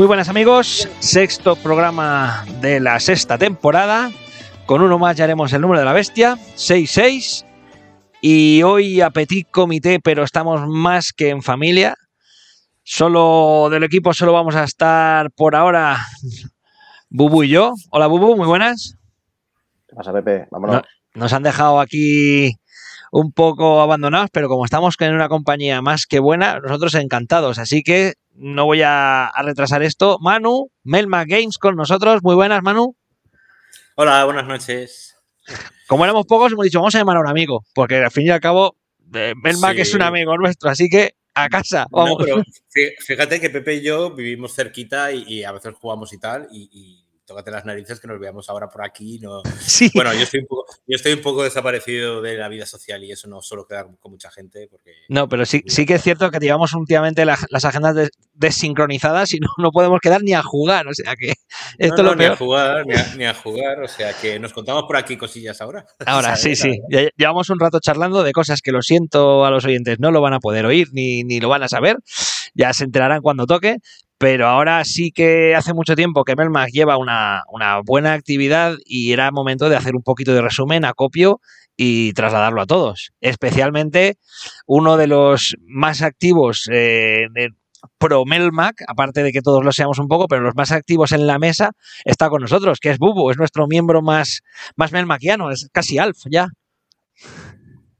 Muy buenas amigos, sexto programa de la sexta temporada. Con uno más ya haremos el número de la bestia, 66. Y hoy a petit comité, pero estamos más que en familia. Solo del equipo solo vamos a estar por ahora Bubu y yo. Hola Bubu, muy buenas. ¿Qué pasa Pepe? Vámonos. No- nos han dejado aquí un poco abandonados, pero como estamos en una compañía más que buena, nosotros encantados. Así que no voy a, a retrasar esto. Manu, Melma Games con nosotros. Muy buenas, Manu. Hola, buenas noches. Como éramos pocos, hemos dicho, vamos a llamar a un amigo, porque al fin y al cabo, eh, Melma Sí. que es un amigo nuestro, así que a casa, No, vamos. pero fí- fíjate que Pepe y yo vivimos cerquita y, y a veces jugamos y tal, y, y tócate las narices que nos veamos ahora por aquí. No... Sí. Bueno, yo estoy, un poco, yo estoy un poco desaparecido de la vida social y eso no suelo quedar con mucha gente porque... No, pero sí, sí que es cierto que llevamos últimamente la- las agendas des- desincronizadas y no, no podemos quedar ni a jugar, o sea que esto no, es lo no, ni a peor. jugar, ni a, ni a jugar, o sea que nos contamos por aquí cosillas ahora. Ahora, sí, sí. Ya- Llevamos un rato charlando de cosas que lo siento a los oyentes, no lo van a poder oír ni, ni lo van a saber. Ya se enterarán cuando toque. Pero ahora sí que hace mucho tiempo que Melmac lleva una, una buena actividad y era momento de hacer un poquito de resumen, acopio y trasladarlo a todos. Especialmente uno de los más activos eh, pro Melmac, aparte de que todos lo seamos un poco, pero los más activos en la mesa está con nosotros, que es Bubu, es nuestro miembro más, más melmaquiano, es casi Alf ya.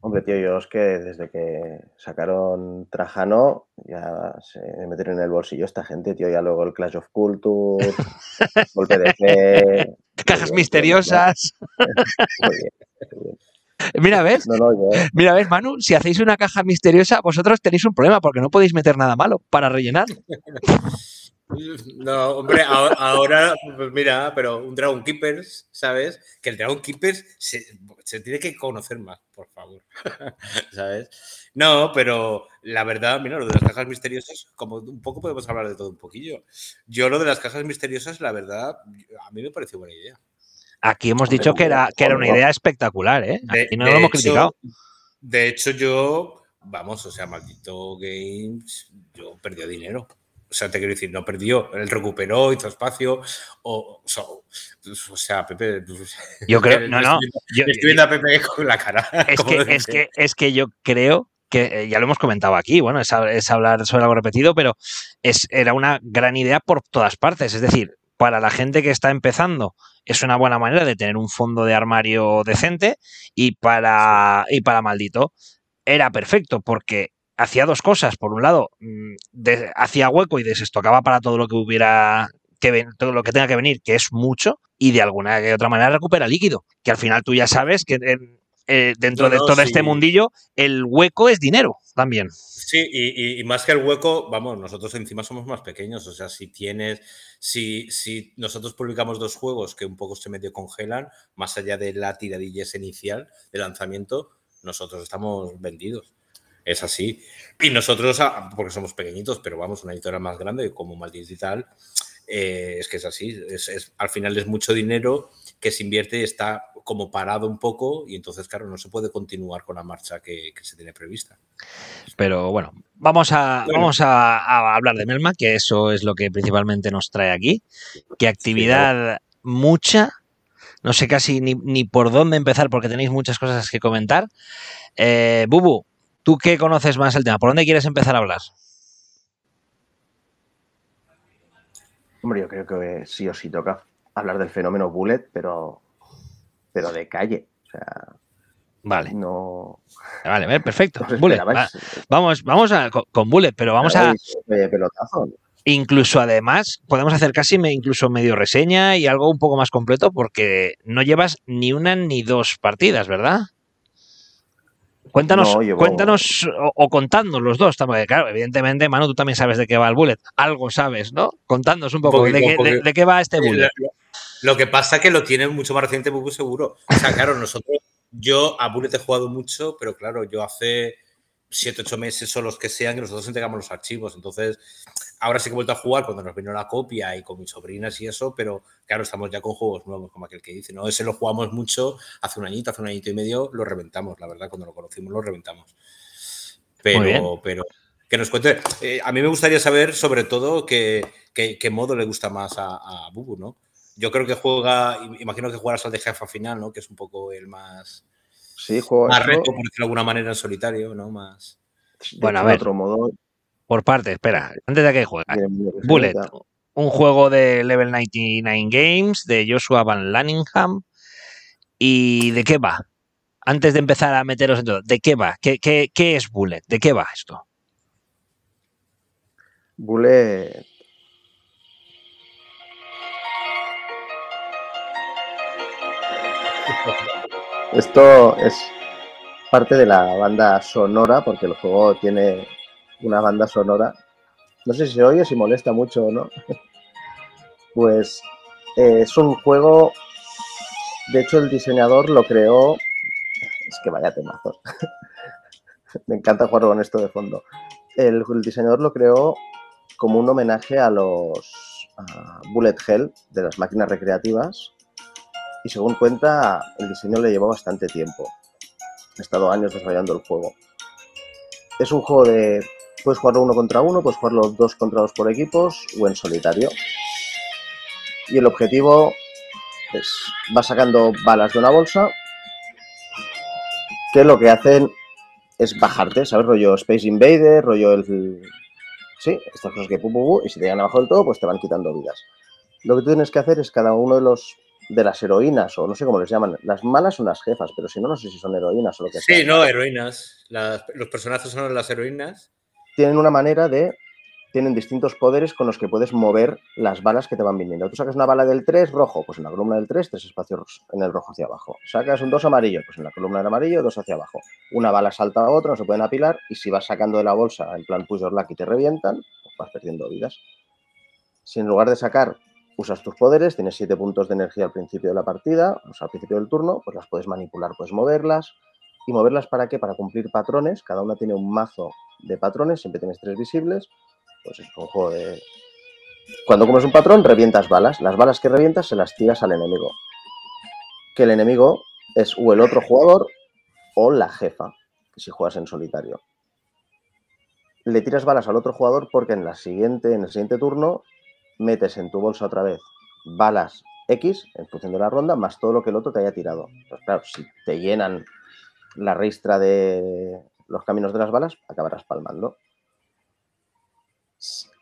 Hombre, tío, yo es que desde que sacaron Trajano ya se me metieron en el bolsillo esta gente, tío. Ya luego el Clash of Culture, golpe de fe. Cajas bien, misteriosas. Muy bien, muy bien. Mira, ¿ves? No, no, yo. Mira, ¿ves, Manu? Si hacéis una caja misteriosa, vosotros tenéis un problema porque no podéis meter nada malo para rellenar. No, hombre, ahora, ahora, pues mira, pero un Dragon Keepers, ¿sabes? Que el Dragon Keepers se, se tiene que conocer más, por favor. ¿Sabes? No, pero la verdad, mira, lo de las cajas misteriosas, como un poco podemos hablar de todo un poquillo. Yo lo de las cajas misteriosas, la verdad, a mí me pareció buena idea. Aquí hemos dicho que era, que era una idea espectacular, ¿eh? Aquí no de lo hemos hecho- criticado. De hecho, yo, vamos, o sea, maldito Games, yo perdió dinero. O sea, te quiero decir, no perdió, él recuperó, hizo espacio. O, o sea, o sea, Pepe. Yo creo, no, no. yo- estoy viendo a Pepe con la cara. es, que, es, que, es que yo creo que eh, ya lo hemos comentado aquí, bueno, es, es hablar sobre algo repetido, pero es, era una gran idea por todas partes. Es decir, para la gente que está empezando, es una buena manera de tener un fondo de armario decente y para, y para maldito era perfecto porque hacía dos cosas. Por un lado, mm, de- hacía hueco y desestocaba para todo lo que hubiera que ven- todo lo que tenga que venir, que es mucho, y de alguna que otra manera recupera líquido. Que al final tú ya sabes que en- eh, dentro No, de no, todo sí. este mundillo, el hueco es dinero también. Sí, y, y- y más que el hueco, vamos, nosotros encima somos más pequeños. O sea, si tienes, si, si nosotros publicamos dos juegos que un poco se medio congelan, más allá de la tiradilla inicial de lanzamiento, nosotros estamos vendidos. Es así. Y nosotros, ah, porque somos pequeñitos, pero vamos, una editora más grande como Maldito y tal, eh, es que es así. Es, es- al final es mucho dinero que se invierte y está como parado un poco y entonces, claro, no se puede continuar con la marcha que, que se tiene prevista. Pero bueno, vamos a, Bueno. vamos a, a hablar de Melma, que eso es lo que principalmente nos trae aquí. Que actividad mucha no sé casi ni, por dónde empezar porque tenéis muchas cosas que comentar. Eh, Bubu, ¿tú qué conoces más el tema? ¿Por dónde quieres empezar a hablar? Hombre, yo creo que sí o sí toca hablar del fenómeno Bullet, pero, pero de calle. O sea, Vale. No. Vale, perfecto. Bullet. Vamos, vamos a, con, Bullet, pero vamos a. Incluso además, podemos hacer casi incluso medio reseña y algo un poco más completo porque no llevas ni una ni dos partidas, ¿verdad? Cuéntanos, cuéntanos o, o, contadnos los dos. Claro, evidentemente, Manu, tú también sabes de qué va el bullet. Algo sabes, ¿no? Contadnos un poco, de, qué, va este bullet. Lo que pasa es que lo tiene mucho más reciente, muy seguro. O sea, claro, nosotros, yo a bullet he jugado mucho, pero claro, yo hace 7, 8 meses o los que sean que nosotros entregamos los archivos. Entonces, ahora sí que he vuelto a jugar cuando nos vino la copia y con mis sobrinas y eso, pero claro, estamos ya con juegos nuevos, como aquel que dice, ¿no? Ese lo jugamos mucho hace un añito, hace un añito y medio, lo reventamos, la verdad, cuando lo conocimos lo reventamos. Pero, pero que nos cuente. Eh, a mí me gustaría saber, sobre todo, qué, qué, modo le gusta más a, a, Bubu, ¿no? Yo creo que juega, imagino que jugarás al de jefa final, ¿no? Que es un poco el más. Sí. Más reto, por decirlo de alguna manera, en solitario, ¿no? Más. Bueno, a ver. Otro modo, por parte, espera, antes de que juegue. Bullet, un juego de Level 99 Games de Joshua Van Lanningham. ¿Y de qué va? Antes de empezar a meteros en todo, ¿de qué va? ¿Qué, qué es Bullet? ¿De qué va esto? Bullet Esto es parte de la banda sonora, porque el juego tiene una banda sonora. No sé si se oye, si molesta mucho o no. Pues eh, es un juego. De hecho, el diseñador lo creó. Es que vaya temazos. Me encanta jugar con esto de fondo. El, diseñador lo creó como un homenaje a los Bullet Hell de las máquinas recreativas. Y según cuenta, el diseño le llevó bastante tiempo. Ha estado años desarrollando el juego. Es un juego de Puedes jugarlo uno contra uno, puedes jugarlo dos contra dos por equipos o en solitario. Y el objetivo es, va sacando balas de una bolsa que lo que hacen es bajarte, ¿sabes? Rollo Space Invader, rollo el... Sí, estas cosas que pu, y si te llegan abajo del todo, pues te van quitando vidas. Lo que tú tienes que hacer es cada uno de los de las heroínas, o no sé cómo les llaman. Las malas son las jefas, pero si no, no sé si son heroínas o lo que sea. Sí, no, heroínas. los personajes son las heroínas tienen una manera de tienen distintos poderes con los que puedes mover las balas que te van viniendo. Tú sacas una bala del 3 rojo, pues en la columna del 3, tres espacios en el rojo hacia abajo. Sacas un 2 amarillo, pues en la columna del amarillo, dos hacia abajo. Una bala salta a otra, no se pueden apilar, y si vas sacando de la bolsa en plan push or luck y te revientan, pues vas perdiendo vidas. Si en lugar de sacar usas tus poderes, tienes 7 puntos de energía al principio de la partida, o sea, al principio del turno, pues las puedes manipular, puedes moverlas. ¿Y moverlas para qué? Para cumplir patrones. Cada una tiene un mazo de patrones, siempre tienes tres visibles, pues es un juego de... Cuando comes un patrón, revientas balas. Las balas que revientas se las tiras al enemigo. Que el enemigo es o el otro jugador o la jefa, si juegas en solitario. Le tiras balas al otro jugador porque en, la siguiente, en el siguiente turno metes en tu bolsa otra vez balas X en función de la ronda, más todo lo que el otro te haya tirado. Pues claro, si te llenan la reistra de los caminos de las balas, acabarás palmando.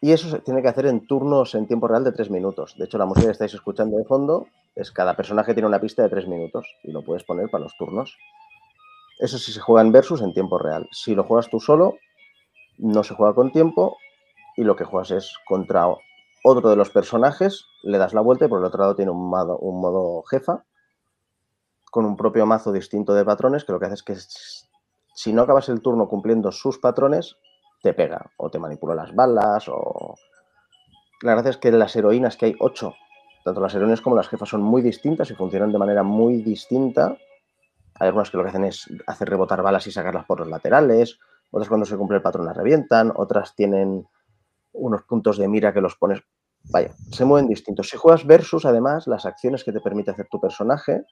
Y eso se tiene que hacer en turnos en tiempo real de tres minutos. De hecho, la música que estáis escuchando de fondo es cada personaje tiene una pista de tres minutos y lo puedes poner para los turnos. Eso sí se juega en versus en tiempo real. Si lo juegas tú solo, no se juega con tiempo y lo que juegas es contra otro de los personajes, le das la vuelta y por el otro lado tiene un modo jefa con un propio mazo distinto de patrones que lo que hace es que si no acabas el turno cumpliendo sus patrones, te pega o te manipula las balas o... La gracia es que las heroínas, que hay ocho, tanto las heroínas como las jefas son muy distintas y funcionan de manera muy distinta. Hay algunas que lo que hacen es hacer rebotar balas y sacarlas por los laterales, otras cuando se cumple el patrón las revientan, otras tienen unos puntos de mira que los pones... Vaya, se mueven distintos. Si juegas versus, además, las acciones que te permite hacer tu personaje,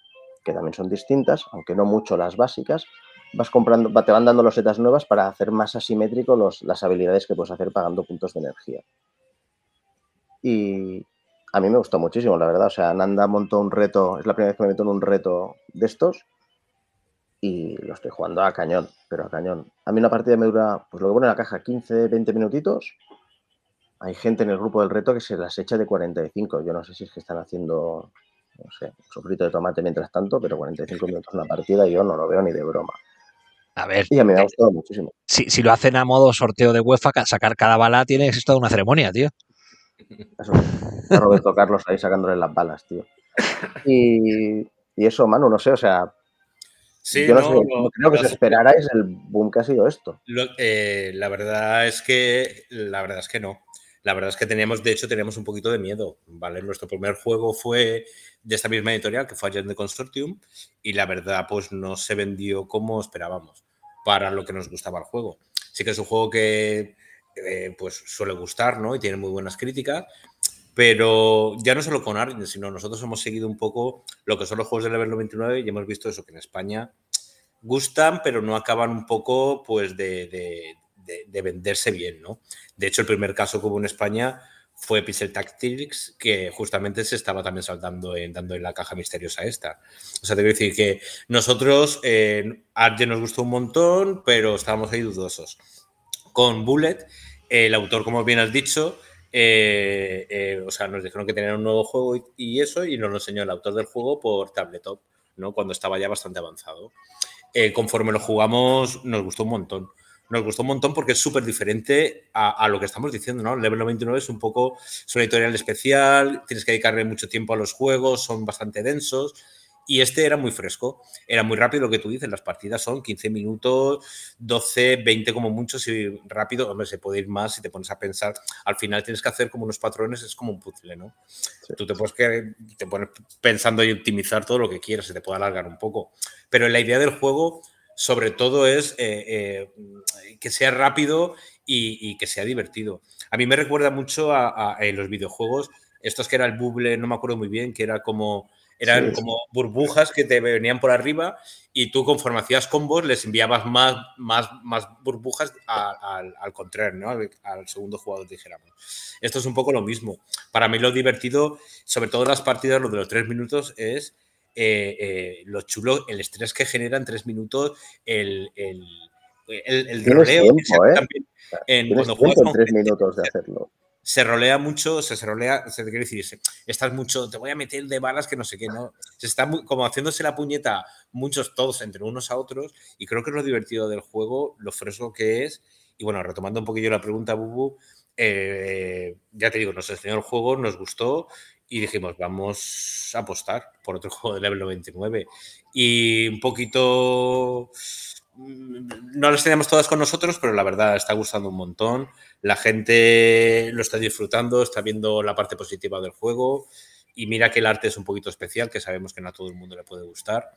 que también son distintas, aunque no mucho las básicas, vas comprando, te van dando losetas nuevas para hacer más asimétrico las habilidades que puedes hacer pagando puntos de energía. Y a mí me gustó muchísimo, la verdad. O sea, Nanda montó un reto, es la primera vez que me meto en un reto de estos y lo estoy jugando a cañón, pero a cañón. A mí una partida me dura, pues lo que pone en la caja, 15, 20 minutitos. Hay gente en el grupo del reto que se las echa de 45. Yo no sé si es que están haciendo, no sé, un sofrito de tomate mientras tanto, pero 45 minutos una partida yo no lo veo ni de broma. A ver, Y a mí me ha eh, gustado muchísimo. si, si lo hacen a modo sorteo de UEFA, ca- sacar cada bala tiene que ser toda una ceremonia, tío. Eso, a Roberto Carlos ahí sacándole las balas, tío. Y, y eso, Manu, no sé, o sea, Sí, yo no, no, sé, lo- creo que lo se esperarais el boom que ha sido esto. Lo- eh, la verdad es que la verdad es que no. La verdad es que teníamos, de hecho, teníamos un poquito de miedo, ¿vale? Nuestro primer juego fue de esta misma editorial, que fue Agent Consortium, y la verdad, pues no se vendió como esperábamos para lo que nos gustaba el juego. Sí que es un juego que eh, pues suele gustar, ¿no? Y tiene muy buenas críticas, pero ya no solo con Argent, sino nosotros hemos seguido un poco lo que son los juegos de level 99 y hemos visto eso, que en España gustan, pero no acaban un poco pues de- de- de venderse bien, ¿no? De hecho, el primer caso que hubo en España fue Pixel Tactics, que justamente se estaba también saltando en, dando en la caja misteriosa esta. O sea, te quiero decir que nosotros, eh, Argent nos gustó un montón, pero estábamos ahí dudosos. Con Bullet, el autor, como bien has dicho, eh, eh, o sea, nos dijeron que tenían un nuevo juego y, y eso, y nos lo enseñó el autor del juego por tabletop, ¿no? Cuando estaba ya bastante avanzado. Eh, conforme lo jugamos, nos gustó un montón. Nos gustó un montón porque es súper diferente a, a lo que estamos diciendo, ¿no? Level 99 es un poco, es una editorial especial, tienes que dedicarle mucho tiempo a los juegos, son bastante densos. Y este era muy fresco, era muy rápido lo que tú dices, las partidas son 15 minutos, 12, 20 como mucho, si rápido, hombre, se puede ir más si te pones a pensar, al final tienes que hacer como unos patrones, es como un puzzle, ¿no? Tú te puedes que, te pones pensando y optimizar todo lo que quieras, se te puede alargar un poco. Pero la idea del juego, sobre todo, es eh, eh, que sea rápido y, y, que sea divertido. A mí me recuerda mucho a, a, a, los videojuegos, estos que era el bubble, no me acuerdo muy bien, que era como eran sí, como burbujas que te venían por arriba y tú conforme hacías combos les enviabas más, más, más burbujas al, al contrario, ¿no? al, al, segundo jugador, dijéramos. Esto es un poco lo mismo. Para mí lo divertido, sobre todo en las partidas, lo de los tres minutos, es eh, eh, lo chulo, el estrés que genera en tres minutos, el, el, el, el roleo. Tiempo, ¿eh? también, en, cuando juegas en tres minutos de hacerlo se rolea mucho, se, se rolea, se quiere decir, se, estás mucho, te voy a meter de balas que no sé qué, no. Se está muy, como haciéndose la puñeta muchos todos entre unos a otros y creo que es lo divertido del juego, lo fresco que es. Y bueno, retomando un poquillo la pregunta, Bubu, eh, ya te digo, nos enseñó el juego, nos gustó y dijimos, vamos a apostar por otro juego de level 99. Y un poquito no las teníamos todas con nosotros, pero la verdad está gustando un montón. La gente lo está disfrutando, está viendo la parte positiva del juego. Y mira que el arte es un poquito especial, que sabemos que no a todo el mundo le puede gustar.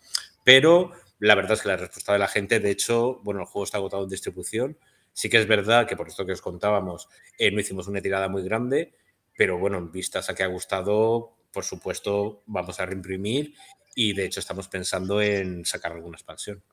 Pero la verdad es que la respuesta de la gente, de hecho, bueno, el juego está agotado en distribución. Sí que es verdad que por esto que os contábamos, eh, no hicimos una tirada muy grande, pero bueno, en vistas a que ha gustado, por supuesto, vamos a reimprimir y de hecho estamos pensando en sacar alguna expansión.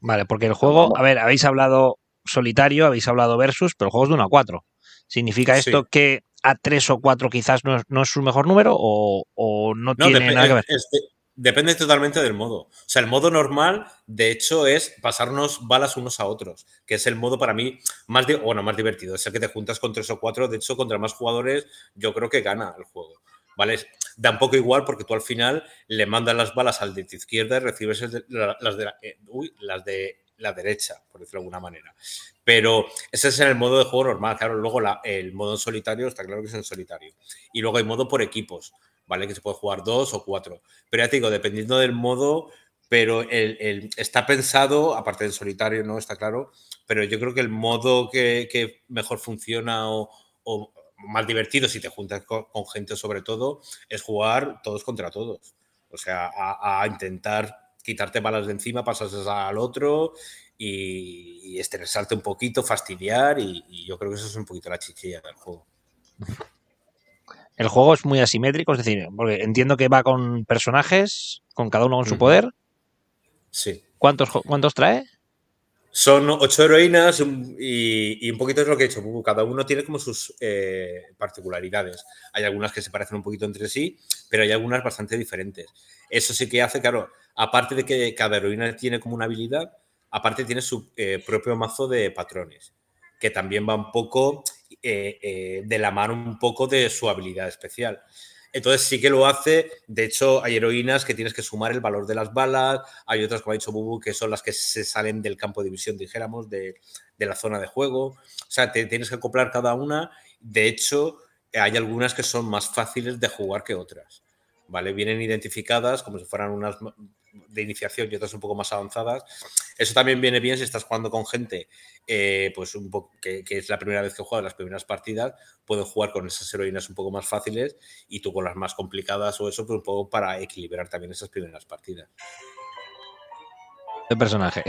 Vale, porque el juego, a ver, habéis hablado solitario, habéis hablado versus, pero el juego es de 1 a 4. ¿Significa esto sí. que a 3 o 4 quizás no es, no es su mejor número o, o no, no, tiene nada que ver? Es, es, depende totalmente del modo. O sea, el modo normal, de hecho, es pasarnos balas unos a otros, que es el modo para mí más, bueno, más divertido. Es el que te juntas con 3 o 4. De hecho, contra más jugadores, yo creo que gana el juego. ¿Vale? Da un poco igual porque tú al final le mandas las balas al de izquierda y recibes de, las, de la, eh, las de la derecha, por decirlo de alguna manera. Pero ese es el modo de juego normal. Claro, luego el modo en solitario está claro que es en solitario. Y luego hay modo por equipos, ¿vale? Que se puede jugar dos o cuatro. Pero ya te digo, dependiendo del modo, pero el, está pensado, aparte del solitario, ¿no? Está claro. Pero yo creo que el modo que, mejor funciona o, más divertido si te juntas con, gente sobre todo es jugar todos contra todos. O sea, a, intentar quitarte balas de encima, pasas al otro y, y estresarte un poquito, fastidiar y, y, yo creo que eso es un poquito la chichilla del juego. El juego es muy asimétrico, es decir, porque entiendo que va con personajes, con cada uno con su poder. Sí. ¿Cuántos, cuántos trae? Son ocho heroínas y, un poquito es lo que he hecho. Cada uno tiene como sus eh, particularidades. Hay algunas que se parecen un poquito entre sí, pero hay algunas bastante diferentes. Eso sí que hace, claro, aparte de que cada heroína tiene como una habilidad, aparte tiene su eh, propio mazo de patrones, que también va un poco eh, de la mano un poco de su habilidad especial. Entonces sí que lo hace. De hecho, hay heroínas que tienes que sumar el valor de las balas. Hay otras, como ha dicho Bubu, que son las que se salen del campo de visión, dijéramos, de, la zona de juego. O sea, te tienes que acoplar cada una. De hecho, hay algunas que son más fáciles de jugar que otras. ¿Vale? Vienen identificadas como si fueran unas de iniciación y otras un poco más avanzadas. Eso también viene bien si estás jugando con gente, eh, pues un poco, que, es la primera vez que juegas las primeras partidas, pueden jugar con esas heroínas un poco más fáciles y tú con las más complicadas o eso, pues un poco para equilibrar también esas primeras partidas. El personaje.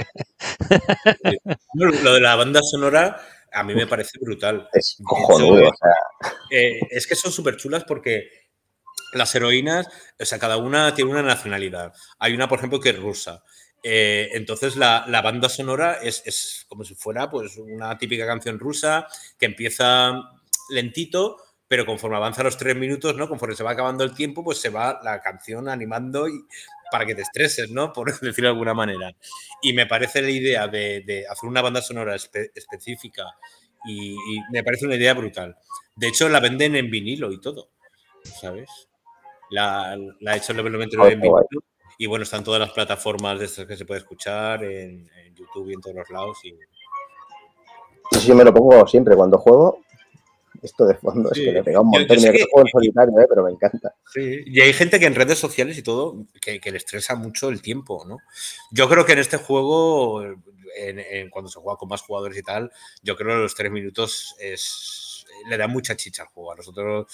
Lo de la banda sonora a mí me parece brutal. Es cojonudo. Eh, es que son súper chulas porque las heroínas, o sea, cada una tiene una nacionalidad. Hay una, por ejemplo, que es rusa. Eh, entonces la, banda sonora es, como si fuera pues una típica canción rusa que empieza lentito, pero conforme avanza los tres minutos, ¿no? Conforme se va acabando el tiempo, pues se va la canción animando y, para que te estreses, ¿no? Por decirlo de alguna manera. Y me parece la idea de, hacer una banda sonora específica y, y, me parece una idea brutal. De hecho, la venden en vinilo y todo, ¿sabes? La, la ha hecho el Level en Y bueno, están todas las plataformas de estas que se puede escuchar en, YouTube y en todos los lados. Y... Sí, me lo pongo siempre cuando juego. Esto de fondo es que le pega un montón. de juego en solitario, ¿eh? pero me encanta. Sí, y hay gente que en redes sociales y todo que, le estresa mucho el tiempo, ¿no? Yo creo que en este juego, en, cuando se juega con más jugadores y tal, yo creo que los tres minutos es, le da mucha chicha al juego. A nosotros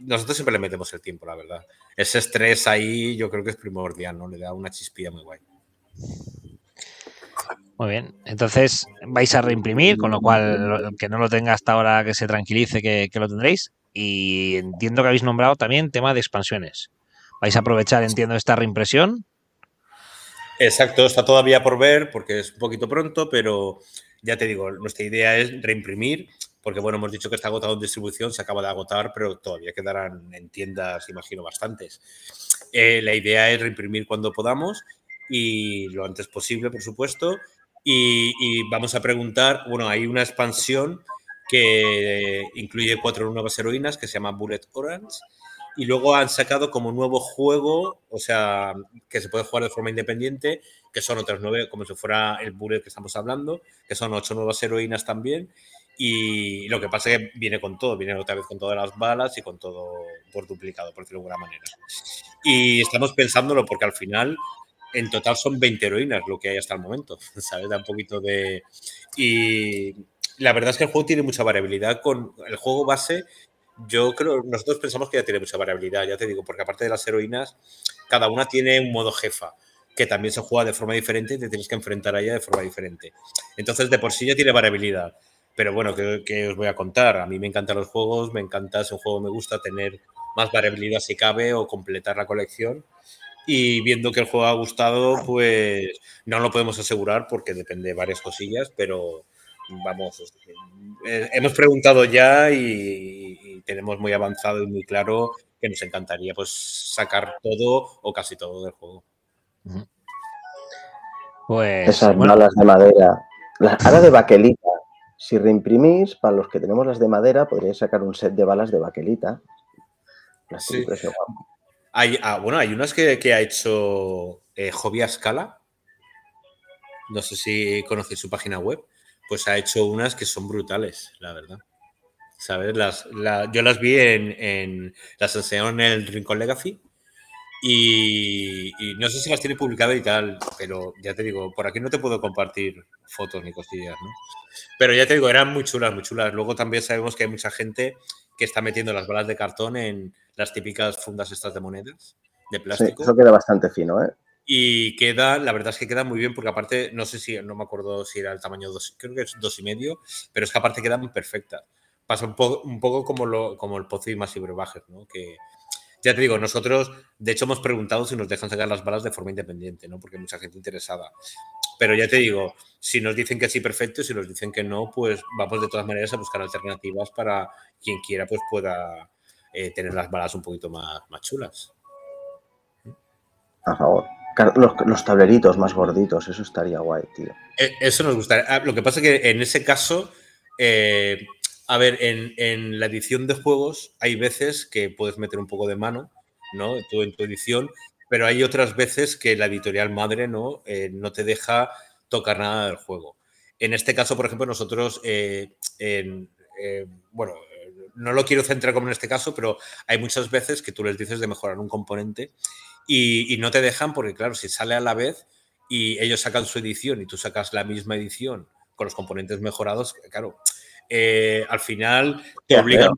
nosotros siempre le metemos el tiempo, la verdad. Ese estrés ahí yo creo que es primordial, ¿no? Le da una chispilla muy guay. Muy bien, entonces vais a reimprimir, con lo cual que no lo tenga hasta ahora que se tranquilice que, lo tendréis. Y entiendo que habéis nombrado también tema de expansiones. ¿Vais a aprovechar, entiendo, esta reimpresión? Exacto, está todavía por ver porque es un poquito pronto, pero ya te digo, nuestra idea es reimprimir porque bueno, hemos dicho que está agotado en distribución, se acaba de agotar, pero todavía quedarán en tiendas, imagino, bastantes. Eh, la idea es reimprimir cuando podamos y lo antes posible, por supuesto. Y, vamos a preguntar, bueno, hay una expansión que incluye cuatro nuevas heroínas que se llama Bullet Orange. Y luego han sacado como nuevo juego, o sea, que se puede jugar de forma independiente, que son otras nueve, como si fuera el Bullet que estamos hablando, que son ocho nuevas heroínas también. Y lo que pasa es que viene con todo, viene otra vez con todas las balas y con todo por duplicado, por decirlo de alguna manera. Y estamos pensándolo porque al final, en total son 20 heroínas lo que hay hasta el momento, ¿sabes? Da un poquito de... Y la verdad es que el juego tiene mucha variabilidad con el juego base. Yo creo, nosotros pensamos que ya tiene mucha variabilidad, ya te digo, porque aparte de las heroínas, cada una tiene un modo jefa que también se juega de forma diferente y te tienes que enfrentar a ella de forma diferente. Entonces, de por sí ya tiene variabilidad. Pero bueno, ¿qué, os voy a contar? A mí me encantan los juegos, me encanta, si un juego me gusta tener más variabilidad si cabe o completar la colección. Y viendo que el juego ha gustado, pues no lo podemos asegurar porque depende de varias cosillas, pero vamos, eh, hemos preguntado ya y, tenemos muy avanzado y muy claro que nos encantaría pues sacar todo o casi todo del juego. Pues, Esas balas de madera. La cara de baquelita si reimprimís, para los que tenemos las de madera, podríais sacar un set de balas de baquelita. Sí. Hay, ah, bueno, hay unas que, ha hecho eh, Jovia Scala. No sé si conocéis su página web. Pues ha hecho unas que son brutales, la verdad. ¿Sabes? Las, yo las vi en, en, Las enseñaron en el Rincón Legacy y, no sé si las tiene publicadas y tal, pero ya te digo, por aquí no te puedo compartir fotos ni costillas, ¿no? Pero ya te digo, eran muy chulas, muy chulas. Luego también sabemos que hay mucha gente que está metiendo las balas de cartón en las típicas fundas estas de monedas, de plástico. eso queda bastante fino, ¿eh? Y queda, la verdad es que queda muy bien, porque aparte, no sé si, no me acuerdo si era el tamaño dos, creo que es dos y medio, pero es que aparte quedan perfectas. Pasa un, poco, un poco como, lo, como el Pozo y Massive ¿no? Que, ya te digo, nosotros, de hecho, hemos preguntado si nos dejan sacar las balas de forma independiente, ¿no? Porque hay mucha gente interesada. Pero ya te digo, si nos dicen que sí, perfecto, si nos dicen que no, pues vamos de todas maneras a buscar alternativas para quien quiera pues pueda eh, tener las balas un poquito más, más chulas. A favor. Los, los, tableritos más gorditos, eso estaría guay, tío. Eh, eso nos gustaría. Ah, lo que pasa es que en ese caso, eh, a ver, en, en, la edición de juegos hay veces que puedes meter un poco de mano, ¿no? Tú en tu edición, pero hay otras veces que la editorial madre, ¿no? Eh, no te deja tocar nada del juego. En este caso, por ejemplo, nosotros, en, bueno, no lo quiero centrar como en este caso, pero hay muchas veces que tú les dices de mejorar un componente y, no te dejan porque, claro, si sale a la vez y ellos sacan su edición y tú sacas la misma edición con los componentes mejorados, claro, eh, al final te obligan,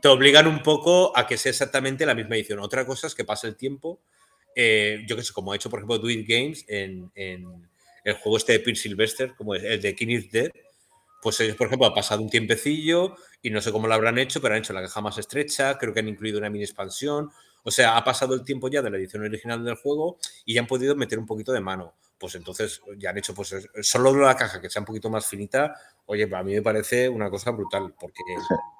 te obligan un poco a que sea exactamente la misma edición. Otra cosa es que pase el tiempo, eh, yo que sé, como ha hecho, por ejemplo, Do It Games en, el juego este de Pin Sylvester, como el de King is Dead, pues ellos, por ejemplo, ha pasado un tiempecillo y no sé cómo lo habrán hecho, pero han hecho la caja más estrecha, creo que han incluido una mini expansión. O sea, ha pasado el tiempo ya de la edición original del juego y ya han podido meter un poquito de mano. Pues entonces ya han hecho pues solo la caja que sea un poquito más finita. Oye, a mí me parece una cosa brutal porque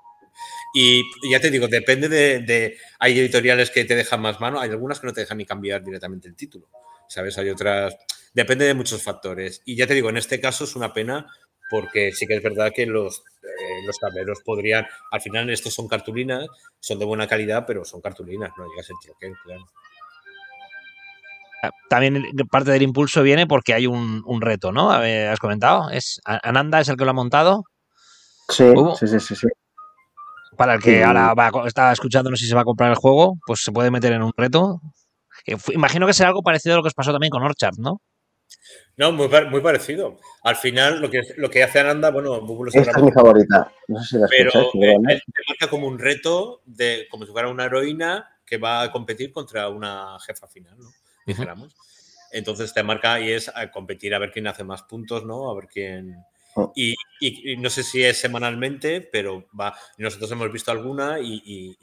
y ya te digo, depende de, Hay editoriales que te dejan más mano, hay algunas que no te dejan ni cambiar directamente el título. ¿Sabes? Hay otras. Depende de muchos factores. Y ya te digo, en este caso es una pena porque sí que es verdad que los, eh, los tableros podrían, al final estos son cartulinas, son de buena calidad, pero son cartulinas, no llegas el troquel, claro. Ah, también parte del impulso viene porque hay un, reto, ¿no? Has comentado, es Ananda es el que lo ha montado. Sí, sí, sí, sí, Para el que ahora va, está escuchando, no sé si se va a comprar el juego, pues se puede meter en un reto. Imagino que será algo parecido a lo que os pasó también con Orchard, ¿no? No, muy, muy, parecido. Al final, lo que, lo que hace Ananda, bueno, Esta es mi favorita. No sé si la Pero eh, él te marca como un reto, de como si fuera una heroína que va a competir contra una jefa final, ¿no? Dijéramos. Entonces te marca y es a competir a ver quién hace más puntos, ¿no? A ver quién. Oh. Y, y, no sé si es semanalmente, pero va. Nosotros hemos visto alguna y,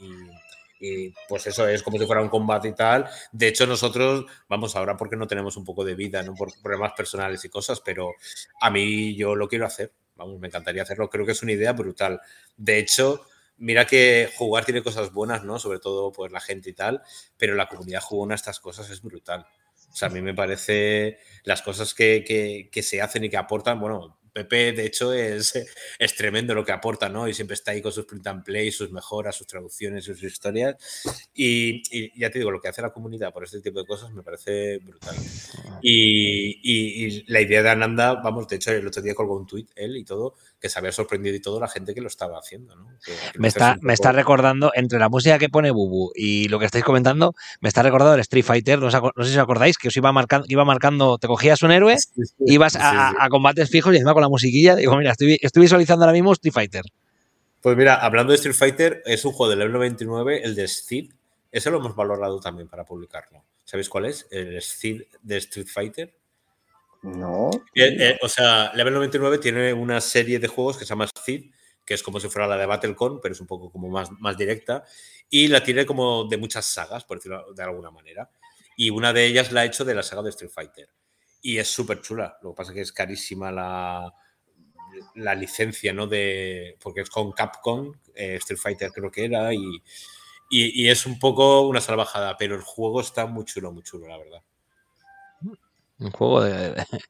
y pues eso es como si fuera un combate y tal. De hecho, nosotros, vamos, ahora porque no tenemos un poco de vida, ¿no? Por problemas personales y cosas, pero a mí yo lo quiero hacer. Vamos, me encantaría hacerlo. Creo que es una idea brutal. De hecho, mira que jugar tiene cosas buenas, ¿no? Sobre todo, pues la gente y tal, pero la comunidad jugona estas cosas es brutal. O sea, a mí me parece las cosas que, que, que se hacen y que aportan, bueno, Pepe, de hecho, es, es, tremendo lo que aporta, ¿no? Y siempre está ahí con sus print and play, sus mejoras, sus traducciones, sus historias. Y, ya te digo, lo que hace la comunidad por este tipo de cosas me parece brutal. Y, y, la idea de Ananda, vamos, de hecho, el otro día colgó un tweet él y todo, que se había sorprendido y todo la gente que lo estaba haciendo, ¿no? me, está, me está recordando, entre la música que pone Bubu y lo que estáis comentando, me está recordando el Street Fighter, no, sé si os acordáis, que os iba marcando, iba marcando te cogías un héroe, ibas a, combates fijos y encima con la musiquilla, digo, mira, estoy, estoy visualizando ahora mismo Street Fighter. Pues mira, hablando de Street Fighter, es un juego del level 99, el de Steve. Ese lo hemos valorado también para publicarlo. ¿Sabéis cuál es? El Steve de Street Fighter. No. Eh, eh, o sea, Level 99 tiene una serie de juegos que se llama Steve, que es como si fuera la de Battlecon, pero es un poco como más, más directa. Y la tiene como de muchas sagas, por decirlo de alguna manera. Y una de ellas la ha hecho de la saga de Street Fighter. Y es súper chula. Lo que pasa es que es carísima la, la licencia, ¿no? De, porque es con Capcom, eh, Street Fighter creo que era, y, y, es un poco una salvajada, pero el juego está muy chulo, muy chulo, la verdad. Un juego de.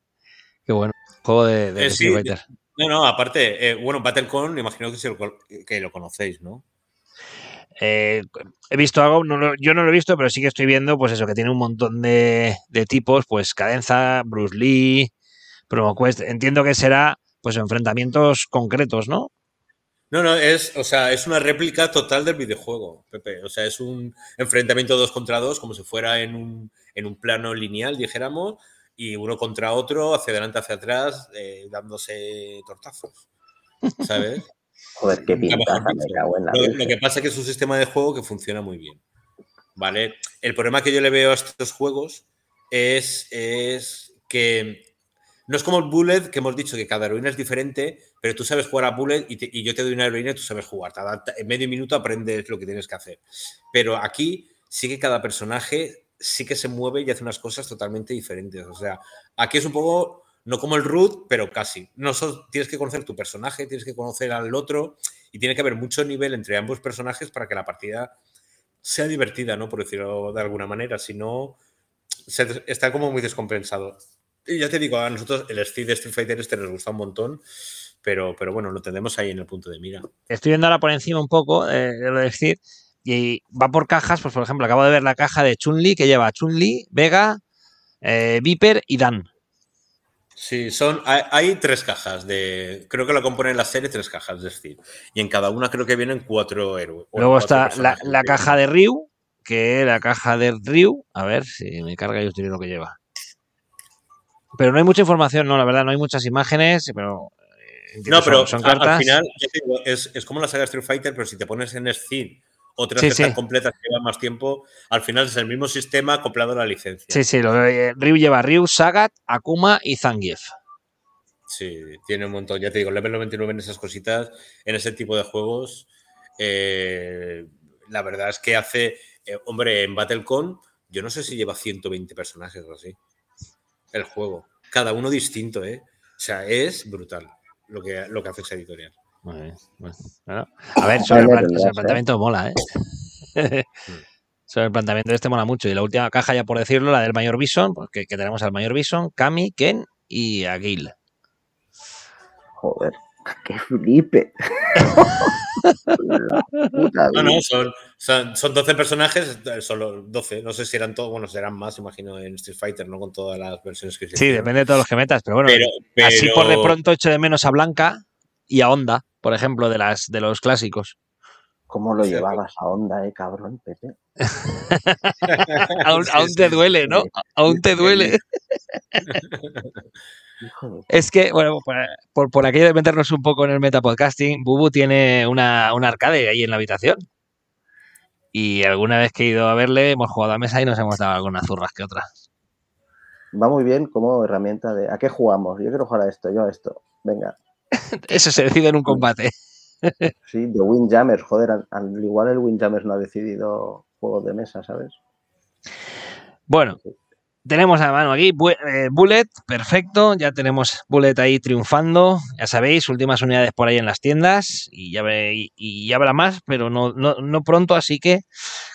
Qué bueno. Un juego de, de eh, Street Fighter. No, no, aparte, eh, bueno, Battlecon, imagino que, lo, que lo conocéis, ¿no? he visto algo, yo no lo he visto, pero sí que estoy viendo, pues eso, que tiene un montón de, de tipos, pues Cadenza, Bruce Lee, Promo Quest. Entiendo que será pues enfrentamientos concretos, ¿no? No, no, es, o sea, es una réplica total del videojuego, Pepe. O sea, es un enfrentamiento dos contra dos, como si fuera en un, en un plano lineal, dijéramos, y uno contra otro, hacia adelante, hacia atrás, eh, dándose tortazos. ¿Sabes? Joder, qué pinta, lo, lo, que pasa es que es un sistema de juego que funciona muy bien. ¿Vale? El problema que yo le veo a estos juegos es, es que no es como el Bullet, que hemos dicho que cada heroína es diferente, pero tú sabes jugar a Bullet y, yo te doy una heroína y tú sabes jugar. en medio minuto aprendes lo que tienes que hacer. Pero aquí sí que cada personaje sí que se mueve y hace unas cosas totalmente diferentes. O sea, aquí es un poco no como el root, pero casi. No tienes que conocer tu personaje, tienes que conocer al otro y tiene que haber mucho nivel entre ambos personajes para que la partida sea divertida, ¿no? Por decirlo de alguna manera. Si no, está como muy descompensado. Y ya te digo, a nosotros el Street de Street Fighter este nos gusta un montón, pero, pero bueno, lo tenemos ahí en el punto de mira. Estoy viendo ahora por encima un poco eh, de lo de y va por cajas, pues por ejemplo, acabo de ver la caja de Chun-Li que lleva Chun-Li, Vega, eh, Viper y Dan. Sí, son, hay, tres cajas de. Creo que lo componen la serie tres cajas de Steel. Y en cada una creo que vienen cuatro héroes. Luego está la, caja de Ryu, que la caja de Ryu. A ver si me carga y os diré lo que lleva. Pero no hay mucha información, no, la verdad, no hay muchas imágenes, pero. Eh, no, pero son, cartas. al final es, es, como la saga Street Fighter, pero si te pones en Steel otras que están completas que llevan más tiempo, al final es el mismo sistema acoplado a la licencia. Sí, sí, lo de Ryu lleva Ryu, Sagat, Akuma y Zangief. Sí, tiene un montón. Ya te digo, level 99 en esas cositas, en ese tipo de juegos, eh, la verdad es que hace, eh, hombre, en Battlecon, yo no sé si lleva 120 personajes o así. El juego. Cada uno distinto, ¿eh? O sea, es brutal lo que, lo que hace esa editorial. A ver, sobre, el, planteamiento mola, ¿eh? sobre el planteamiento de este mola mucho. Y la última caja, ya por decirlo, la del Mayor Bison, porque que tenemos al Mayor Bison, Kami, Ken y Aguil. Joder, qué flipe. no, no, son, son, 12 personajes, solo 12. No sé si eran todos, bueno, serán más, imagino, en Street Fighter, no con todas las versiones que Sí, depende de todos los que metas, pero bueno, así por de pronto echo de menos a Blanca y a Honda por ejemplo, de, las, de los clásicos. ¿Cómo lo llevabas a onda, eh, cabrón, Pepe? aún, te duele, ¿no? Aún te duele. es que, bueno, por, por, aquello de meternos un poco en el metapodcasting, Bubu tiene una, un arcade ahí en la habitación. Y alguna vez que he ido a verle, hemos jugado a mesa y nos hemos dado algunas zurras que otras. Va muy bien como herramienta de ¿a qué jugamos? Yo quiero jugar a esto, yo a esto. Venga, Eso se decide en un combate. Sí, de Windjammers, joder, al, igual el Windjammers no ha decidido juegos de mesa, ¿sabes? Bueno, tenemos a mano aquí eh, Bullet, perfecto, ya tenemos Bullet ahí triunfando, ya sabéis, últimas unidades por ahí en las tiendas y ya, y, habrá más, pero no, no, pronto, así que,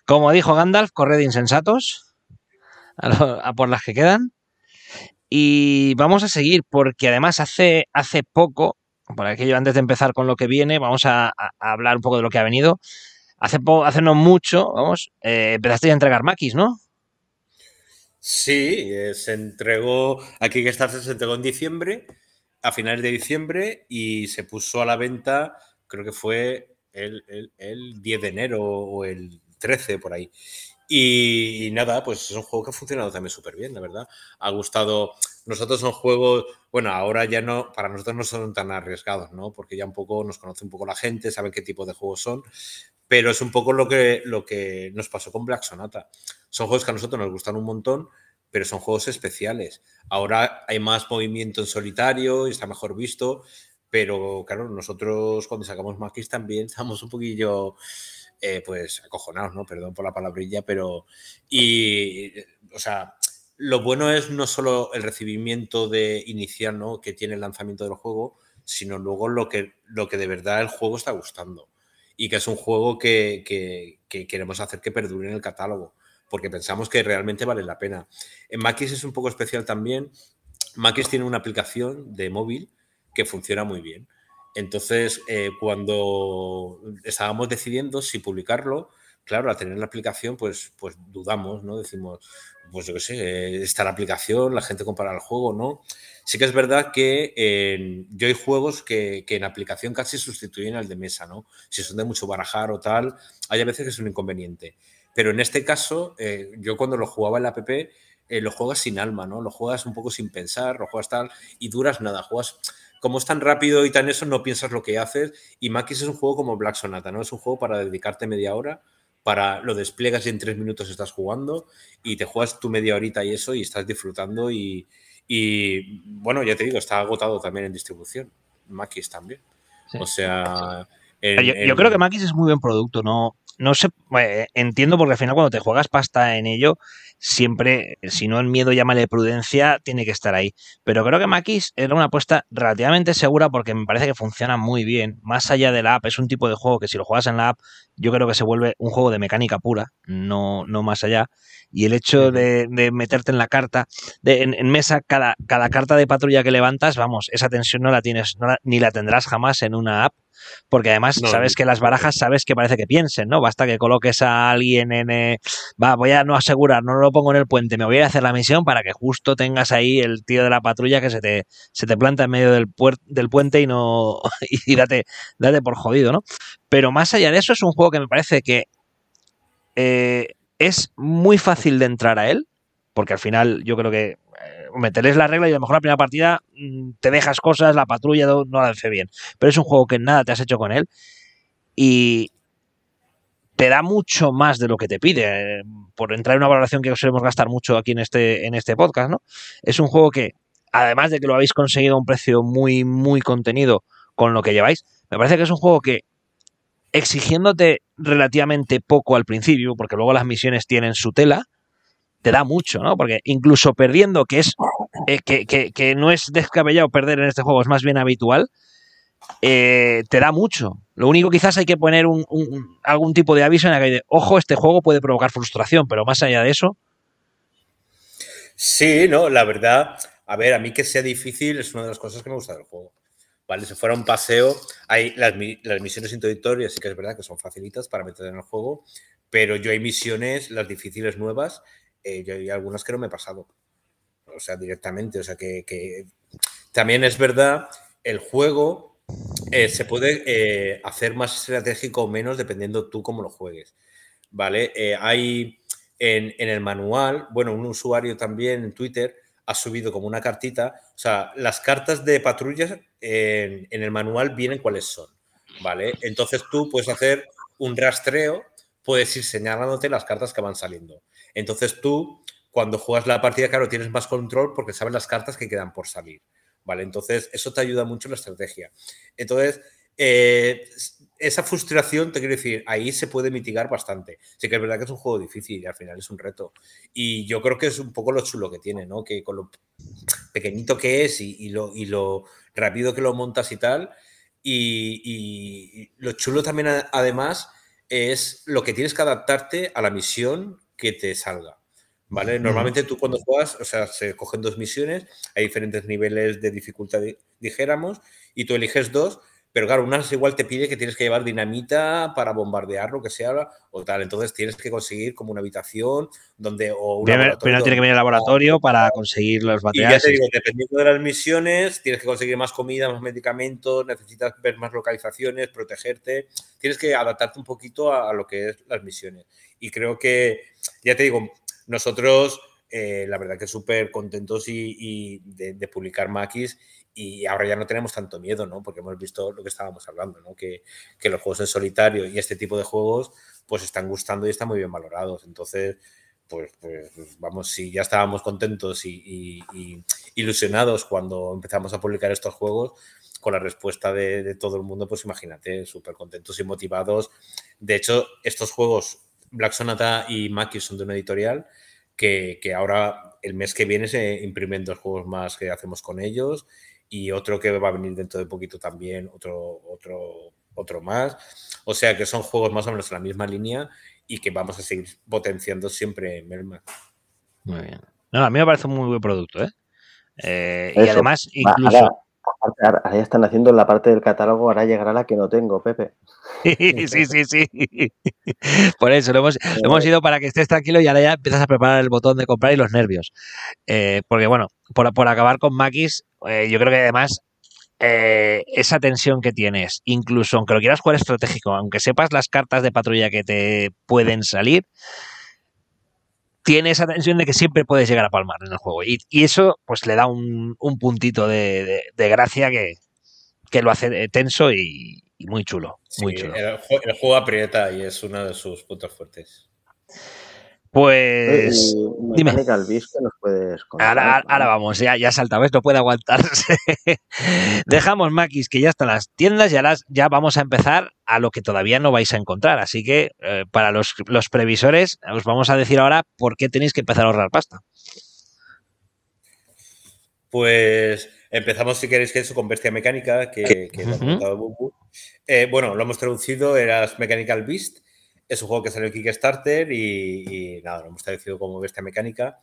como dijo Gandalf, corred insensatos a, por las que quedan. Y vamos a seguir porque además hace, hace poco por aquello, antes de empezar con lo que viene, vamos a, hablar un poco de lo que ha venido. Hace, hace no mucho, vamos, eh, empezaste a entregar maquis, ¿no? Sí, eh, se entregó, aquí que está, se entregó en diciembre, a finales de diciembre, y se puso a la venta, creo que fue el, el 10 de enero o el 13 por ahí. Y, nada, pues es un juego que ha funcionado también súper bien, la verdad. Ha gustado. Nosotros son juegos, bueno, ahora ya no, para nosotros no son tan arriesgados, ¿no? Porque ya un poco nos conoce un poco la gente, saben qué tipo de juegos son, pero es un poco lo que, lo que nos pasó con Black Sonata. Son juegos que a nosotros nos gustan un montón, pero son juegos especiales. Ahora hay más movimiento en solitario y está mejor visto, pero claro, nosotros cuando sacamos Maquis también estamos un poquillo eh, pues acojonados, ¿no? Perdón por la palabrilla, pero. Y, o sea, lo bueno es no solo el recibimiento de inicial, ¿no? Que tiene el lanzamiento del juego, sino luego lo que, lo que de verdad el juego está gustando. Y que es un juego que, que, queremos hacer que perdure en el catálogo, porque pensamos que realmente vale la pena. En Maquis es un poco especial también. Maquis tiene una aplicación de móvil que funciona muy bien. Entonces, eh, cuando estábamos decidiendo si publicarlo, claro, al tener la aplicación, pues, pues dudamos, ¿no? Decimos, pues yo qué sé, está la aplicación, la gente compara el juego, ¿no? Sí que es verdad que yo hay juegos que, en aplicación casi sustituyen al de mesa, ¿no? Si son de mucho barajar o tal, hay a veces que es un inconveniente. Pero en este caso, eh, yo cuando lo jugaba en la app, eh, lo juegas sin alma, ¿no? Lo juegas un poco sin pensar, lo juegas tal, y duras nada, juegas como es tan rápido y tan eso, no piensas lo que haces. Y Maquis es un juego como Black Sonata, ¿no? Es un juego para dedicarte media hora, para lo despliegas y en tres minutos estás jugando y te juegas tu media horita y eso y estás disfrutando y, bueno, ya te digo, está agotado también en distribución. Maquis también. O sea... yo, creo que Maquis es muy buen producto, ¿no? No sé, eh, entiendo porque al final cuando te juegas pasta en ello, siempre, si no el miedo, llámale prudencia, tiene que estar ahí. Pero creo que Maquis era una apuesta relativamente segura porque me parece que funciona muy bien. Más allá de la app, es un tipo de juego que si lo juegas en la app, yo creo que se vuelve un juego de mecánica pura, no, no más allá. Y el hecho de, meterte en la carta, de, en, mesa, cada, cada carta de patrulla que levantas, vamos, esa tensión no la tienes, ni la tendrás jamás en una app porque además sabes que las barajas sabes que parece que piensen, ¿no? Basta que coloques a alguien en... Eh, va, voy a no asegurar, no lo pongo en el puente, me voy a hacer la misión para que justo tengas ahí el tío de la patrulla que se te, se te planta en medio del, del puente y no... y date, date por jodido, ¿no? Pero más allá de eso es un juego que me parece que eh, es muy fácil de entrar a él, porque al final yo creo que meterles la regla y a lo mejor la primera partida mm, te dejas cosas, la patrulla no, la hace bien. Pero es un juego que nada te has hecho con él y te da mucho más de lo que te pide. Eh, por entrar en una valoración que solemos gastar mucho aquí en este, en este podcast, ¿no? Es un juego que, además de que lo habéis conseguido a un precio muy, muy contenido con lo que lleváis, me parece que es un juego que exigiéndote relativamente poco al principio, porque luego las misiones tienen su tela, te da mucho, ¿no? Porque incluso perdiendo, que es eh, que, no es descabellado perder en este juego, es más bien habitual, eh, te da mucho. Lo único quizás hay que poner algún tipo de aviso en la que de, ojo, este juego puede provocar frustración, pero más allá de eso. Sí, no, la verdad, a ver, a mí que sea difícil es una de las cosas que me gusta del juego. Vale, si fuera un paseo, hay las, las misiones introductorias, sí que es verdad que son facilitas para meter en el juego, pero yo hay misiones, las difíciles nuevas, eh, yo hay algunas que no me he pasado. O sea, directamente. O sea, que, también es verdad, el juego eh, se puede eh, hacer más estratégico o menos dependiendo tú cómo lo juegues. ¿Vale? hay en, el manual, bueno, un usuario también en Twitter ha subido como una cartita. O sea, las cartas de patrullas en, en el manual vienen cuáles son. ¿Vale? Entonces tú puedes hacer un rastreo, puedes ir señalándote las cartas que van saliendo. Entonces tú, cuando juegas la partida, claro, tienes más control porque sabes las cartas que quedan por salir. ¿Vale? Entonces, eso te ayuda mucho la estrategia. Entonces, eh, esa frustración, te quiero decir, ahí se puede mitigar bastante. Sí que es verdad que es un juego difícil y al final es un reto. Y yo creo que es un poco lo chulo que tiene, ¿no? Que con lo pequeñito que es y, lo, y lo, rápido que lo montas y tal. Y, y, lo chulo también, además, es lo que tienes que adaptarte a la misión que te salga. ¿Vale? Normalmente tú cuando juegas, o sea, se cogen dos misiones, hay diferentes niveles de dificultad, dijéramos, y tú eliges dos, pero claro, una igual te pide que tienes que llevar dinamita para bombardear lo que sea o tal. Entonces tienes que conseguir como una habitación donde. O un Primero, tiene que venir al laboratorio para conseguir los materiales. Y ya te digo, dependiendo de las misiones, tienes que conseguir más comida, más medicamentos, necesitas ver más localizaciones, protegerte. Tienes que adaptarte un poquito a, lo que es las misiones. Y creo que, ya te digo, nosotros. Eh, la verdad que súper contentos y, de, de, publicar Maquis y ahora ya no tenemos tanto miedo, ¿no? Porque hemos visto lo que estábamos hablando, ¿no? Que, los juegos en solitario y este tipo de juegos pues están gustando y están muy bien valorados. Entonces, pues, pues vamos, si ya estábamos contentos y, ilusionados cuando empezamos a publicar estos juegos, con la respuesta de, todo el mundo, pues imagínate, súper contentos y motivados. De hecho, estos juegos, Black Sonata y Maki son de una editorial que, que ahora el mes que viene se imprimen dos juegos más que hacemos con ellos y otro que va a venir dentro de poquito también, otro, otro, otro más. O sea que son juegos más o menos en la misma línea y que vamos a seguir potenciando siempre en. Muy bien. No, a mí me parece un muy buen producto, ¿eh? eh y además, incluso. Ahora, ya están haciendo la parte del catálogo, ahora llegará la que no tengo, Pepe. sí, sí, sí. Por eso lo hemos, hemos, ido para que estés tranquilo y ahora ya empiezas a preparar el botón de comprar y los nervios. Eh, porque bueno, por, por, acabar con Maquis, eh, yo creo que además eh, esa tensión que tienes, incluso aunque lo quieras jugar estratégico, aunque sepas las cartas de patrulla que te pueden salir, tiene esa tensión de que siempre puedes llegar a palmar en el juego. Y, eso pues le da un, puntito de, gracia que, lo hace tenso y, muy chulo. Muy chulo. El, juego aprieta y es uno de sus puntos fuertes. Pues. Dime. Beast, nos puedes contar? Ahora, ahora, vamos, ya, ya salta, ¿ves? No puede aguantarse. Dejamos Maquis, que ya están las tiendas, y ahora ya vamos a empezar a lo que todavía no vais a encontrar. Así que eh, para los, los previsores, os vamos a decir ahora por qué tenéis que empezar a ahorrar pasta. Pues empezamos, si queréis, que eso con Bestia Mecánica, que, lo ha comentado eh, bueno, lo hemos traducido, eras Mechanical Beast. Es un juego que salió en Kickstarter y, nada, lo hemos traducido como Bestia Mecánica.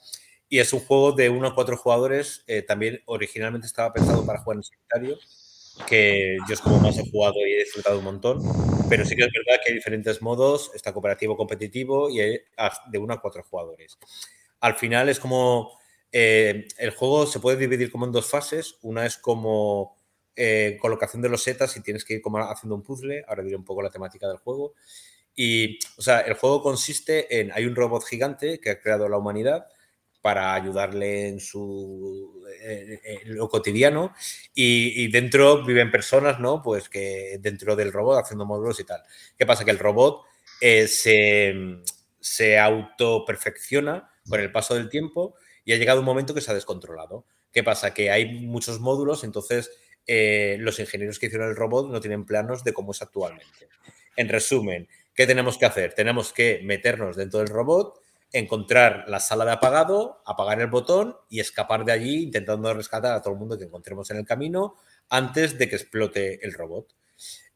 Y es un juego de uno a cuatro jugadores. Eh, también originalmente estaba pensado para jugar en solitario, que yo es como más he jugado y he disfrutado un montón. Pero sí que es verdad que hay diferentes modos. Está cooperativo, competitivo y de uno a cuatro jugadores. Al final es como eh, el juego se puede dividir como en dos fases. Una es como eh, colocación de los setas y tienes que ir como haciendo un puzzle. Ahora diré un poco la temática del juego. Y, o sea, el juego consiste en, hay un robot gigante que ha creado la humanidad para ayudarle en su lo cotidiano y, dentro viven personas, ¿no? Pues que dentro del robot haciendo módulos y tal. ¿Qué pasa? Que el robot eh, se, se autoperfecciona con el paso del tiempo y ha llegado un momento que se ha descontrolado. ¿Qué pasa? Que hay muchos módulos, entonces eh, los ingenieros que hicieron el robot no tienen planos de cómo es actualmente. En resumen, ¿qué tenemos que hacer? Tenemos que meternos dentro del robot, encontrar la sala de apagado, apagar el botón y escapar de allí intentando rescatar a todo el mundo que encontremos en el camino antes de que explote el robot.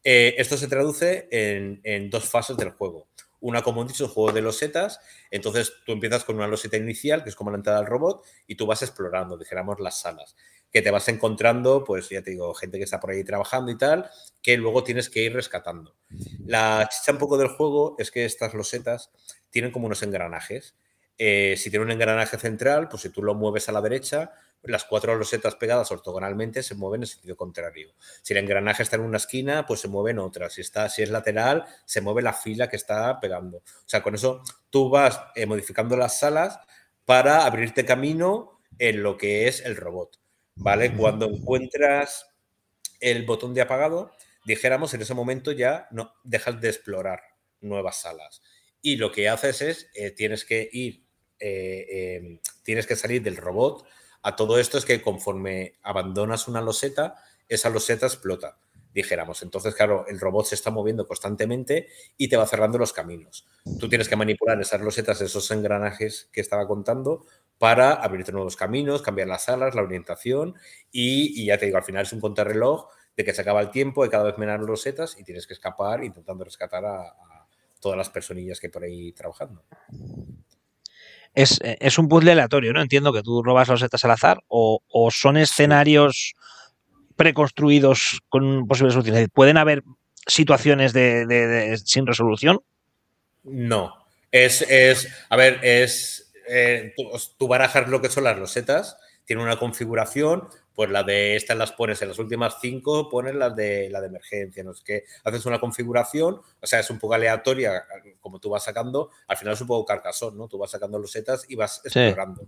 Eh, esto se traduce en, dos fases del juego una, como he dicho, un juego de losetas. Entonces tú empiezas con una loseta inicial, que es como la entrada del robot, y tú vas explorando, dijéramos, las salas. Que te vas encontrando, pues ya te digo, gente que está por ahí trabajando y tal, que luego tienes que ir rescatando. La chicha un poco del juego es que estas losetas tienen como unos engranajes. Eh, si tiene un engranaje central, pues si tú lo mueves a la derecha, las cuatro losetas pegadas ortogonalmente se mueven en sentido contrario. Si el engranaje está en una esquina, pues se mueve en otra. Si, está, si es lateral, se mueve la fila que está pegando. O sea, con eso tú vas eh, modificando las salas para abrirte camino en lo que es el robot. ¿Vale? Cuando encuentras el botón de apagado, dijéramos, en ese momento ya no dejas de explorar nuevas salas. Y lo que haces es, eh, tienes que ir, eh, tienes que salir del robot a todo esto es que conforme abandonas una loseta, esa loseta explota, dijéramos. Entonces, claro, el robot se está moviendo constantemente y te va cerrando los caminos. Tú tienes que manipular esas losetas, esos engranajes que estaba contando, para abrirte nuevos caminos, cambiar las alas, la orientación y, ya te digo, al final es un contrarreloj de que se acaba el tiempo, de cada vez menos losetas y tienes que escapar intentando rescatar a, a todas las personillas que hay por ahí trabajando. Eh, es, un puzzle aleatorio, ¿no? Entiendo que tú robas los setas al azar o, son escenarios preconstruidos con posibles soluciones. ¿Pueden haber situaciones de, sin resolución? No. Es, es a ver, es, eh, tú, barajas lo que son las losetas, tiene una configuración, pues la de estas las pones en las últimas cinco, pones las de la de emergencia, no es que haces una configuración, o sea, es un poco aleatoria como tú vas sacando, al final es un poco carcasón, ¿no? Tú vas sacando los setas y vas explorando.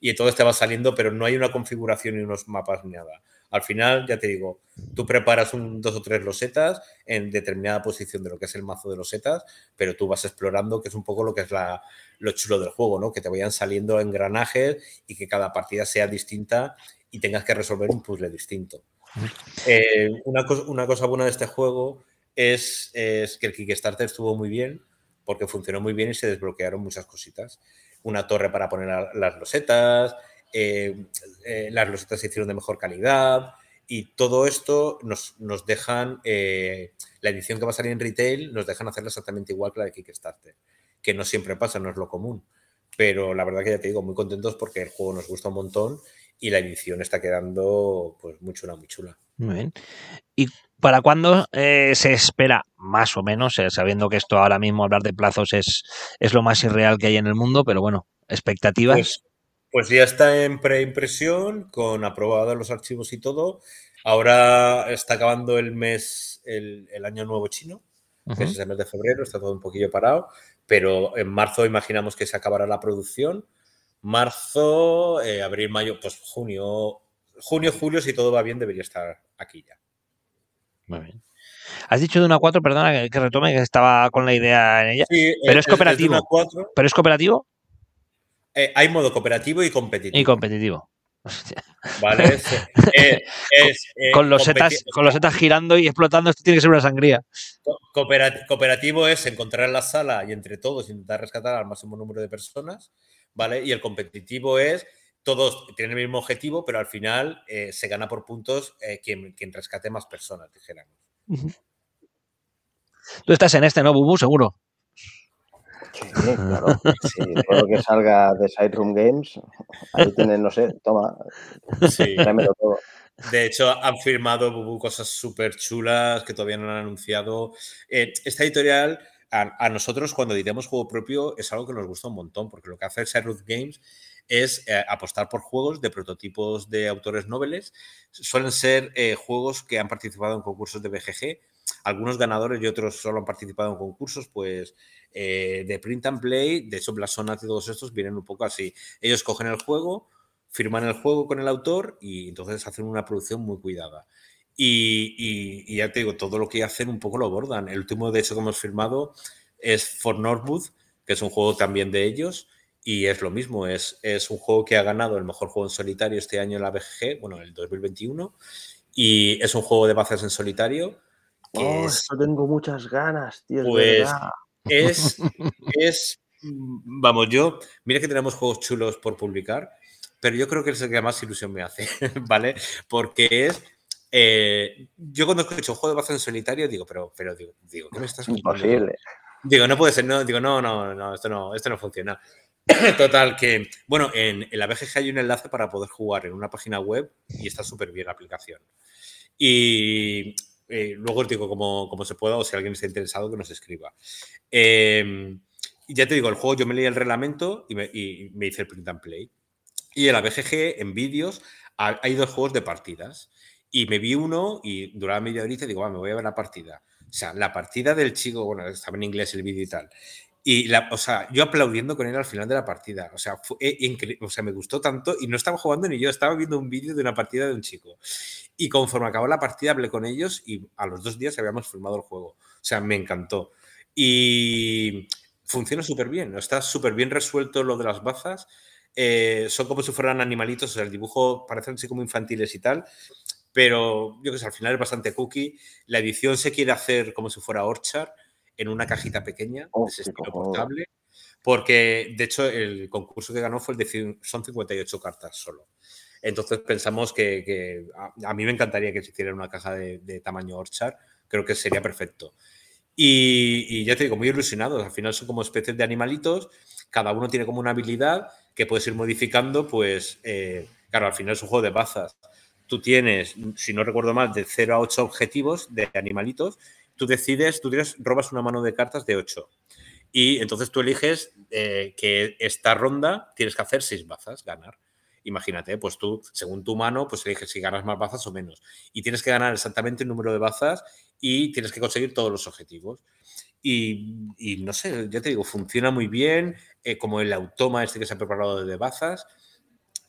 Y entonces te va saliendo, pero no hay una configuración ni unos mapas ni nada. Al final, ya te digo, tú preparas un, dos o tres losetas en determinada posición de lo que es el mazo de losetas, pero tú vas explorando, que es un poco lo que es la, lo chulo del juego, ¿no? Que te vayan saliendo engranajes y que cada partida sea distinta y tengas que resolver un puzzle distinto. Eh, una, una, cosa buena de este juego es, es, que el Kickstarter estuvo muy bien porque funcionó muy bien y se desbloquearon muchas cositas. Una torre para poner las losetas, eh, eh, las losetas se hicieron de mejor calidad y todo esto nos, nos dejan, la edición que va a salir en retail, nos dejan hacerla exactamente igual que la de Kickstarter, que no siempre pasa, no es lo común. Pero la verdad que ya te digo, muy contentos porque el juego nos gusta un montón y la edición está quedando pues muy chula, muy chula. Muy bien. ¿Y para cuándo eh, se espera, más o menos, eh, sabiendo que esto ahora mismo hablar de plazos es, es lo más irreal que hay en el mundo, pero bueno, expectativas? Pues, pues ya está en preimpresión, con aprobados los archivos y todo. Ahora está acabando el mes, el, año nuevo chino, que es el mes de febrero, está todo un poquillo parado, pero en marzo imaginamos que se acabará la producción marzo, eh, abril, mayo, pues junio, junio, julio, si todo va bien, debería estar aquí ya. Muy bien. Has dicho de una 4, perdona que, retome, que estaba con la idea en ella. Sí, pero es, cooperativo. ¿Pero es cooperativo? Eh, hay modo cooperativo y competitivo. Y competitivo. ¿Vale? Es, eh, es, eh, con, los setas, con los setas girando y explotando, esto tiene que ser una sangría. Co- coopera- Cooperativo es encontrar la sala y entre todos intentar rescatar al máximo número de personas, ¿vale? Y el competitivo es todos tienen el mismo objetivo, pero al final eh, se gana por puntos eh, quien, quien rescate más personas, dijéramos. Tú estás en este, ¿no, Bubu? Seguro. Sí, claro. Sí, todo lo que salga de Side Room Games, ahí tienen, no sé, toma, Sí. tráemelo todo. De hecho, han firmado cosas súper chulas que todavía no han anunciado. Eh, esta editorial, a, a nosotros cuando editemos juego propio, es algo que nos gusta un montón, porque lo que hace Cyruth Games es eh, apostar por juegos de prototipos de autores noveles. Suelen ser eh, juegos que han participado en concursos de BGG, algunos ganadores y otros solo han participado en concursos, pues eh, de print and play. De hecho, Blasonat y todos estos vienen un poco así. Ellos cogen el juego, firman el juego con el autor y entonces hacen una producción muy cuidada. Y, y- y ya te digo, todo lo que hacen un poco lo abordan. El último, de hecho, que hemos firmado es For Norwood, que es un juego también de ellos. Y es lo mismo, es, es un juego que ha ganado el mejor juego en solitario este año en la BGG, bueno, el 2021. Y es un juego de bazas en solitario. Que Oh, es, esto tengo muchas ganas, tío. es Pues, es, es, mm, vamos, yo, mira que tenemos juegos chulos por publicar, pero yo creo que es el que más ilusión me hace, ¿vale? Porque es, eh, yo cuando escucho un juego de baza en solitario digo, pero, pero digo, digo, ¿qué me estás Es imposible. Digo, no puede ser, no, digo, no, no, no, esto no, esto no funciona. Total, que, bueno, en, en la BGG hay un enlace para poder jugar en una página web y está súper bien la aplicación. Y eh, luego os digo cómo, cómo se pueda o si alguien está interesado que nos escriba. Eh, ya te digo, el juego yo me leí el reglamento y me, y me hice el print and play. Y en la BGG, en vídeos, ha- hay dos juegos de partidas. Y me vi uno y duraba media horita y digo, va, me voy a ver la partida. O sea, la partida del chico, bueno, estaba en inglés el vídeo y tal. Y, la, o sea, yo aplaudiendo con él al final de la partida. O sea, fue eh, incre- o sea, me gustó tanto y no estaba jugando ni yo, estaba viendo un vídeo de una partida de un chico. Y conforme acabó la partida hablé con ellos y a los dos días habíamos firmado el juego. O sea, me encantó. Y funciona súper bien, está súper bien resuelto lo de las bazas. Eh, son como si fueran animalitos, o sea, el dibujo parecen así como infantiles y tal, pero yo que sé, al final es bastante cookie. La edición se quiere hacer como si fuera Orchard en una cajita pequeña, Oh, estilo portable, porque de hecho el concurso que ganó fue el de son 58 cartas solo. Entonces pensamos que, que a, a mí me encantaría que se hiciera una caja de, de tamaño Orchard, creo que sería perfecto. Y, y ya te digo, muy ilusionados. Al final son como especies de animalitos, cada uno tiene como una habilidad que puedes ir modificando, pues, eh, claro, al final es un juego de bazas. Tú tienes, si no recuerdo mal, de 0 a 8 objetivos de animalitos. Tú decides, tú tienes, robas una mano de cartas de 8. Y entonces tú eliges eh, que esta ronda tienes que hacer 6 bazas, ganar. Imagínate, pues tú, según tu mano, pues eliges si ganas más bazas o menos. Y tienes que ganar exactamente el número de bazas y tienes que conseguir todos los objetivos. Y, no sé, ya te digo, funciona muy bien, eh, como el automa este que se ha preparado de bazas.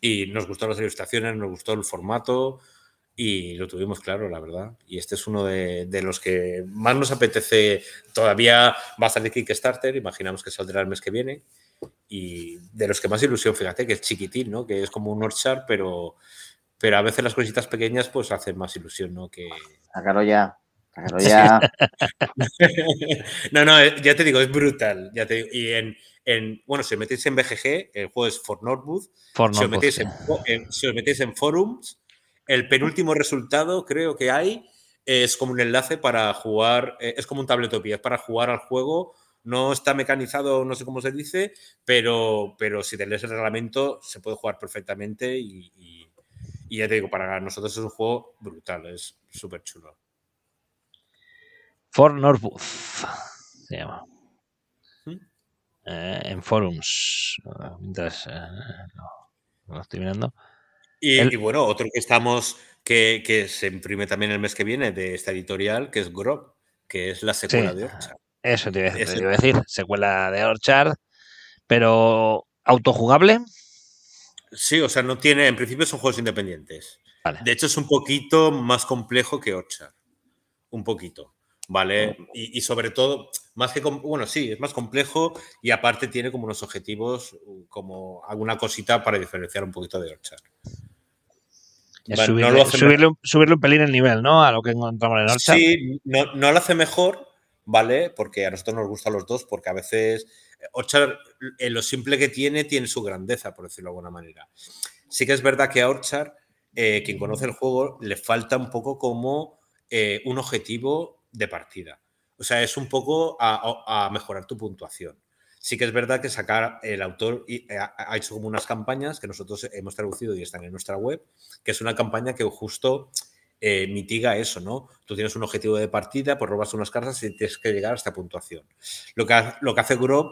Y nos gustó las ilustraciones, nos gustó el formato y lo tuvimos claro, la verdad. Y este es uno de, de los que más nos apetece. Todavía va a salir Kickstarter, imaginamos que saldrá el mes que viene. Y de los que más ilusión, fíjate, que es chiquitín, ¿no? Que es como un Orchard, pero, pero a veces las cositas pequeñas pues hacen más ilusión, ¿no? Que, Sácalo ya. Sácalo ya. no, no, eh, ya te digo, es brutal. Ya te digo. Y en, en- bueno, si os metéis en BGG, el juego es For Norwood. For Si os, Norwood. metéis en, en- si os metéis en forums, el penúltimo resultado creo que hay es como un enlace para jugar, eh, es como un tabletopía, es para jugar al juego. No está mecanizado, no sé cómo se dice, pero, pero si te lees el reglamento se puede jugar perfectamente y, y- y ya te digo, para nosotros es un juego brutal, es súper chulo. For Norwood. Se llama. ¿Mm? Eh, en forums. Mientras. eh, no, no lo estoy mirando. Y, El- y bueno, otro que estamos, que, que se imprime también el mes que viene de esta editorial, que es Grob, que es la secuela Sí. de Orchard. Eso te iba a decir, Ese- te iba a decir. Secuela de Orchard. Pero. ¿Autojugable? Sí, o sea, no tiene, en principio son juegos independientes. Vale. De hecho, es un poquito más complejo que Orchard. Un poquito. ¿Vale? Y, y sobre todo, más que, bueno, sí, es más complejo y aparte tiene como unos objetivos, como alguna cosita para diferenciar un poquito de Orchard. Subirle, un pelín el nivel, ¿no? A lo que encontramos en Orchard. Sí, no, no lo hace mejor, ¿vale? Porque a nosotros nos gustan los dos, porque a veces Orchard, en lo simple que tiene, tiene su grandeza, por decirlo de alguna manera. Sí que es verdad que a Orchard, eh, quien conoce el juego, le falta un poco como eh, un objetivo de partida. O sea, es un poco a, mejorar tu puntuación. Sí que es verdad que sacar el autor eh, ha hecho como unas campañas que nosotros hemos traducido y están en nuestra web, que es una campaña que justo mitiga eso, ¿no? Tú tienes un objetivo de partida, pues robas unas cartas y tienes que llegar a esta puntuación. Lo que, lo que hace Grob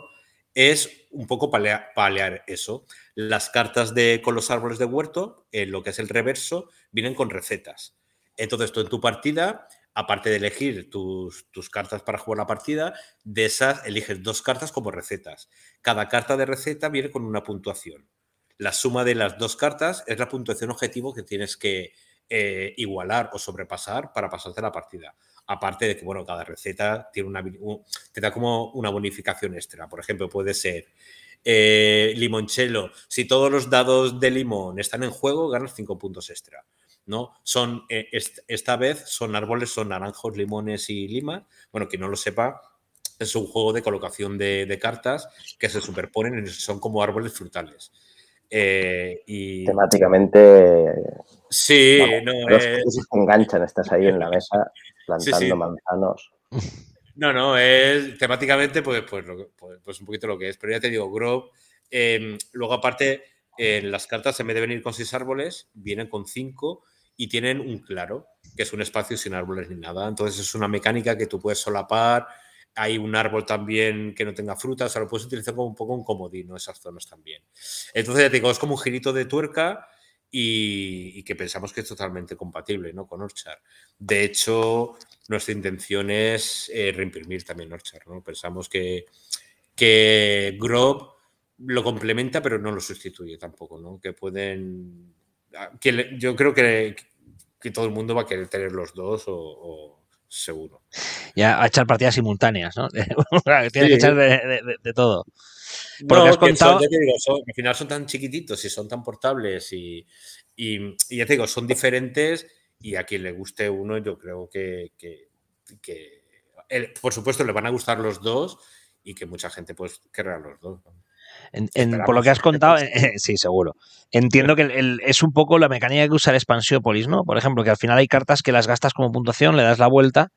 es un poco palear, eso. Las cartas de, con los árboles de huerto, en lo que es el reverso, vienen con recetas. Entonces tú en tu partida, aparte de elegir tus, tus, cartas para jugar la partida, de esas eliges dos cartas como recetas. Cada carta de receta viene con una puntuación. La suma de las dos cartas es la puntuación objetivo que tienes que eh, igualar o sobrepasar para pasarte la partida. Aparte de que, bueno, cada receta tiene una, te da como una bonificación extra. Por ejemplo, puede ser eh, limoncello. Si todos los dados de limón están en juego, ganas 5 puntos extra. ¿No? Son, eh, esta vez son árboles, son naranjos, limones y limas. Bueno, quien no lo sepa, es un juego de colocación de, cartas que se superponen y son como árboles frutales. Eh, y... Temáticamente. Sí, no. Los que se enganchan, estás ahí en la mesa plantando manzanos. No, no, es temáticamente, pues, pues, pues, pues, un poquito lo que es. Pero ya te digo, Grove. Em, luego, aparte, en las cartas, en vez de venir con seis árboles, vienen con cinco y tienen un claro, que es un espacio sin árboles ni nada. Entonces, es una mecánica que tú puedes solapar. Hay un árbol también que no tenga frutas, o sea, lo puedes utilizar como un poco un comodino, esas zonas también. Entonces, ya te digo, es como un girito de tuerca y, que pensamos que es totalmente compatible ¿no? con Orchard. De hecho, nuestra intención es eh, reimprimir también Orchard. ¿no? Pensamos que, que Grob lo complementa, pero no lo sustituye tampoco. ¿no? Que pueden. Ah, que yo creo que, que, todo el mundo va a querer tener los dos o, seguro. Ya a echar partidas simultáneas, ¿no? Tiene que echar de todo. Porque has contado... al final son tan chiquititos y son tan portables y, ya te digo, son diferentes y a quien le guste uno yo creo que, por supuesto le van a gustar los dos y que mucha gente pues querrá los dos. Por lo que has contado, eh, sí, seguro. Entiendo que es un poco la mecánica que usa el Expansiópolis, ¿no? Por ejemplo, que al final hay cartas que las gastas como puntuación, le das la vuelta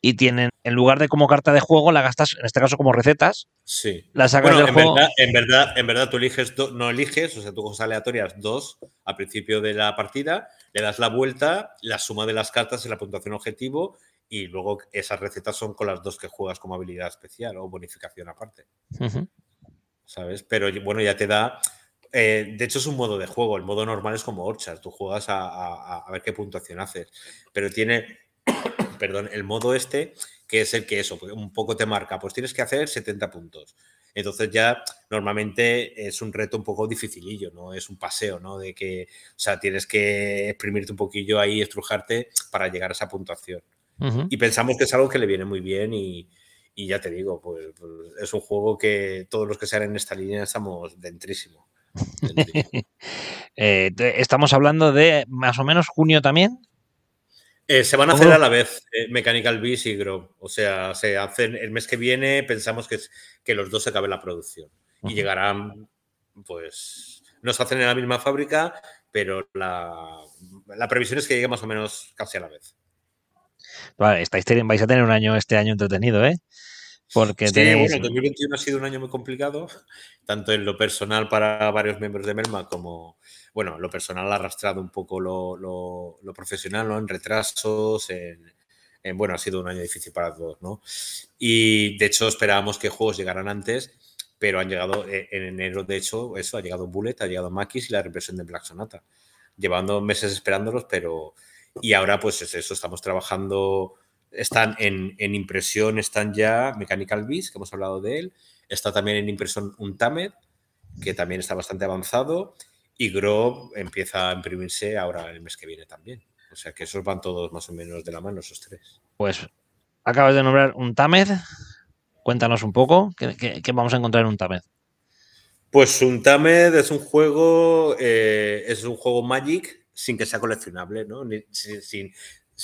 y tienen, en lugar de como carta de juego, la gastas, en este caso, como recetas. Sí. La sacas del en juego. Verdad, en, verdad, en verdad, tú eliges, no eliges, o sea, tú coges aleatorias dos al principio de la partida, le das la vuelta, la suma de las cartas y la puntuación objetivo, y luego esas recetas son con las dos que juegas como habilidad especial o bonificación aparte. ¿Sabes? Pero bueno, ya te da. Eh, de hecho, es un modo de juego. El modo normal es como Orchard. Tú juegas a ver qué puntuación haces. Pero tiene perdón, el modo este, que es el que eso, un poco te marca, pues tienes que hacer 70 puntos. Entonces ya normalmente es un reto un poco dificilillo, ¿no? Es un paseo, ¿no? De que, o sea, tienes que exprimirte un poquillo ahí, estrujarte para llegar a esa puntuación. Y pensamos que es algo que le viene muy bien y, ya te digo, pues, pues, es un juego que todos los que sean en esta línea estamos dentrísimo. Eh, estamos hablando de más o menos junio también. Eh, se van a hacer a la vez eh, Mechanical Beast y Grow. O sea, se hacen el mes que viene, pensamos que, que los dos se acabe la producción. Y llegarán, pues, no se hacen en la misma fábrica, pero la, previsión es que llegue más o menos casi a la vez. Vale, estáis, vais a tener un año este año entretenido, ¿eh? Porque sí, bueno, el 2021 ha sido un año muy complicado, tanto en lo personal para varios miembros de Merma como, bueno, lo personal ha arrastrado un poco lo, profesional, ¿no? En retrasos, en, bueno, ha sido un año difícil para todos, ¿no? Y de hecho esperábamos que juegos llegaran antes, pero han llegado eh, en enero, de hecho, eso, ha llegado Bullet, ha llegado Maquis y la represión de Black Sonata, llevando meses esperándolos, pero... Y ahora, pues es eso, estamos trabajando están en, impresión, están ya Mechanical Beast, que hemos hablado de él. Está también en impresión Untamed, que también está bastante avanzado. Y Grob empieza a imprimirse ahora el mes que viene también. O sea que esos van todos más o menos de la mano, esos tres. Pues acabas de nombrar Untamed. Cuéntanos un poco qué, vamos a encontrar en Untamed. Pues Untamed es un juego, eh, es un juego Magic sin que sea coleccionable, ¿no? sin,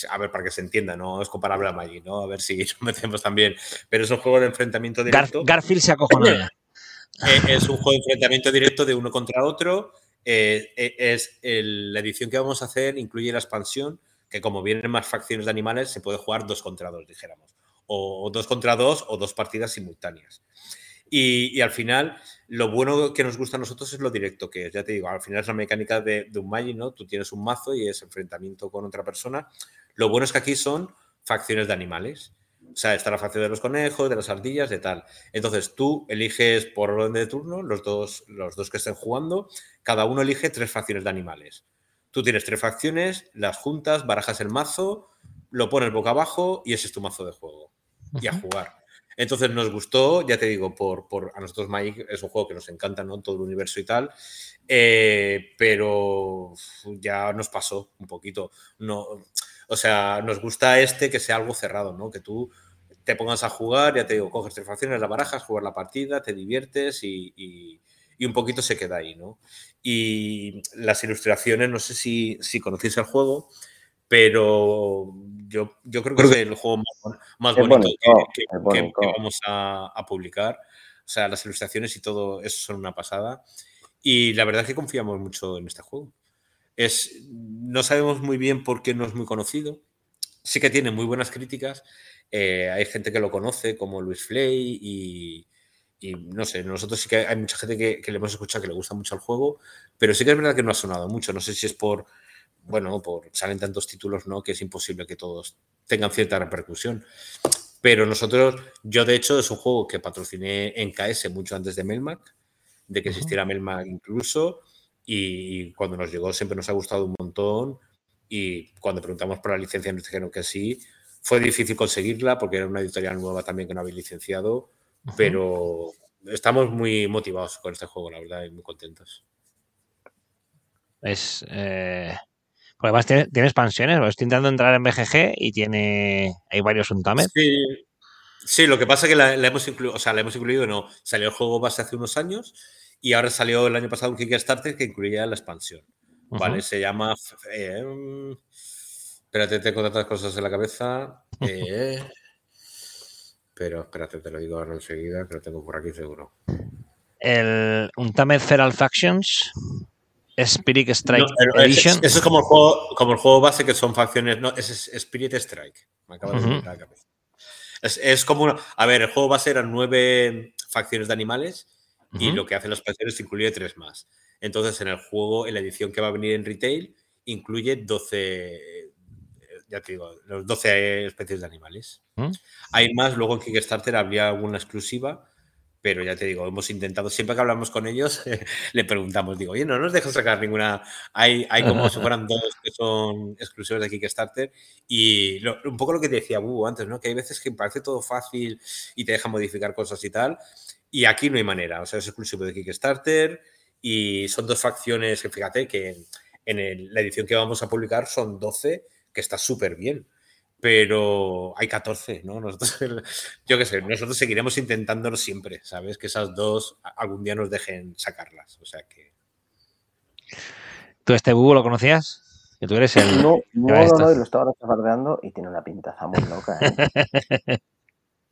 a ver, para que se entienda, no es comparable a Magic, ¿no? A ver si nos metemos también. Pero es un juego de enfrentamiento directo. Garfield se acojonó eh, es un juego de enfrentamiento directo de uno contra otro. Eh, eh, es la edición que vamos a hacer incluye la expansión, que como vienen más facciones de animales, se puede jugar dos contra dos, dijéramos. O, dos contra dos o dos partidas simultáneas. Y, al final, lo bueno que nos gusta a nosotros es lo directo que es. Ya te digo, al final es la mecánica de, de un Magic, ¿no? Tú tienes un mazo y es enfrentamiento con otra persona. Lo bueno es que aquí son facciones de animales. O sea, está la facción de los conejos, de las ardillas, de tal. Entonces tú eliges por orden de turno los dos, los dos que estén jugando. Cada uno elige tres facciones de animales. Tú tienes tres facciones, las juntas, barajas el mazo, lo pones boca abajo y ese es tu mazo de juego. Y a jugar. Entonces nos gustó, ya te digo, por, por a nosotros Magic es un juego que nos encanta, ¿no? Todo el universo y tal. Eh, pero ya nos pasó un poquito. No, o sea, nos gusta este que sea algo cerrado, ¿no? Que tú te pongas a jugar, ya te digo, coges tres facciones, las barajas, jugar la partida, te diviertes y, un poquito se queda ahí, ¿no? Y las ilustraciones, no sé si, si conocéis el juego, pero yo, yo creo que es el juego más, bonito, que, vamos a, a, publicar. O sea, las ilustraciones y todo eso son una pasada. Y la verdad es que confiamos mucho en este juego. Es, no sabemos muy bien por qué no es muy conocido. Sí que tiene muy buenas críticas. Eh, hay gente que lo conoce, como Luis Flay, y, no sé, nosotros sí que hay mucha gente que, le hemos escuchado que le gusta mucho el juego, pero sí que es verdad que no ha sonado mucho. No sé si es por, bueno, por salen tantos títulos, ¿no? Que es imposible que todos tengan cierta repercusión. Pero nosotros, yo de hecho, es un juego que patrociné en KS mucho antes de Melmac, de que existiera Melmac incluso y cuando nos llegó siempre nos ha gustado un montón y cuando preguntamos por la licencia nos dijeron que sí. Fue difícil conseguirla porque era una editorial nueva también que no había licenciado, pero estamos muy motivados con este juego, la verdad, y muy contentos. Es... Eh... además tiene, expansiones, estoy intentando entrar en BGG y tiene hay varios Untamed. Sí, sí, lo que pasa es que la, hemos incluido, o sea, la hemos incluido, no, salió el juego base hace unos años y ahora salió el año pasado un Kickstarter que incluía la expansión. ¿Vale? Se llama. Eh, espérate, tengo tantas cosas en la cabeza. Eh, pero espérate, te lo digo ahora enseguida, que lo tengo por aquí seguro. El Untamed Feral Factions. Spirit Strike Edition. Eso es como el, juego, como el juego base que son facciones. No, es Spirit Strike. Me acaba de venir la cabeza. Es, es como. a ver, el juego base eran nueve facciones de animales y lo que hacen los expansiones incluye tres más. Entonces, en el juego, en la edición que va a venir en retail, incluye 12, ya te digo, los 12 especies de animales. Hay más, luego en Kickstarter habría alguna exclusiva, pero ya te digo, hemos intentado, siempre que hablamos con ellos, le preguntamos, digo, oye, no nos dejan sacar ninguna, hay, hay como si fueran dos que son exclusivos de Kickstarter, y un poco lo que te decía Bubu antes, ¿no? Que hay veces que parece todo fácil y te deja modificar cosas y tal, y aquí no hay manera, o sea, es exclusivo de Kickstarter y son dos facciones que fíjate que en la edición que vamos a publicar son 12, que está súper bien, pero hay 14, ¿no? Nosotros, yo qué sé, nosotros seguiremos intentándolo siempre, ¿sabes? Que esas dos algún día nos dejen sacarlas, o sea que... ¿Tú este Google lo conocías? Que tú eres el... No, no, no, no, y lo estaba chafardeando y tiene una pintaza muy loca, ¿eh?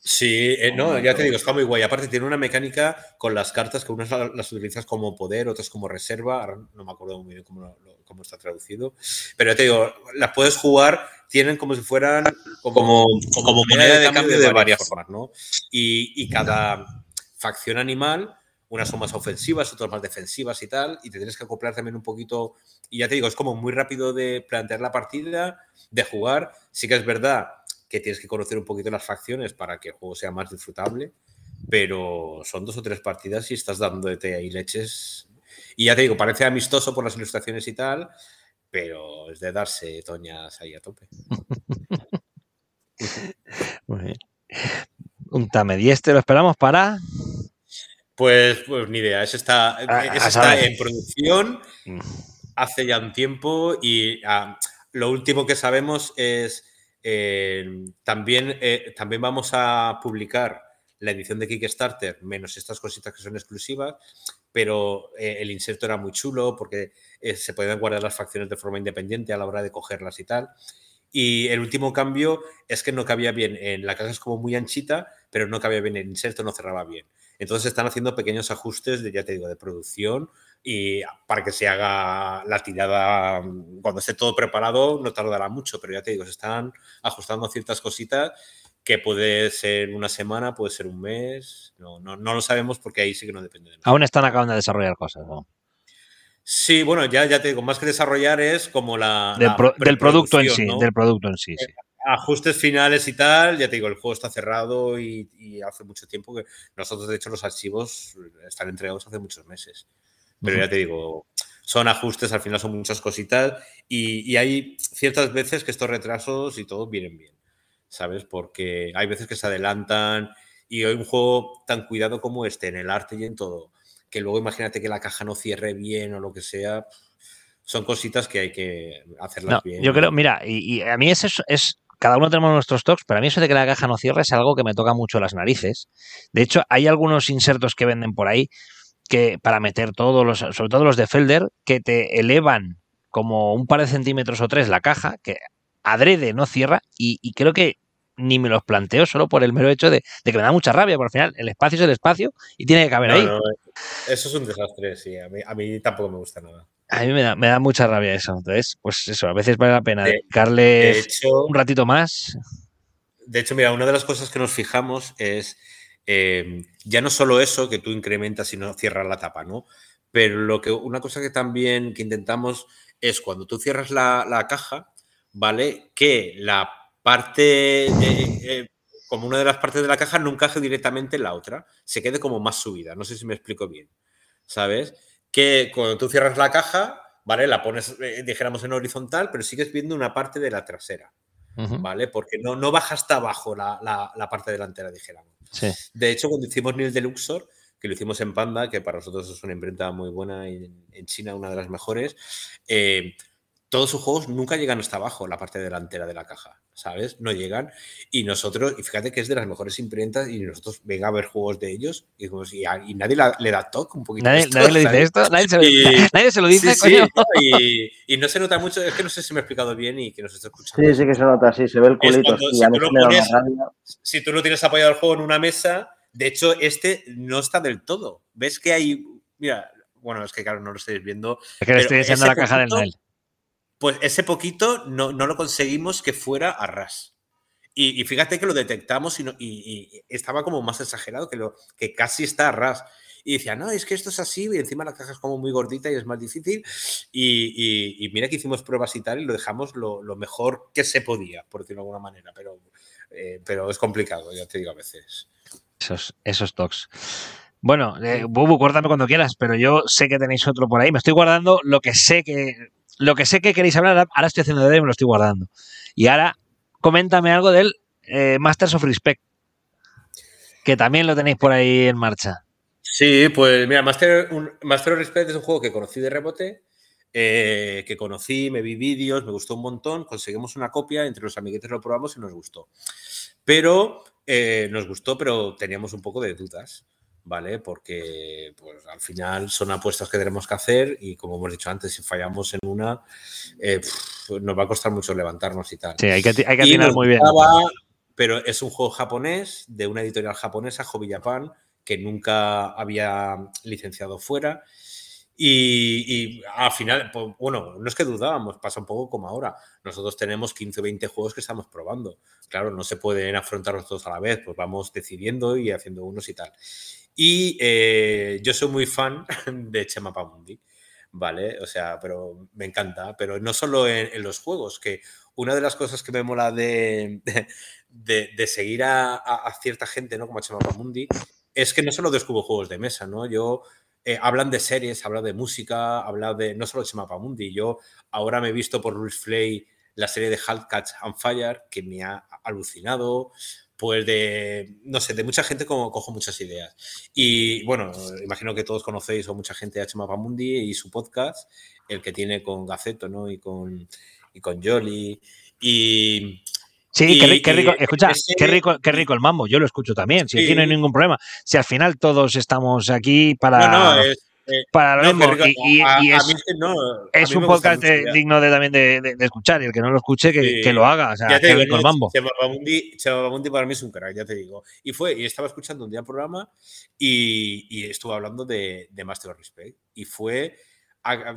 Sí, eh, no, ya te digo, está muy guay. Aparte tiene una mecánica con las cartas que unas las utilizas como poder, otras como reserva. Ahora no me acuerdo muy bien cómo, está traducido. Pero ya te digo, las puedes jugar, tienen como si fueran como, como, moneda de cambio de, varias formas, ¿no? Y, cada facción animal, unas son más ofensivas, otras más defensivas y tal, y te tienes que acoplar también un poquito. Y ya te digo, es como muy rápido de plantear la partida, de jugar. Sí que es verdad que tienes que conocer un poquito las facciones para que el juego sea más disfrutable, pero son dos o tres partidas y estás dando de ahí leches. Y ya te digo, parece amistoso por las ilustraciones y tal, pero es de darse toñas ahí a tope. Un Tamed. ¿Y este lo esperamos para? Pues, pues ni idea. Ese está, ah, en producción mm. hace ya un tiempo y ah, lo último que sabemos es eh, también, eh, también vamos a publicar la edición de Kickstarter menos estas cositas que son exclusivas, pero eh, el inserto era muy chulo porque se pueden guardar las facciones de forma independiente a la hora de cogerlas y tal. Y el último cambio es que no cabía bien, en la caja es como muy anchita, pero no cabía bien el inserto, no cerraba bien. Entonces están haciendo pequeños ajustes de, ya te digo, de producción y para que se haga la tirada cuando esté todo preparado no tardará mucho, pero ya te digo, se están ajustando ciertas cositas que puede ser una semana, puede ser un mes, no, no, no lo sabemos porque ahí sí que no depende de nosotros. Aún están acabando de desarrollar cosas, ¿no? Sí, bueno, ya, ya te digo, más que desarrollar es como la. Del, producto en sí, del producto en sí, sí. Ajustes finales y tal, ya te digo, el juego está cerrado y, hace mucho tiempo que nosotros, de hecho, los archivos están entregados hace muchos meses. Pero ya te digo, son ajustes, al final son muchas cositas y, y, hay ciertas veces que estos retrasos y todo vienen bien, ¿sabes? Porque hay veces que se adelantan y hoy un juego tan cuidado como este, en el arte y en todo, que luego imagínate que la caja no cierre bien o lo que sea, son cositas que hay que hacerlas bien. Yo creo, mira, y, a mí es, es, cada uno tenemos nuestros toques, pero a mí eso de que la caja no cierre es algo que me toca mucho las narices. De hecho, hay algunos insertos que venden por ahí que para meter todos los, sobre todo los de Felder, que te elevan como un par de centímetros o tres la caja, que adrede no cierra, y creo que ni me los planteo solo por el mero hecho de, que me da mucha rabia, porque al final el espacio es el espacio y tiene que caber ahí. eso es un desastre, sí, a mí, tampoco me gusta nada. A mí me da, mucha rabia eso. Entonces, pues eso, a veces vale la pena dedicarle un ratito más. De hecho, mira, una de las cosas que nos fijamos es eh, ya no solo eso, que tú incrementas y no cierras la tapa, ¿no? Pero lo que, una cosa que también que intentamos es cuando tú cierras la, la caja, ¿vale? Que la parte, eh, como una de las partes de la caja, no encaje directamente en la otra, se quede como más subida. No sé si me explico bien, ¿sabes? Que cuando tú cierras la caja, ¿vale? La pones, eh, dijéramos, en horizontal, pero sigues viendo una parte de la trasera, ¿vale? Porque no, no baja hasta abajo la, la, parte delantera, dijéramos. De hecho, cuando hicimos Nil de Luxor, que lo hicimos en Panda, que para nosotros es una imprenta muy buena y en, China una de las mejores, eh, todos sus juegos nunca llegan hasta abajo, la parte delantera de la caja, ¿sabes? No llegan. Y nosotros, y fíjate que es de las mejores imprentas, y nosotros venga a ver juegos de ellos, y, y, nadie le da toque un poquito. ¿Nadie, ¿nadie le dice esto? ¿Nadie se lo, dice, ¿nadie se lo dice, coño? y, no se nota mucho, es que no sé si me he explicado bien y que nos está escuchando. Sí, sí que se nota, sí, se ve el culito. si, tú lo tienes apoyado el juego en una mesa, de hecho, este no está del todo. ¿Ves que hay. Mira, bueno, es que claro, no lo estáis viendo. Es que le estoy enseñando la caja del Nile pues ese poquito no, lo conseguimos que fuera a ras. Y, fíjate que lo detectamos y, estaba como más exagerado, que, lo, que casi está a ras. Y decía, no, es que esto es así, y encima la caja es como muy gordita y es más difícil. Y, mira que hicimos pruebas y tal, y lo dejamos lo, mejor que se podía, por decirlo de alguna manera, pero, eh, pero es complicado, ya te digo a veces. Esos, esos. Bueno, eh, Bubu, cuéntame cuando quieras, pero yo sé que tenéis otro por ahí. Me estoy guardando lo que sé que lo que sé que queréis hablar, ahora estoy haciendo de y me lo estoy guardando. Y ahora, coméntame algo del eh, Masters of Respect, que también lo tenéis por ahí en marcha. Sí, pues mira, Master, Master of Respect es un juego que conocí de rebote, eh, que conocí, me vi vídeos, me gustó un montón, conseguimos una copia, entre los amiguetes lo probamos y nos gustó. Pero eh, nos gustó, pero teníamos un poco de dudas. ¿Vale? Porque pues, al final son apuestas que tenemos que hacer y como hemos dicho antes, si fallamos en una, eh, nos va a costar mucho levantarnos y tal. Sí, hay que, hay que atinar muy bien. Pero es un juego japonés de una editorial japonesa, Hobby Japan, que nunca había licenciado fuera. Y, al final, pues, bueno, no es que dudábamos, pasa un poco como ahora. Nosotros tenemos 15 o 20 juegos que estamos probando. Claro, no se pueden afrontar todos a la vez, pues vamos decidiendo y haciendo unos y tal. Y eh, yo soy muy fan de Chema Pamundi, ¿vale? O sea, pero me encanta, pero no solo en, los juegos, que una de las cosas que me mola de, de, seguir a, cierta gente, ¿no? Como Chema Pamundi, es que no solo descubro juegos de mesa, ¿no? Yo eh, hablan de series, hablan de música, hablan de no solo Chema Pamundi, yo ahora me he visto por Luis Flay la serie de Catch and Fire, que me ha alucinado pues de, no sé, de mucha gente como cojo muchas ideas. Y bueno, imagino que todos conocéis o mucha gente a Chema Pamundi y su podcast, el que tiene con Gaceto, ¿no? Y con, y con Jolly. Y, Sí, Y- qué, ri- qué rico, y escucha, ese- qué rico, qué rico el mambo, yo lo escucho también, si Sí. no hay ningún problema. Si al final todos estamos aquí para, No, no, es, para lo no, mismo, rico. y, A- y es, mí es que no, es un podcast de- digno de, también de, de- de escuchar, y el que no lo escuche, que, Sí. que lo haga, o sea, Ya te digo, no, mambo. Para mí es un crack, ya te digo. Y fue, y estaba escuchando un día el programa y, y estuvo hablando de, Master of Respect. Y fue,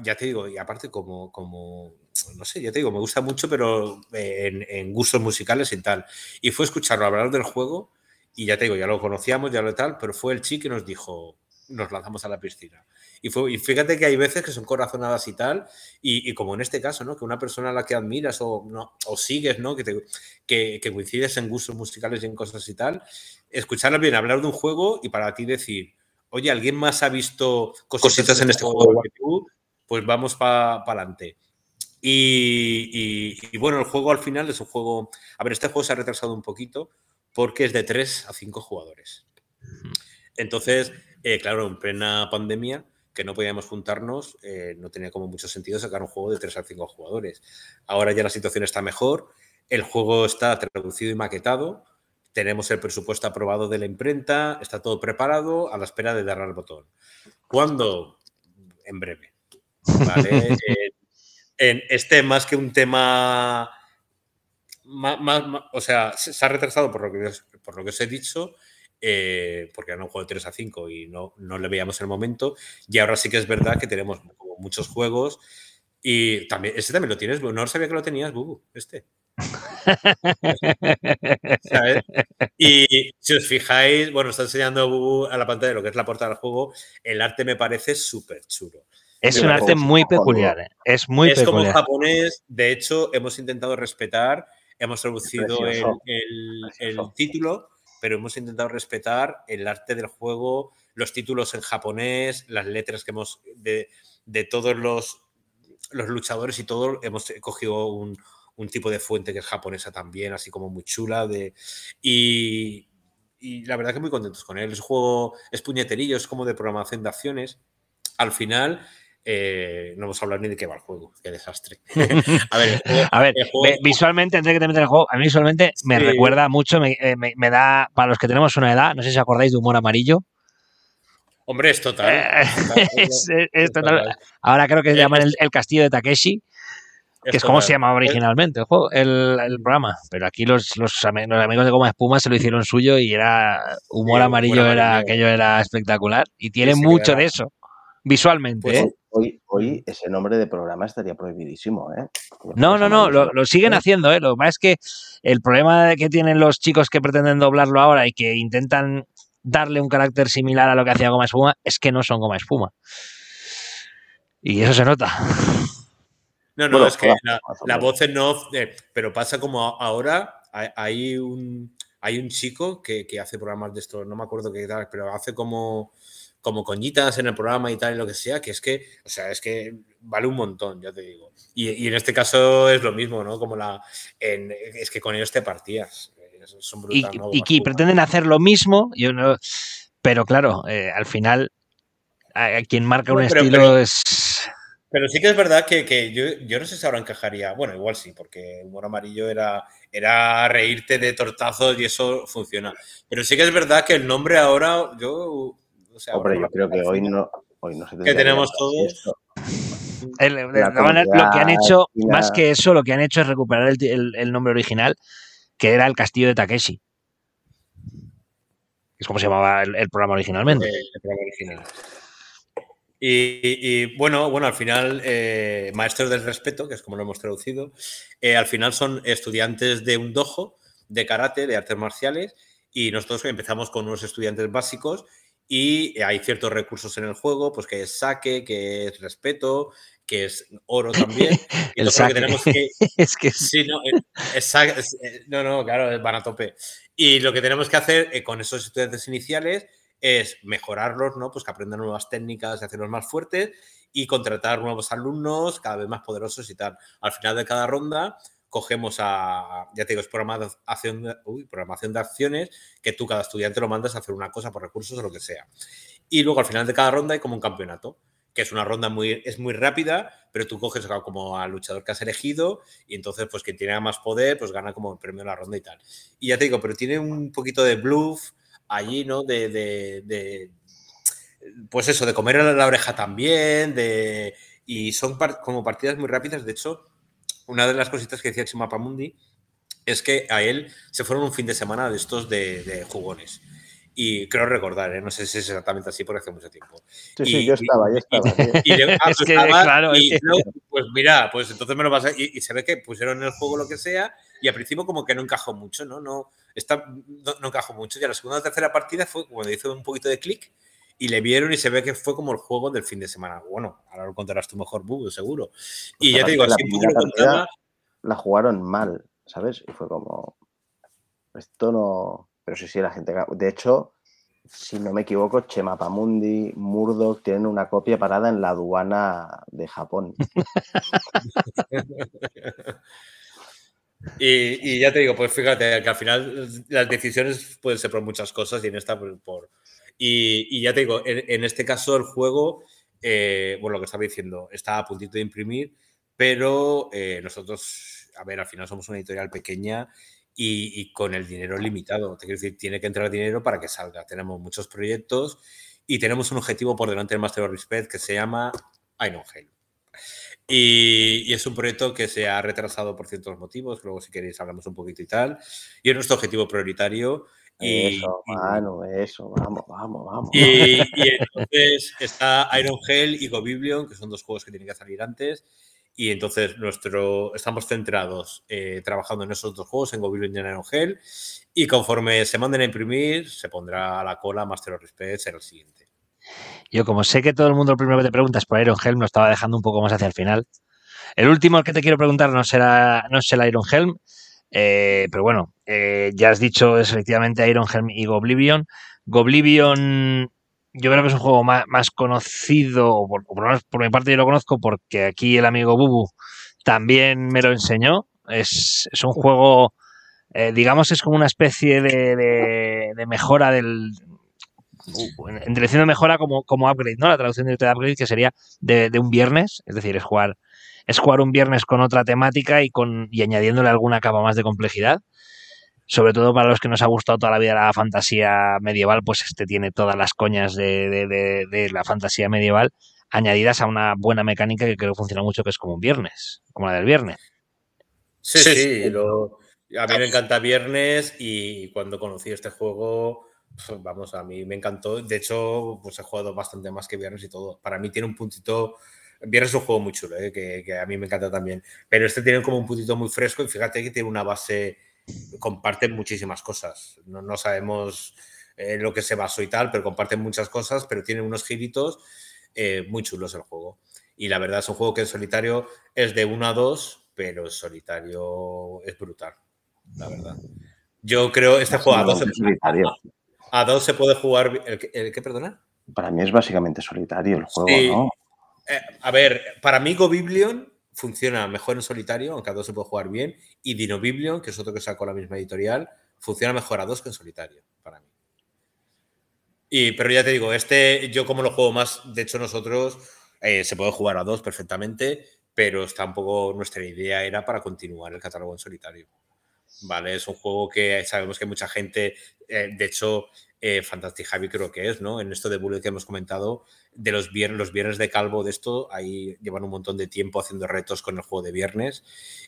ya te digo, y aparte como, como, no sé, ya te digo, me gusta mucho, pero en, en gustos musicales y tal. Y fue escucharlo hablar del juego y ya te digo, ya lo conocíamos, ya lo tal, pero fue el chico que nos dijo, nos lanzamos a la piscina. Y, fue, y fíjate que hay veces que son corazonadas y tal, y, y como en este caso, ¿no? Que una persona a la que admiras o, no, o sigues, ¿no? Que, te, que, que coincides en gustos musicales y en cosas y tal, escucharla bien, hablar de un juego y para ti decir, oye, ¿alguien más ha visto cositas, en este juego igual que tú? Pues vamos para adelante. Y, y- y bueno, el juego al final es un juego. A ver, este juego se ha retrasado un poquito porque es de 3 a 5 jugadores. Entonces, eh, claro, en plena pandemia, que no podíamos juntarnos, eh, no tenía como mucho sentido sacar un juego de 3 a 5 jugadores. Ahora ya la situación está mejor, el juego está traducido y maquetado, tenemos el presupuesto aprobado de la imprenta, está todo preparado a la espera de darle al botón. ¿Cuándo? En breve. ¿Vale? Eh, en este más que un tema ma- ma- ma- o sea, se se ha retrasado por lo que, por lo que os he dicho, eh, porque era un juego de 3 a 5 y no, no le veíamos el momento. Y ahora sí que es verdad que tenemos como muchos juegos. Y también, este también lo tienes, no sabía que lo tenías, Bubu, este. ¿sabes? Y si os fijáis, bueno, está enseñando Bubu a la pantalla lo que es la portada del juego, el arte me parece súper chulo. Es un arte muy peculiar, ¿eh? es muy es como en peculiar. japonés, de hecho, hemos intentado respetar, hemos traducido el, el- el título, pero hemos intentado respetar el arte del juego, los títulos en japonés, las letras que hemos de, de todos los, los luchadores y todo, hemos cogido un, un tipo de fuente que es japonesa también, así como muy chula. De, y, y la verdad que muy contentos con él. Es juego, es puñeterillo, es como de programación de acciones. Al final, eh, no vamos a hablar ni de qué va el juego, qué desastre. a ver, juego- A ver, juego- visualmente, antes de que te metas en el juego, a mí visualmente me recuerda mucho, me, eh, me- me da, para los que tenemos una edad, no sé si os acordáis de Humor Amarillo. Hombre, es total. Eh, es total, es- es- es es total. total, Ahora creo que se llaman es- el, el Castillo de Takeshi, que es como se llamaba originalmente el juego, el, el programa. Pero aquí los, los, ami- los amigos de Goma Espuma se lo hicieron suyo y era Humor Sí, Amarillo, era, Amarillo. aquello era espectacular. Y tiene sí mucho era- de eso, visualmente. Pues ¿eh? Hoy, hoy ese nombre de programa estaría prohibidísimo, ¿eh? No, no, no, lo, lo siguen haciendo, ¿eh? Lo que pasa es que el problema que tienen los chicos que pretenden doblarlo ahora y que intentan darle un carácter similar a lo que hacía Goma Espuma es que no son Goma Espuma. Y eso se nota. No, no, Bueno, es que hola, la, voz en off, eh, pero pasa como ahora hay, hay un hay un chico que, que hace programas de esto, no me acuerdo qué tal, pero hace como como coñitas en el programa y tal y lo que sea, que es que, o sea, es que vale un montón, ya te digo. Y, y en este caso es lo mismo, ¿no? Como la en- es que con ellos te partías. Son Y, brutales, ¿no? y que pretenden hacer lo mismo, yo no, pero claro, eh, al final a, a quien marca un pero- estilo pero- es... Pero sí que es verdad que, que yo, yo no sé si ahora encajaría. Bueno, igual sí, porque humor amarillo era, era reírte de tortazos y eso funciona. Pero sí que es verdad que el nombre ahora, yo. O sea, Hombre, yo creo que hoy no, hoy no se que tenemos todos. esto. el- de la alguna manera, lo que han hecho, más que eso, lo que han hecho es recuperar el, ti- el- el nombre original, que era el Castillo de Takeshi. Es como se llamaba el, el programa originalmente. eh, el programa original. Y, y, bueno, bueno, al final, eh, maestros del respeto, que es como lo hemos traducido, eh, al final son estudiantes de un dojo de karate, de artes marciales, y nosotros empezamos con unos estudiantes básicos y hay ciertos recursos en el juego, pues que es saque, que es respeto, que es oro también. Y El que tenemos que, es que Sí, no, eh, es- eh, no, no, claro, van a tope. Y lo que tenemos que hacer eh, con esos estudiantes iniciales es mejorarlos, ¿no? Pues que aprendan nuevas técnicas y hacerlos más fuertes y contratar nuevos alumnos cada vez más poderosos y tal. Al final de cada ronda cogemos a, ya te digo, es programación de, acciones que tú cada estudiante lo mandas a hacer una cosa por recursos o lo que sea. Y luego al final de cada ronda hay como un campeonato que es una ronda muy, es muy rápida, pero tú coges como al luchador que has elegido y entonces pues quien tiene más poder pues gana como el premio de la ronda y tal. Y ya te digo, pero tiene un poquito de bluff allí, ¿no? De, de, pues eso, de comer la oreja también, de... Y son como partidas muy rápidas, de hecho, una de las cositas que decía Chimapamundi es que a él se fueron un fin de semana de estos de jugones. Y creo recordar, ¿eh? no sé si es exactamente así porque hace mucho tiempo. Sí, sí, yo estaba, yo estaba. es que, claro, y pues mira, pues entonces me lo pasa. Y, y, se ve que pusieron en el juego lo que sea y al principio como que no encajó mucho, ¿no? No, está, no, encajó mucho. Y a la segunda o tercera partida fue cuando hizo un poquito de clic y le vieron y se ve que fue como el juego del fin de semana. Bueno, ahora lo contarás tú mejor, Bubu, seguro. Y ya te digo, así la, contaba, la jugaron mal, ¿sabes? Y fue como, esto no pero sí, sí, la gente. De hecho, si no me equivoco, Chemapamundi, Murdoch tienen una copia parada en la aduana de Japón. y, ya te digo, pues fíjate que al final las decisiones pueden ser por muchas cosas y en esta por. Y, ya te digo, en, este caso el juego, eh, bueno, lo que estaba diciendo, está a puntito de imprimir, pero eh, nosotros, a ver, al final somos una editorial pequeña y, con el dinero limitado. Te quiero decir, tiene que entrar dinero para que salga. Tenemos muchos proyectos y tenemos un objetivo por delante del Master of Respect que se llama Iron Hell. Y, y, es un proyecto que se ha retrasado por ciertos motivos, luego si queréis hablamos un poquito y tal. Y es nuestro objetivo prioritario. Y, eso, mano, eso, vamos, vamos, vamos. Y, y, entonces está Iron Hell y Go Biblion, que son dos juegos que tienen que salir antes. Y entonces nuestro, estamos centrados eh, trabajando en esos dos juegos, en Goblin y en Hell. Y conforme se manden a imprimir, se pondrá a la cola Master of Respect, será el siguiente. Yo, como sé que todo el mundo lo primero que te pregunta es por Iron Helm, lo estaba dejando un poco más hacia el final. El último que te quiero preguntar no será no es el Iron Helm, eh, pero bueno, eh, ya has dicho es efectivamente Iron Helm y Goblivion. Goblivion yo creo que es un juego más, conocido, por, mi parte yo lo conozco porque aquí el amigo Bubu también me lo enseñó. Es, un juego, eh, digamos, es como una especie de, mejora del... De mejora como, como upgrade, ¿no? La traducción de upgrade que sería de, un viernes, es decir, es jugar, es jugar un viernes con otra temática y, con, y añadiéndole alguna capa más de complejidad sobre todo para los que nos ha gustado toda la vida la fantasía medieval, pues este tiene todas las coñas de, la fantasía medieval añadidas a una buena mecánica que creo que funciona mucho, que es como un viernes, como la del viernes. Sí, sí, a mí me encanta viernes y cuando conocí este juego, pues, vamos, a mí me encantó. De hecho, pues he jugado bastante más que viernes y todo. Para mí tiene un puntito... Viernes es un juego muy chulo, ¿eh? que, que a mí me encanta también. Pero este tiene como un puntito muy fresco y fíjate que tiene una base comparten muchísimas cosas. No, sabemos eh, lo que se basó y tal, pero comparten muchas cosas, pero tienen unos giritos eh, muy chulos el juego. Y la verdad es un juego que en solitario es de 1 a 2, pero en solitario es brutal, la verdad. Yo creo este juego a 2 a se puede jugar. ¿El, qué, perdona? Para mí es básicamente solitario el juego, ¿no? Eh, a ver, para mí Go Biblion funciona mejor en solitario, aunque a dos se puede jugar bien, y Dino Biblion, que es otro que sacó la misma editorial, funciona mejor a dos que en solitario, para mí. Y, pero ya te digo, este yo como lo juego más, de hecho nosotros eh, se puede jugar a dos perfectamente, pero está un poco, nuestra idea era para continuar el catálogo en solitario. ¿Vale? Es un juego que sabemos que mucha gente, eh, de hecho, eh, Fantastic Javi creo que es, ¿no? En esto de Bullet que hemos comentado, de los viernes, los viernes de calvo de esto, ahí llevan un montón de tiempo haciendo retos con el juego de viernes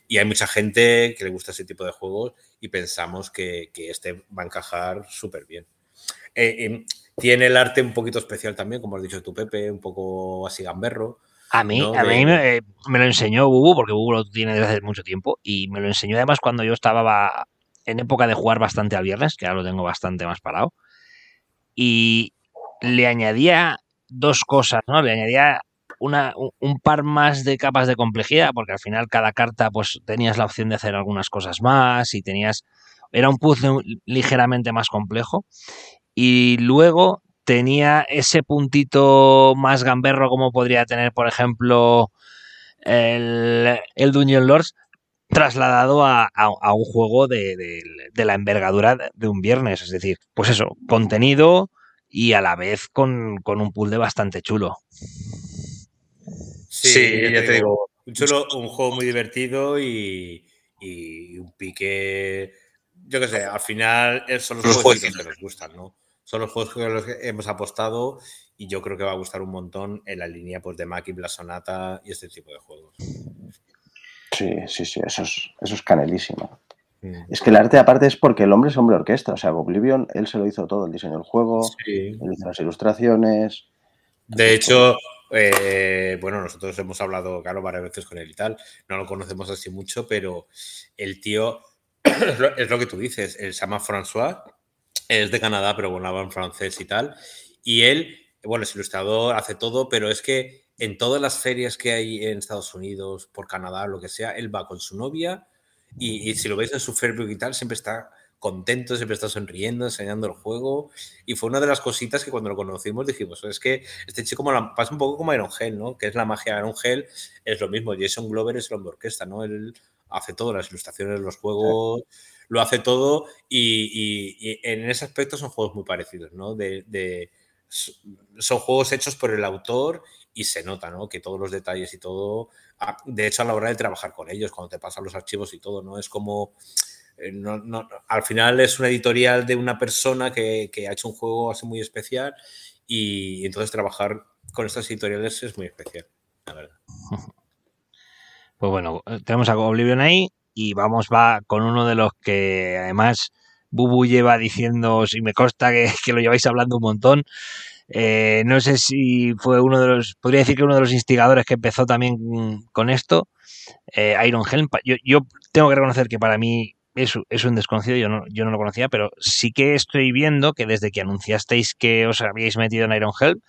y hay mucha gente que le gusta ese tipo de juegos y pensamos que, este va a encajar súper bien. Eh, em, tiene el arte un poquito especial también, como has dicho tú, Pepe, un poco así gamberro. A mí, a mí me, me, lo enseñó Bubu, porque Bubu lo tiene desde hace mucho tiempo, y me lo enseñó además cuando yo estaba en época de jugar bastante al viernes, que ahora lo tengo bastante más parado y le añadía dos cosas, ¿no? Le añadía una, un par más de capas de complejidad, porque al final cada carta pues tenías la opción de hacer algunas cosas más y tenías... Era un puzzle ligeramente más complejo. Y luego tenía ese puntito más gamberro como podría tener, por ejemplo, el, el Dungeon Lords, trasladado a, un juego de, la envergadura de un viernes. Es decir, pues eso, contenido y a la vez con, un pool de bastante chulo. Sí, ya te digo. Un, un juego muy divertido y, un pique. Yo qué sé, al final son los, juegos que nos gustan, ¿no? Son los juegos que los hemos apostado y yo creo que va a gustar un montón en la línea pues, de Maki, Blasonata y este tipo de juegos. Sí, sí, sí, eso es, eso es canelísimo. Mm. Es que el arte aparte es porque el hombre es hombre orquesta, o sea, Oblivion, él se lo hizo todo, el diseño del juego, él hizo las ilustraciones. De hecho, eh, bueno, nosotros hemos hablado, claro, varias veces con él y tal, no lo conocemos así mucho, pero el tío, es lo, que tú dices, él se llama François, es de Canadá, pero bueno, habla en francés y tal, y él, bueno, es ilustrador, hace todo, pero es que en todas las ferias que hay en Estados Unidos, por Canadá, lo que sea, él va con su novia y, si lo veis en su Facebook y tal, siempre está contento, siempre está sonriendo, enseñando el juego. Y fue una de las cositas que cuando lo conocimos dijimos, es que este chico pasa un poco como Iron Hell, ¿no? Que es la magia de Iron Hell, es lo mismo. Jason Glover es el hombre orquesta, ¿no? Él hace todo, las ilustraciones, los juegos, lo hace todo. Y, en ese aspecto son juegos muy parecidos, ¿no? de, son juegos hechos por el autor y se nota, ¿no? Que todos los detalles y todo, de hecho a la hora de trabajar con ellos, cuando te pasan los archivos y todo, ¿no? Es como, eh, al final es una editorial de una persona que, ha hecho un juego así muy especial y, entonces trabajar con estas editoriales es muy especial, la verdad. Pues bueno, tenemos a Oblivion ahí y vamos va con uno de los que además Bubu lleva diciendo, si me consta que, lo lleváis hablando un montón, eh, no sé si fue uno de los, podría decir que uno de los instigadores que empezó también con esto, eh, Iron Helm. Yo, tengo que reconocer que para mí es, es un desconocido, yo no, yo no lo conocía, pero sí que estoy viendo que desde que anunciasteis que os habíais metido en Iron Helm,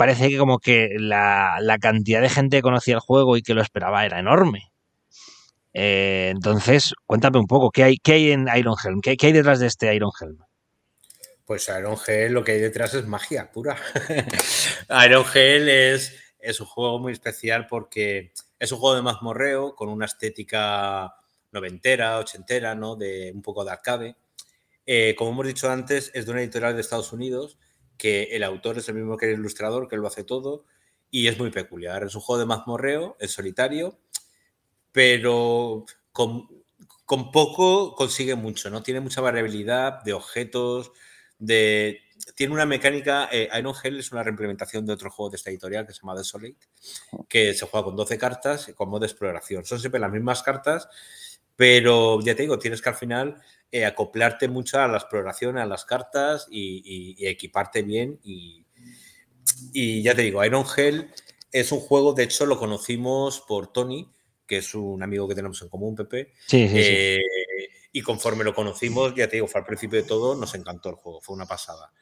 parece que como que la, cantidad de gente que conocía el juego y que lo esperaba era enorme. Eh, entonces, cuéntame un poco, ¿qué hay, qué hay en Iron Helm? ¿Qué, ¿Qué, hay detrás de este Iron Helm? Pues Iron Hell lo que hay detrás es magia pura. Iron Hell es, es un juego muy especial porque es un juego de mazmorreo con una estética noventera, ochentera, ¿no? De un poco de arcade. Eh, como hemos dicho antes, es de una editorial de Estados Unidos que el autor es el mismo que el ilustrador, que lo hace todo, y es muy peculiar. Es un juego de mazmorreo, es solitario, pero con, con poco consigue mucho, ¿no? Tiene mucha variabilidad de objetos, tiene una mecánica, eh, Iron Hell es una reimplementación de otro juego de esta editorial que se llama Desolate, que se juega con 12 cartas con modo de exploración. Son siempre las mismas cartas, pero ya te digo, tienes que al final eh, acoplarte mucho a la exploración, a las cartas y, equiparte bien. Y, ya te digo, Iron Hell es un juego, de hecho lo conocimos por Tony, que es un amigo que tenemos en común, Pepe. Sí, sí, sí. Eh, y conforme lo conocimos, ya te digo, fue al principio de todo, nos encantó el juego, fue una pasada.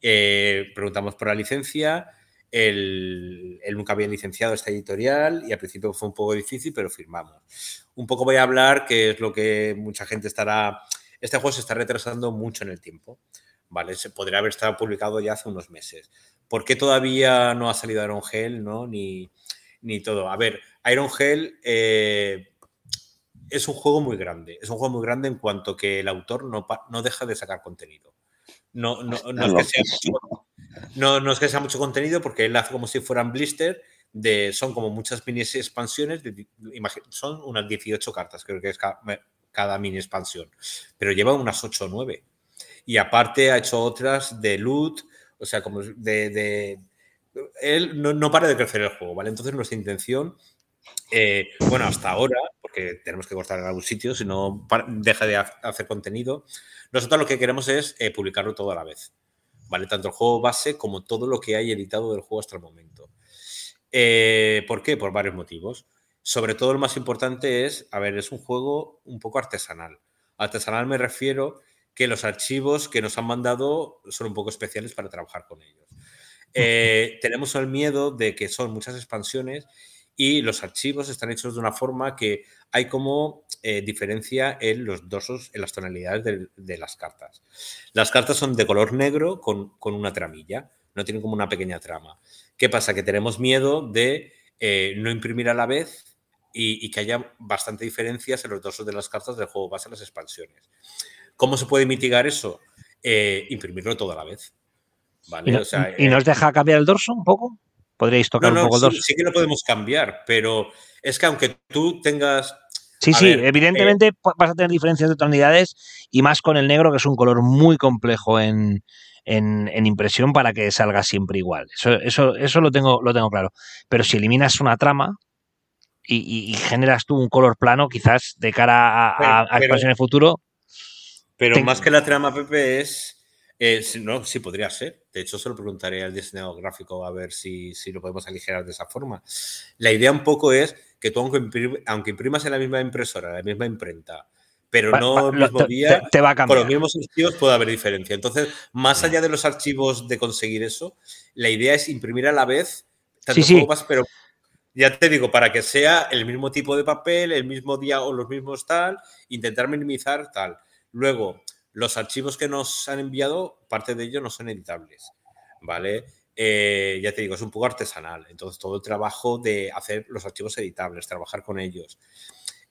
Eh, preguntamos por la licencia, él, nunca había licenciado esta editorial y al principio fue un poco difícil, pero firmamos. Un poco voy a hablar, que es lo que mucha gente estará... Este juego se está retrasando mucho en el tiempo, ¿vale? Se podría haber estado publicado ya hace unos meses. ¿Por qué todavía no ha salido Iron Hell, no? Ni, ni todo. A ver, Iron Hell... Eh, es un juego muy grande. Es un juego muy grande en cuanto que el autor no, no deja de sacar contenido. No, no, no, es que sea mucho, no, es que sea mucho contenido porque él hace como si fueran blister. De, son como muchas mini expansiones. son unas 18 cartas, creo que es cada, mini expansión. Pero lleva unas 8 o 9. Y aparte ha hecho otras de loot, o sea, como de. de él no, no, para de crecer el juego, ¿vale? Entonces nuestra intención, eh, bueno, hasta ahora, que tenemos que cortar en algún sitio, si no deja de hacer contenido. Nosotros lo que queremos es eh, publicarlo todo a la vez. ¿Vale? Tanto el juego base como todo lo que hay editado del juego hasta el momento. Eh, ¿Por qué? Por varios motivos. Sobre todo el más importante es, a ver, es un juego un poco artesanal. Artesanal me refiero que los archivos que nos han mandado son un poco especiales para trabajar con ellos. Tenemos el miedo de que son muchas expansiones y los archivos están hechos de una forma que hay como eh, diferencia en los dosos, en las tonalidades de, las cartas. Las cartas son de color negro con, una tramilla, no tienen como una pequeña trama. ¿Qué pasa? Que tenemos miedo de eh, no imprimir a la vez y, que haya bastante diferencias en los dosos de las cartas del juego base en las expansiones. ¿Cómo se puede mitigar eso? Eh, imprimirlo todo a la vez. ¿Y, ¿Y nos deja cambiar el dorso un poco? Podríais tocar No, no, un poco el sí, 2. sí que lo podemos cambiar, pero es que aunque tú tengas. Sí, a sí, ver, eh, evidentemente pa- vas a tener diferencias de tonalidades y más con el negro, que es un color muy complejo en, en- en impresión para que salga siempre igual. Eso, eso, eso lo, tengo, lo tengo claro. Pero si eliminas una trama y, y- y generas tú un color plano, quizás de cara a, Pero- a pero- expansiones futuro, Pero más que la trama Pepe es. Eh, no, sí podría ser. De hecho, se lo preguntaré al diseñador gráfico a ver si, si lo podemos aligerar de esa forma. La idea un poco es que tú, aunque, imprim- aunque imprimas en la misma impresora, en la misma imprenta, pero va- no va- el mismo te, día, te- te va a con los mismos archivos puede haber diferencia. Entonces, más allá de los archivos de conseguir eso, la idea es imprimir a la vez tanto Sí, sí. pero ya te digo, para que sea el mismo tipo de papel, el mismo día o los mismos tal, intentar minimizar tal. Luego, los archivos que nos han enviado, parte de ellos no son editables, ¿vale? Eh, ya te digo, es un poco artesanal. Entonces, todo el trabajo de hacer los archivos editables, trabajar con ellos.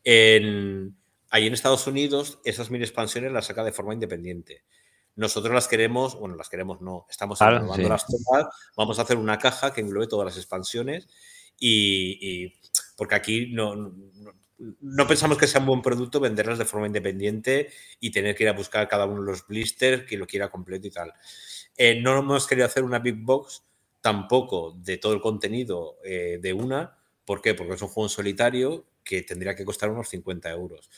En, ahí en Estados Unidos, esas mini expansiones las saca de forma independiente. Nosotros las queremos, bueno, las queremos no, estamos Claro, sí. todas. Vamos a hacer una caja que englobe todas las expansiones y, y- porque aquí no, no, no pensamos que sea un buen producto venderlas de forma independiente y tener que ir a buscar cada uno los blisters que lo quiera completo y tal. Eh, no hemos querido hacer una big box tampoco de todo el contenido eh, de una. ¿Por qué? Porque es un juego en solitario que tendría que costar unos 50 euros.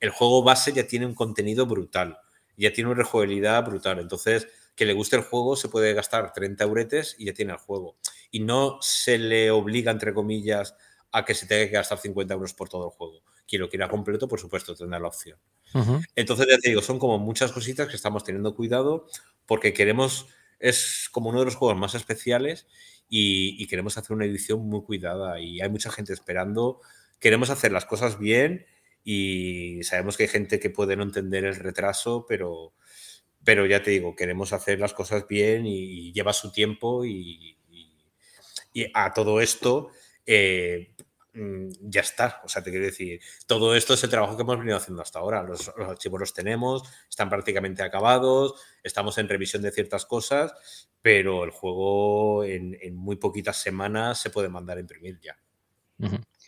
El juego base ya tiene un contenido brutal, ya tiene una rejugabilidad brutal. Entonces, que le guste el juego se puede gastar 30 euretes y ya tiene el juego. Y no se le obliga, entre comillas, a que se tenga que gastar 50 euros por todo el juego. Quien lo quiera completo, por supuesto, tendrá la opción. Ujú. Entonces, ya te digo, son como muchas cositas que estamos teniendo cuidado porque queremos, es como uno de los juegos más especiales y, y queremos hacer una edición muy cuidada y hay mucha gente esperando. Queremos hacer las cosas bien y sabemos que hay gente que puede no entender el retraso, pero, pero ya te digo, queremos hacer las cosas bien y, lleva su tiempo y, y- y a todo esto eh, ya está. O sea, te quiero decir, todo esto es el trabajo que hemos venido haciendo hasta ahora. Los, los archivos los tenemos, están prácticamente acabados, estamos en revisión de ciertas cosas, pero el juego en, en muy poquitas semanas se puede mandar a imprimir ya.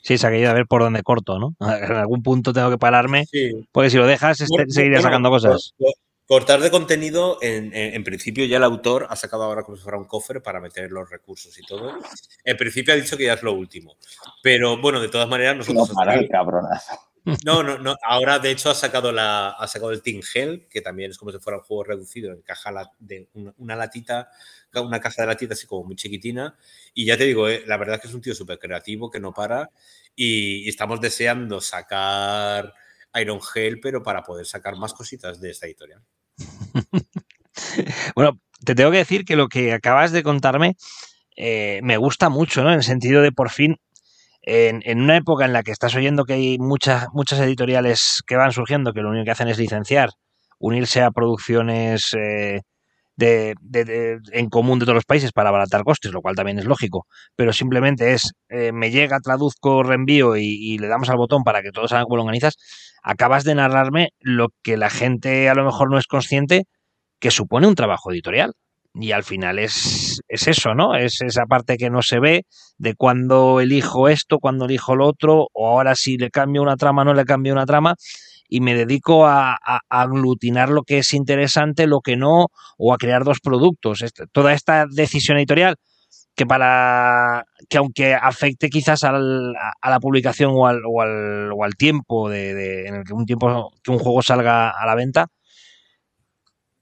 Sí, se ha querido a ver por dónde corto, ¿no? En algún punto tengo que pararme, Sí. porque si lo dejas, este- Bueno, seguiría bueno, sacando cosas. cor- Cortar de contenido, en, en- en principio ya el autor ha sacado ahora como si fuera un cofre para meter los recursos y todo. En principio ha dicho que ya es lo último. Pero bueno, de todas maneras, No nosotros... para el cabronazo. No, no, no. Ahora, de hecho, ha sacado, la, ha sacado el Team Hell, que también es como si fuera un juego reducido, en caja la- de una, una latita, una caja de latitas así como muy chiquitina. Y ya te digo, eh, la verdad es que es un tío súper creativo, que no para. Y, y estamos deseando sacar Iron Hell, pero para poder sacar más cositas de esta editorial. Bueno, te tengo que decir que lo que acabas de contarme eh, me gusta mucho, ¿no? En el sentido de por fin, en, una época en la que estás oyendo que hay muchas, muchas editoriales que van surgiendo, que lo único que hacen es licenciar, unirse a producciones eh, de, de- en común de todos los países para abaratar costes, lo cual también es lógico, pero simplemente es, eh, me llega, traduzco, reenvío y, y le damos al botón para que todos hagan como lo organizas, acabas de narrarme lo que la gente a lo mejor no es consciente que supone un trabajo editorial. Y al final es, es eso, ¿no? Es esa parte que no se ve de cuando elijo esto, cuando elijo lo otro, o ahora si le cambio una trama, no le cambio una trama, y me dedico a, aglutinar lo que es interesante, lo que no, o a crear dos productos. Esta- toda esta decisión editorial que para que aunque afecte quizás a, la publicación o al, tiempo de, en el que un tiempo que un juego salga a la venta,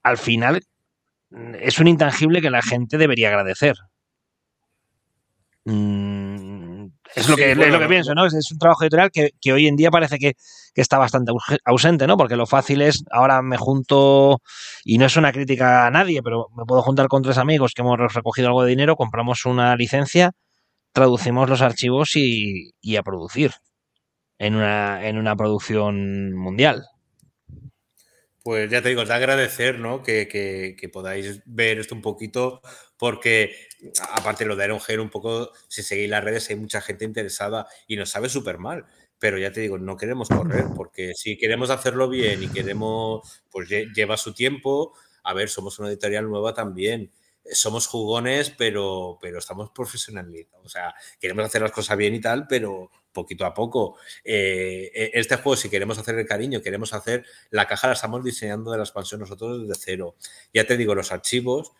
al final es un intangible que la gente debería agradecer. Mm, es lo Sí, que, es bueno, lo que pienso, ¿no? Es, es un trabajo editorial que, que hoy en día parece que, que está bastante ausente, ¿no? Porque lo fácil es, ahora me junto, y no es una crítica a nadie, pero me puedo juntar con tres amigos que hemos recogido algo de dinero, compramos una licencia, traducimos los archivos y, y a producir en una, en una producción mundial. Pues ya te digo, es de agradecer, ¿no? Que, que- que podáis ver esto un poquito, porque aparte lo de Iron Hell, un poco, si seguís las redes, hay mucha gente interesada y nos sabe súper mal. Pero ya te digo, no queremos correr, porque si queremos hacerlo bien y queremos, pues lle- lleva su tiempo. A ver, somos una editorial nueva también, somos jugones, pero, pero estamos profesionalizados. O sea, queremos hacer las cosas bien y tal, pero poquito a poco. Eh, e, este juego, si queremos hacer el cariño, queremos hacer la caja, la estamos diseñando de la expansión nosotros desde cero. Ya te digo, los archivos.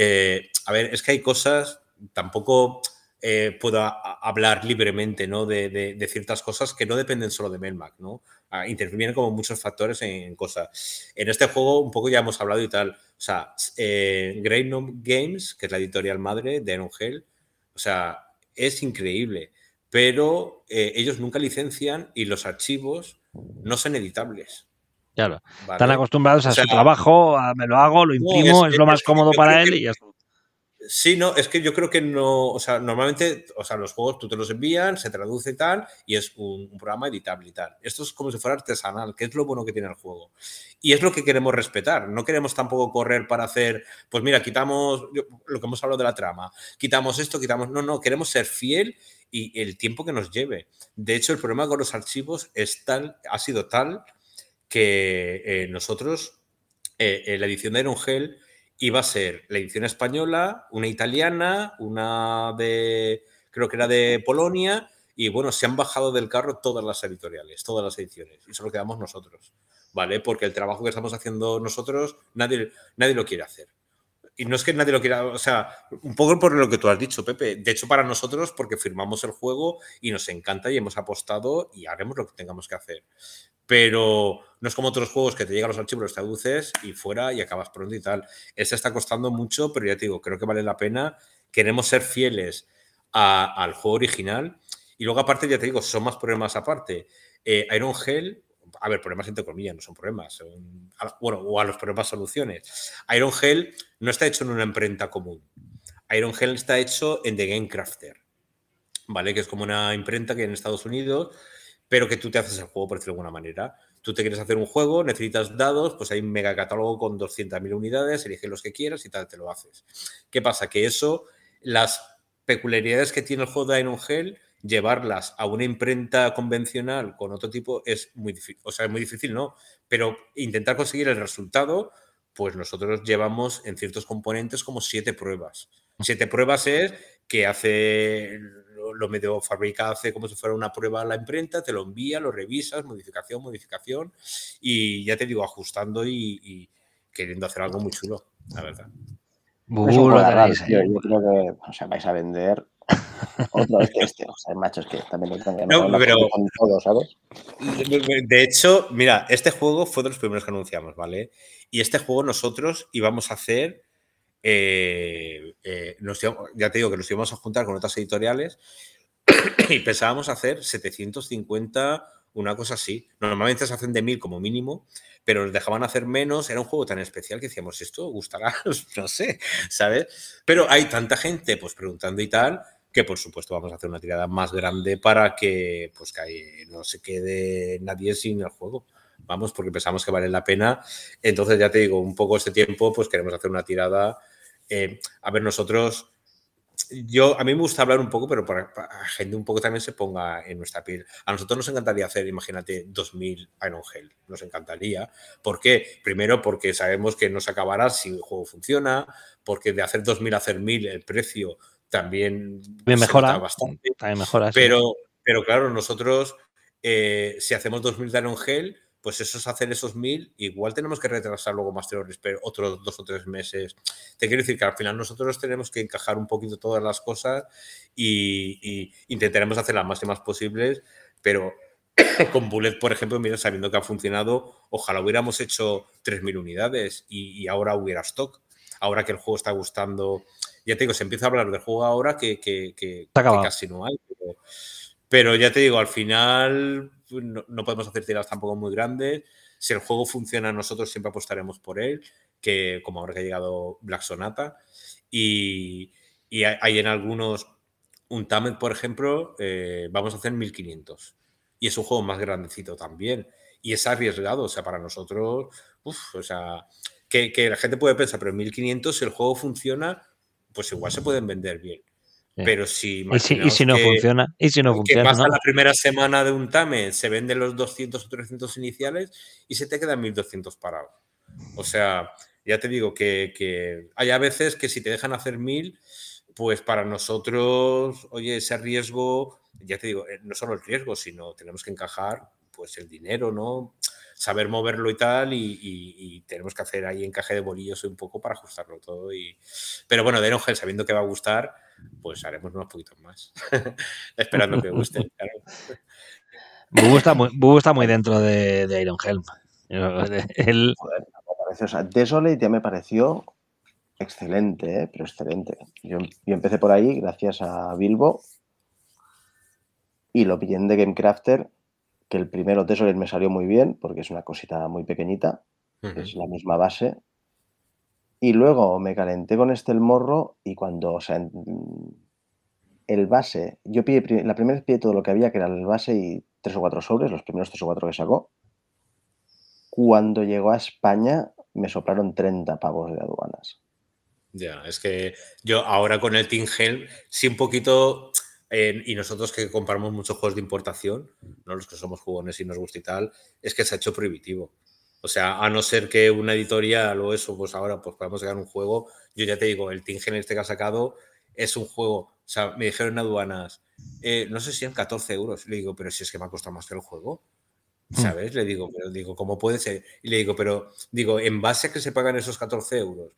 Eh, a ver, es que hay cosas, tampoco eh, puedo hablar libremente ¿no? De, ciertas cosas que no dependen solo de Melmac, ¿no? Intervienen como muchos factores en, cosas. En este juego un poco ya hemos hablado y tal. O sea, eh, Games, que es la editorial madre de Iron Hell, o sea, es increíble, pero eh, ellos nunca licencian y los archivos no son editables. Claro, están acostumbrados a su trabajo, me lo hago, lo imprimo, es, lo más cómodo para él y ya está. Sí, no, es que yo creo que no, o sea, normalmente, o sea, los juegos tú te los envían, se traduce y tal, y es un, programa editable y tal. Esto es como si fuera artesanal, que es lo bueno que tiene el juego. Y es lo que queremos respetar. No queremos tampoco correr para hacer, pues mira, quitamos lo que hemos hablado de la trama, quitamos esto, quitamos. No, no, queremos ser fiel y el tiempo que nos lleve. De hecho, el problema con los archivos es tal, ha sido tal que eh, nosotros, eh, en la edición de Iron Hell, iba a ser la edición española, una italiana, una de, creo que era de Polonia, y bueno, se han bajado del carro todas las editoriales, todas las ediciones, y solo quedamos nosotros, ¿vale? Porque el trabajo que estamos haciendo nosotros, nadie, nadie lo quiere hacer. Y no es que nadie lo quiera, o sea, un poco por lo que tú has dicho, Pepe. De hecho, para nosotros, porque firmamos el juego y nos encanta y hemos apostado y haremos lo que tengamos que hacer pero no es como otros juegos que te llegan los archivos, los traduces y fuera y acabas pronto y tal. Ese está costando mucho, pero ya te digo, creo que vale la pena. Queremos ser fieles al juego original. Y luego, aparte, ya te digo, son más problemas aparte. Eh, Iron Hell, a ver, problemas entre comillas, no son problemas. bueno, o a los problemas soluciones. Iron Hell no está hecho en una imprenta común. Iron Hell está hecho en The Game Crafter, ¿vale? Que es como una imprenta que en Estados Unidos pero que tú te haces el juego, por decirlo de alguna manera. Tú te quieres hacer un juego, necesitas dados, pues hay un mega catálogo con 200.000 unidades, eliges los que quieras y tal, te lo haces. ¿Qué pasa? Que eso, las peculiaridades que tiene el juego de Iron Hell, llevarlas a una imprenta convencional con otro tipo es muy difícil. O sea, es muy difícil, ¿no? Pero intentar conseguir el resultado, pues nosotros llevamos en ciertos componentes como siete pruebas. Siete pruebas es que hace lo medio fabrica, hace como si fuera una prueba a la imprenta, te lo envía, lo revisas, modificación, modificación, y ya te digo, ajustando y, queriendo hacer algo muy chulo, la verdad. yo, creo que o sea, vais a vender otro que este. O sea, machos que también lo no, pero, todo, ¿sabes? De hecho, mira, este juego fue de los primeros que anunciamos, ¿vale? Y este juego nosotros íbamos a hacer eh, eh, ya te digo que nos íbamos a juntar con otras editoriales y pensábamos hacer 750, una cosa así. Normalmente se hacen de mil como mínimo, pero nos dejaban hacer menos. Era un juego tan especial que decíamos, ¿esto gustará? no sé, ¿sabes? Pero hay tanta gente pues preguntando y tal que por supuesto vamos a hacer una tirada más grande para que pues que no se quede nadie sin el juego vamos, porque pensamos que vale la pena. Entonces, ya te digo, un poco este tiempo, pues queremos hacer una tirada. Eh, a ver, nosotros, yo, a mí me gusta hablar un poco, pero para, que la gente un poco también se ponga en nuestra piel. A nosotros nos encantaría hacer, imagínate, 2000 Iron Hell. Nos encantaría. ¿Por qué? Primero, porque sabemos que no se acabará si el juego funciona, porque de hacer 2000 a hacer 1000 el precio también mejora bastante. También mejora, pero, pero claro, nosotros, eh, si hacemos 2000 de Iron Hell, pues eso es hacer esos mil, igual tenemos que retrasar luego más pero otros dos o tres meses. Te quiero decir que al final nosotros tenemos que encajar un poquito todas las cosas y, intentaremos hacer las máximas posibles, pero con Bullet, por ejemplo, mira, sabiendo que ha funcionado, ojalá hubiéramos hecho 3.000 unidades y, ahora hubiera stock. Ahora que el juego está gustando, ya te digo, se empieza a hablar del juego ahora que, que, casi no hay. pero ya te digo, al final no, podemos hacer tiras tampoco muy grandes. Si el juego funciona, nosotros siempre apostaremos por él, que como ahora que ha llegado Black Sonata. Y, hay en algunos, un Tamet, por ejemplo, eh, vamos a hacer 1500. Y es un juego más grandecito también. Y es arriesgado, o sea, para nosotros, o sea, que, la gente puede pensar, pero en 1500, si el juego funciona, pues igual se pueden vender bien. Pero si, ¿Y si, no funciona, y si no funciona. pasa la primera semana de un TAME, se venden los 200 o 300 iniciales y se te quedan 1200 parados. O sea, ya te digo que, que hay a veces que si te dejan hacer mil, pues para nosotros, oye, ese riesgo, ya te digo, eh, no solo el riesgo, sino tenemos que encajar pues el dinero, ¿no? Saber moverlo y tal, y, tenemos que hacer ahí encaje de bolillos un poco para ajustarlo todo. Y... Pero bueno, de Iron sabiendo que va a gustar, pues haremos unos poquitos más, esperando que guste. Bubu está, muy, está muy dentro de, de Iron Helm. El... Desolate ya me pareció excelente, ¿eh? pero excelente. Yo, empecé por ahí gracias a Bilbo y lo pillé de Gamecrafter, que el primero Desolate me salió muy bien porque es una cosita muy pequeñita, es la misma base. Y luego me calenté con este el morro y cuando, o sea, el base, yo pillé, la primera vez pillé todo lo que había, que era el base y tres o cuatro sobres, los primeros tres o cuatro que sacó. Cuando llegó a España me soplaron 30 pavos de aduanas. Ya, es que yo ahora con el Helm, sí un poquito, y nosotros que compramos muchos juegos de importación, no los que somos jugones y nos gusta y tal, es que se ha hecho prohibitivo. O sea, a no ser que una editorial o eso, pues ahora pues podamos sacar un juego, yo ya te digo, el Team Helm este que ha sacado es un juego, o sea, me dijeron en aduanas, eh, no sé si en 14 euros, le digo, pero si es que me ha costado más que el juego. Hmm. ¿Sabes? Le digo, pero digo, ¿cómo puede ser? Y le digo, pero digo, en base a que se pagan esos 14 euros,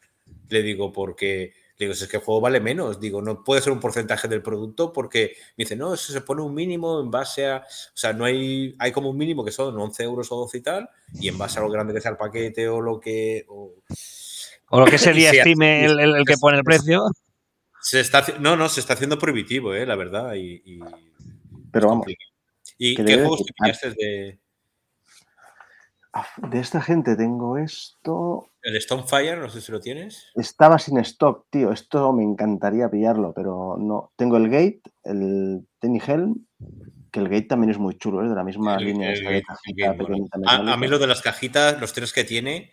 le digo, porque, digo, si es que el juego vale menos, digo, no puede ser un porcentaje del producto porque me dice, no, eso se pone un mínimo en base a, o sea, no hay, hay como un mínimo que son 11 euros o 12 y tal, y en base a lo grande que sea el paquete o lo que... O, lo que sería estime el, el, que pone el precio. Se está, no, no, se está haciendo prohibitivo, eh, la verdad. Y, Pero vamos. ¿Y qué juegos te pillaste de, de esta gente tengo esto. ¿El Stonefire? No sé si lo tienes. Estaba sin stock, tío. Esto me encantaría pillarlo, pero no. Tengo el Gate, el Tenny Helm, que el Gate también es muy chulo, es de la misma línea. a, mí lo de las cajitas, los tres que tiene,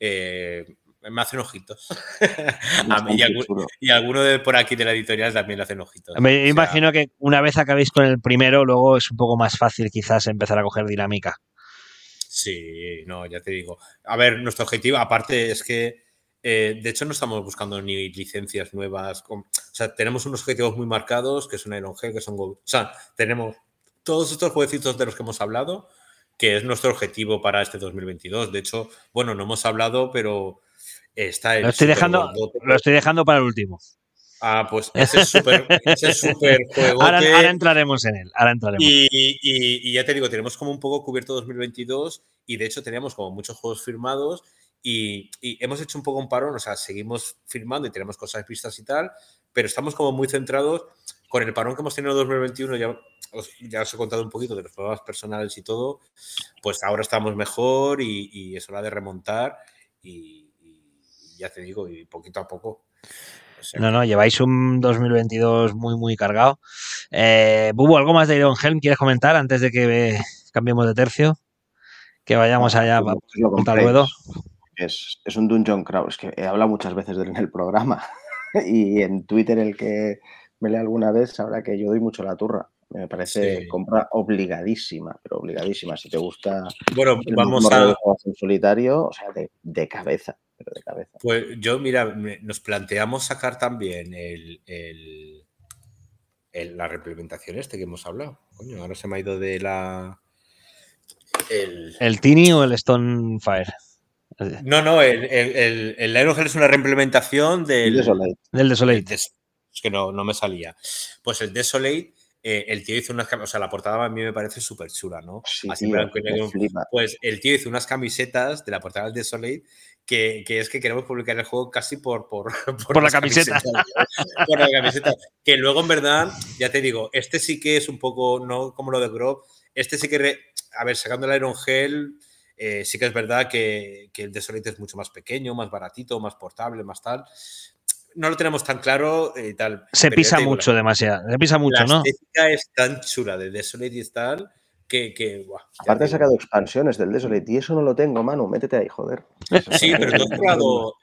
eh, me hacen ojitos. y, alguno de por aquí de la editorial también le hacen ojitos. Me imagino que una vez acabéis con el primero, luego es un poco más fácil quizás empezar a coger dinámica. Sí, no, ya te digo. A ver, nuestro objetivo, aparte, es que eh, de hecho no estamos buscando ni licencias nuevas. o sea, tenemos unos objetivos muy marcados, que son Iron Hell, que son O sea, tenemos todos estos jueguecitos de los que hemos hablado, que es nuestro objetivo para este 2022. De hecho, bueno, no hemos hablado, pero está el lo estoy dejando, lo estoy dejando para el último. Ah, pues ese es súper juego. Ahora, entraremos en él. Ahora entraremos. Y, ya te digo, tenemos como un poco cubierto 2022 y de hecho teníamos como muchos juegos firmados y, hemos hecho un poco un parón, o sea, seguimos firmando y tenemos cosas vistas y tal, pero estamos como muy centrados con el parón que hemos tenido en 2021, ya os, ya os he contado un poquito de los problemas personales y todo, pues ahora estamos mejor y, es hora de remontar y, y ya te digo, y poquito a poco. No, no, lleváis un 2022 muy, muy cargado. Eh, Bubu, ¿algo más de Iron Helm quieres comentar antes de que cambiemos de tercio? Que vayamos allá para contar ruedo. Es, es, un Dungeon Crawl, es que he hablado muchas veces en el programa y en Twitter el que me lee alguna vez sabrá que yo doy mucho la turra. Me parece compra obligadísima, pero obligadísima. Si te gusta bueno, vamos a... en solitario, o sea, de cabeza de cabeza. Pues yo, mira, nos planteamos sacar también el, la reimplementación este que hemos hablado. Coño, ahora se me ha ido de la. El, ¿El Tini o el Stonefire? No, no, el, el, el es una reimplementación del. Desolate. Del Desolate. Es que no, no me salía. Pues el Desolate eh, el tío hizo unas o sea, la portada a mí me parece súper chula, ¿no? Así Pues el tío hizo unas camisetas de la portada del Desolate que, que, es que queremos publicar el juego casi por, por, por, la camiseta. por la camiseta. Que luego, en verdad, ya te digo, este sí que es un poco, no como lo de Grove, este sí que, a ver, sacando el Iron Gel, eh, sí que es verdad que, que el Desolate es mucho más pequeño, más baratito, más portable, más tal no lo tenemos tan claro y tal. Se pisa mucho, demasiado. Se pisa mucho, ¿no? La estética es tan chula de Desolate y tal que. que Aparte, he sacado expansiones del Desolate y eso no lo tengo, Manu. Métete ahí, joder. Sí, pero ¿tú has jugado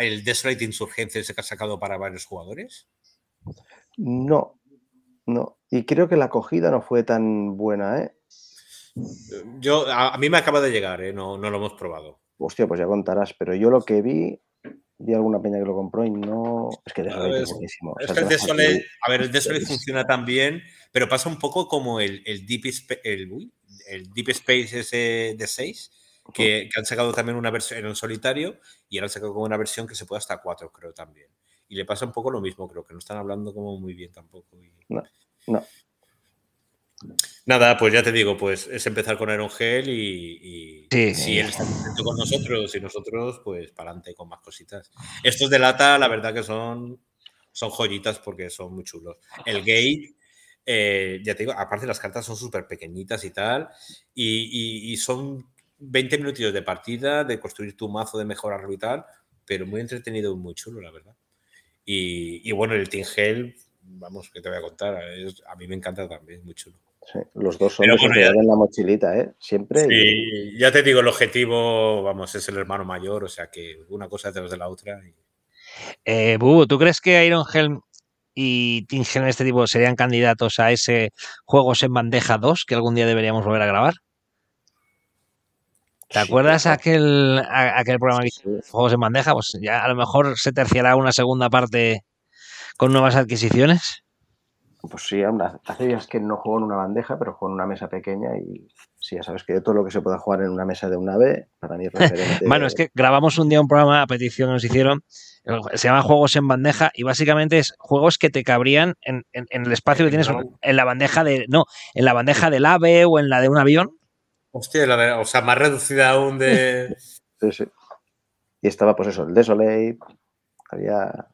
el Desolate Insurgencia ese que has sacado para varios jugadores? No, no. Y creo que la acogida no fue tan buena, ¿eh? Yo, a, mí me acaba de llegar, ¿eh? No, no lo hemos probado. Hostia, pues ya contarás, pero yo lo que vi, vi alguna peña que lo compró y no. Es que Desolate es buenísimo. Es que el Desolate, a ver, el Desolate funciona tan bien, pero pasa un poco como el, el Deep, el, el Deep Space ese de 6, que, que, han sacado también una versión en solitario y ahora han sacado como una versión que se puede hasta 4, creo también. Y le pasa un poco lo mismo, creo que no están hablando como muy bien tampoco. No, no. Nada, pues ya te digo, pues es empezar con Iron Gel y, si él está contento con nosotros y nosotros, pues para adelante con más cositas. Estos de lata, la verdad que son, son joyitas porque son muy chulos. El Gate, eh, ya te digo, aparte las cartas son súper pequeñitas y tal, y, son 20 minutos de partida, de construir tu mazo, de mejorar y tal, pero muy entretenido y muy chulo, la verdad. Y, bueno, el Tingel, vamos, que te voy a contar, a mí me encanta también, muy chulo los dos son los que en la mochilita, ¿eh? Siempre. Sí, ya te digo, el objetivo, vamos, es el hermano mayor, o sea que una cosa detrás de la otra. Eh, ¿tú crees que Iron Helm y Helm este tipo serían candidatos a ese Juegos en Bandeja 2 que algún día deberíamos volver a grabar? ¿Te acuerdas aquel, aquel programa que Juegos en Bandeja? Pues ya a lo mejor se terciará una segunda parte con nuevas adquisiciones. Pues sí, hace días que no juego en una bandeja, pero juego en una mesa pequeña y sí, ya sabes que de todo lo que se pueda jugar en una mesa de una B, para mí es referente. bueno, es que grabamos un día un programa a petición que nos hicieron, se llama Juegos en Bandeja y básicamente es juegos que te cabrían en, el espacio que tienes en la bandeja de, no, en la bandeja del AVE o en la de un avión. Hostia, o sea, más reducida aún de... sí, sí. Y estaba pues eso, el Desolate, había...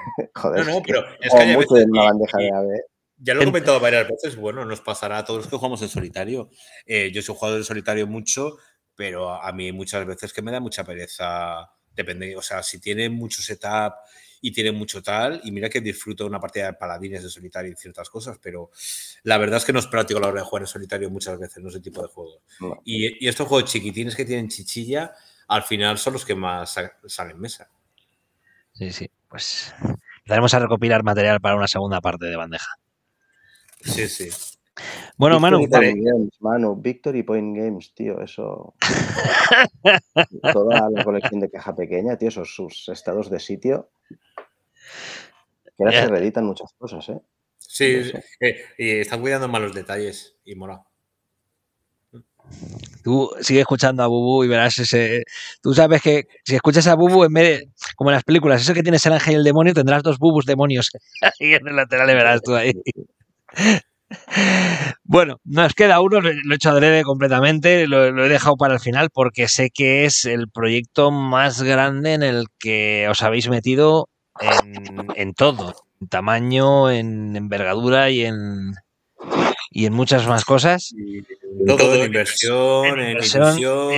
Joder, no, no, pero es que mucho en una bandeja de ave. Ya lo he comentado varias veces, bueno, nos pasará a todos los que jugamos en solitario. Eh, yo soy jugador de solitario mucho, pero a mí muchas veces que me da mucha pereza. Depende, o sea, si tiene mucho setup y tiene mucho tal, y mira que disfruto de una partida de paladines de solitario y ciertas cosas, pero la verdad es que no es práctico a la hora de jugar en solitario muchas veces, no ese tipo de juegos. Y, y, estos juegos chiquitines que tienen chichilla, al final son los que más salen en mesa. Sí, sí, pues empezaremos a recopilar material para una segunda parte de bandeja. Sí, sí. Bueno, Manu. Manu, Victory Point Games, tío, eso. Toda la colección de caja pequeña, tío, esos sus estados de sitio. Que ahora se reeditan muchas cosas, ¿eh? Sí, eh, y están cuidando más los detalles y mola. Tú sigue escuchando a Bubu y verás ese. Tú sabes que si escuchas a Bubu, en vez de. Como en las películas, eso que tienes el ángel y el demonio, tendrás dos Bubus demonios ahí en el lateral y verás tú ahí. Bueno, nos queda uno, lo he hecho adrede completamente, lo, he dejado para el final porque sé que es el proyecto más grande en el que os habéis metido en, todo, en tamaño, en envergadura y en, y en muchas más cosas. todo, en inversión, en, inversión,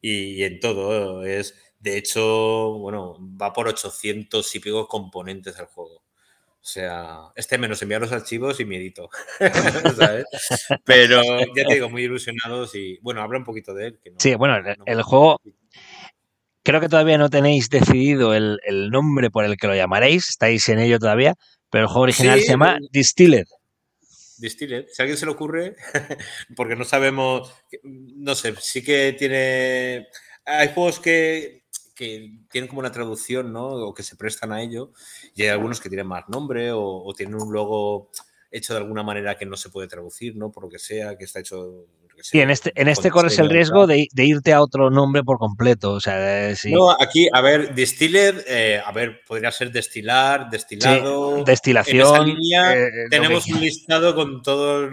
y, en todo. Es, de hecho, bueno, va por 800 y pico componentes del juego. O sea, este menos enviar los archivos y miedito. ¿sabes? Pero ya te digo, muy ilusionados y bueno, habla un poquito de él. sí, bueno, el, juego. Creo que todavía no tenéis decidido el, nombre por el que lo llamaréis, estáis en ello todavía, pero el juego original se llama Distiller. Distiller. Si a alguien se le ocurre, porque no sabemos, no sé, sí que tiene... Hay juegos que, que tienen como una traducción, ¿no? O que se prestan a ello, y hay algunos que tienen más nombre o tienen un logo hecho de alguna manera que no se puede traducir, ¿no? Por lo que sea, que está hecho Sí, en este, en este corres el riesgo de, irte a otro nombre por completo. O sea, No, aquí, a ver, distiller, eh, a ver, podría ser destilar, destilado. destilación. Eh, tenemos un listado con todas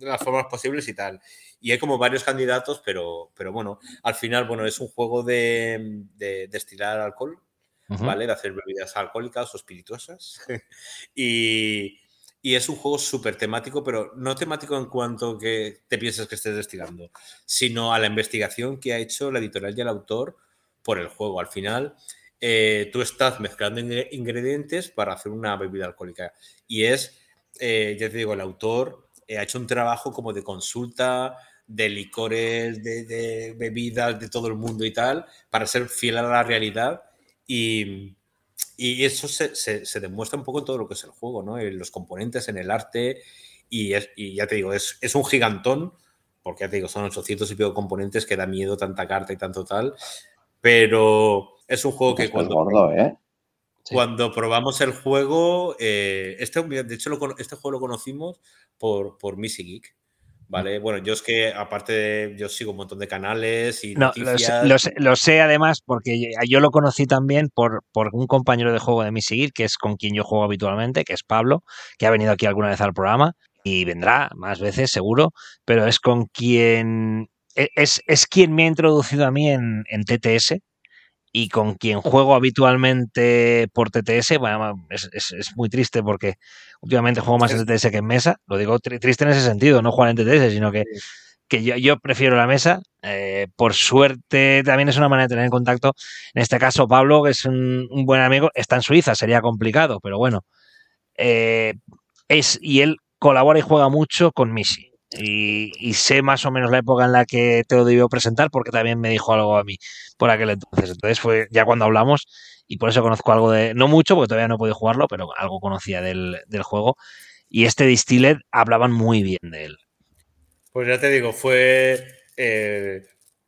las formas posibles y tal. Y hay como varios candidatos, pero, pero bueno, al final, bueno, es un juego de, destilar alcohol, ¿vale? De hacer bebidas alcohólicas o espirituosas. y y es un juego súper temático, pero no temático en cuanto que te pienses que estés destilando, sino a la investigación que ha hecho la editorial y el autor por el juego. Al final, eh, tú estás mezclando ingredientes para hacer una bebida alcohólica. Y es, eh, ya te digo, el autor eh, ha hecho un trabajo como de consulta de licores, de, de, bebidas de todo el mundo y tal, para ser fiel a la realidad. Y, y eso se, se, demuestra un poco en todo lo que es el juego, ¿no? En los componentes, en el arte. Y, ya te digo, es, es, un gigantón, porque ya te digo, son 800 y pico componentes que da miedo tanta carta y tanto tal, pero es un juego que Esto es cuando, gordo, ¿eh? Sí. cuando probamos el juego, eh, este, de hecho lo este juego lo conocimos por, por Missy Geek, ¿vale? Bueno, yo es que aparte de, yo sigo un montón de canales y No, lo sé, noticias. lo sé- lo sé además porque yo- yo lo conocí también por, por un compañero de juego de mi seguir, que es con quien yo juego habitualmente, que es Pablo, que ha venido aquí alguna vez al programa y vendrá más veces seguro, pero es con quien e- es, es quien me ha introducido a mí en, en TTS y con quien juego habitualmente por TTS. Bueno, es, es- es muy triste porque últimamente juego más en TTS que en mesa. Lo digo tri- triste en ese sentido, no jugar en TTS, sino que que yo, yo prefiero la mesa. eh, por suerte, también es una manera de tener en contacto. En este caso, Pablo, que es un, un buen amigo, está en Suiza, sería complicado, pero bueno. eh, es, y él colabora y juega mucho con Missy. Y, y sé más o menos la época en la que te lo debió presentar, porque también me dijo algo a mí por aquel entonces. Entonces fue ya cuando hablamos, y por eso conozco algo de. No mucho, porque todavía no he podido jugarlo, pero algo conocía del, del juego. Y este Distilled hablaban muy bien de él. Pues ya te digo, fue. eh,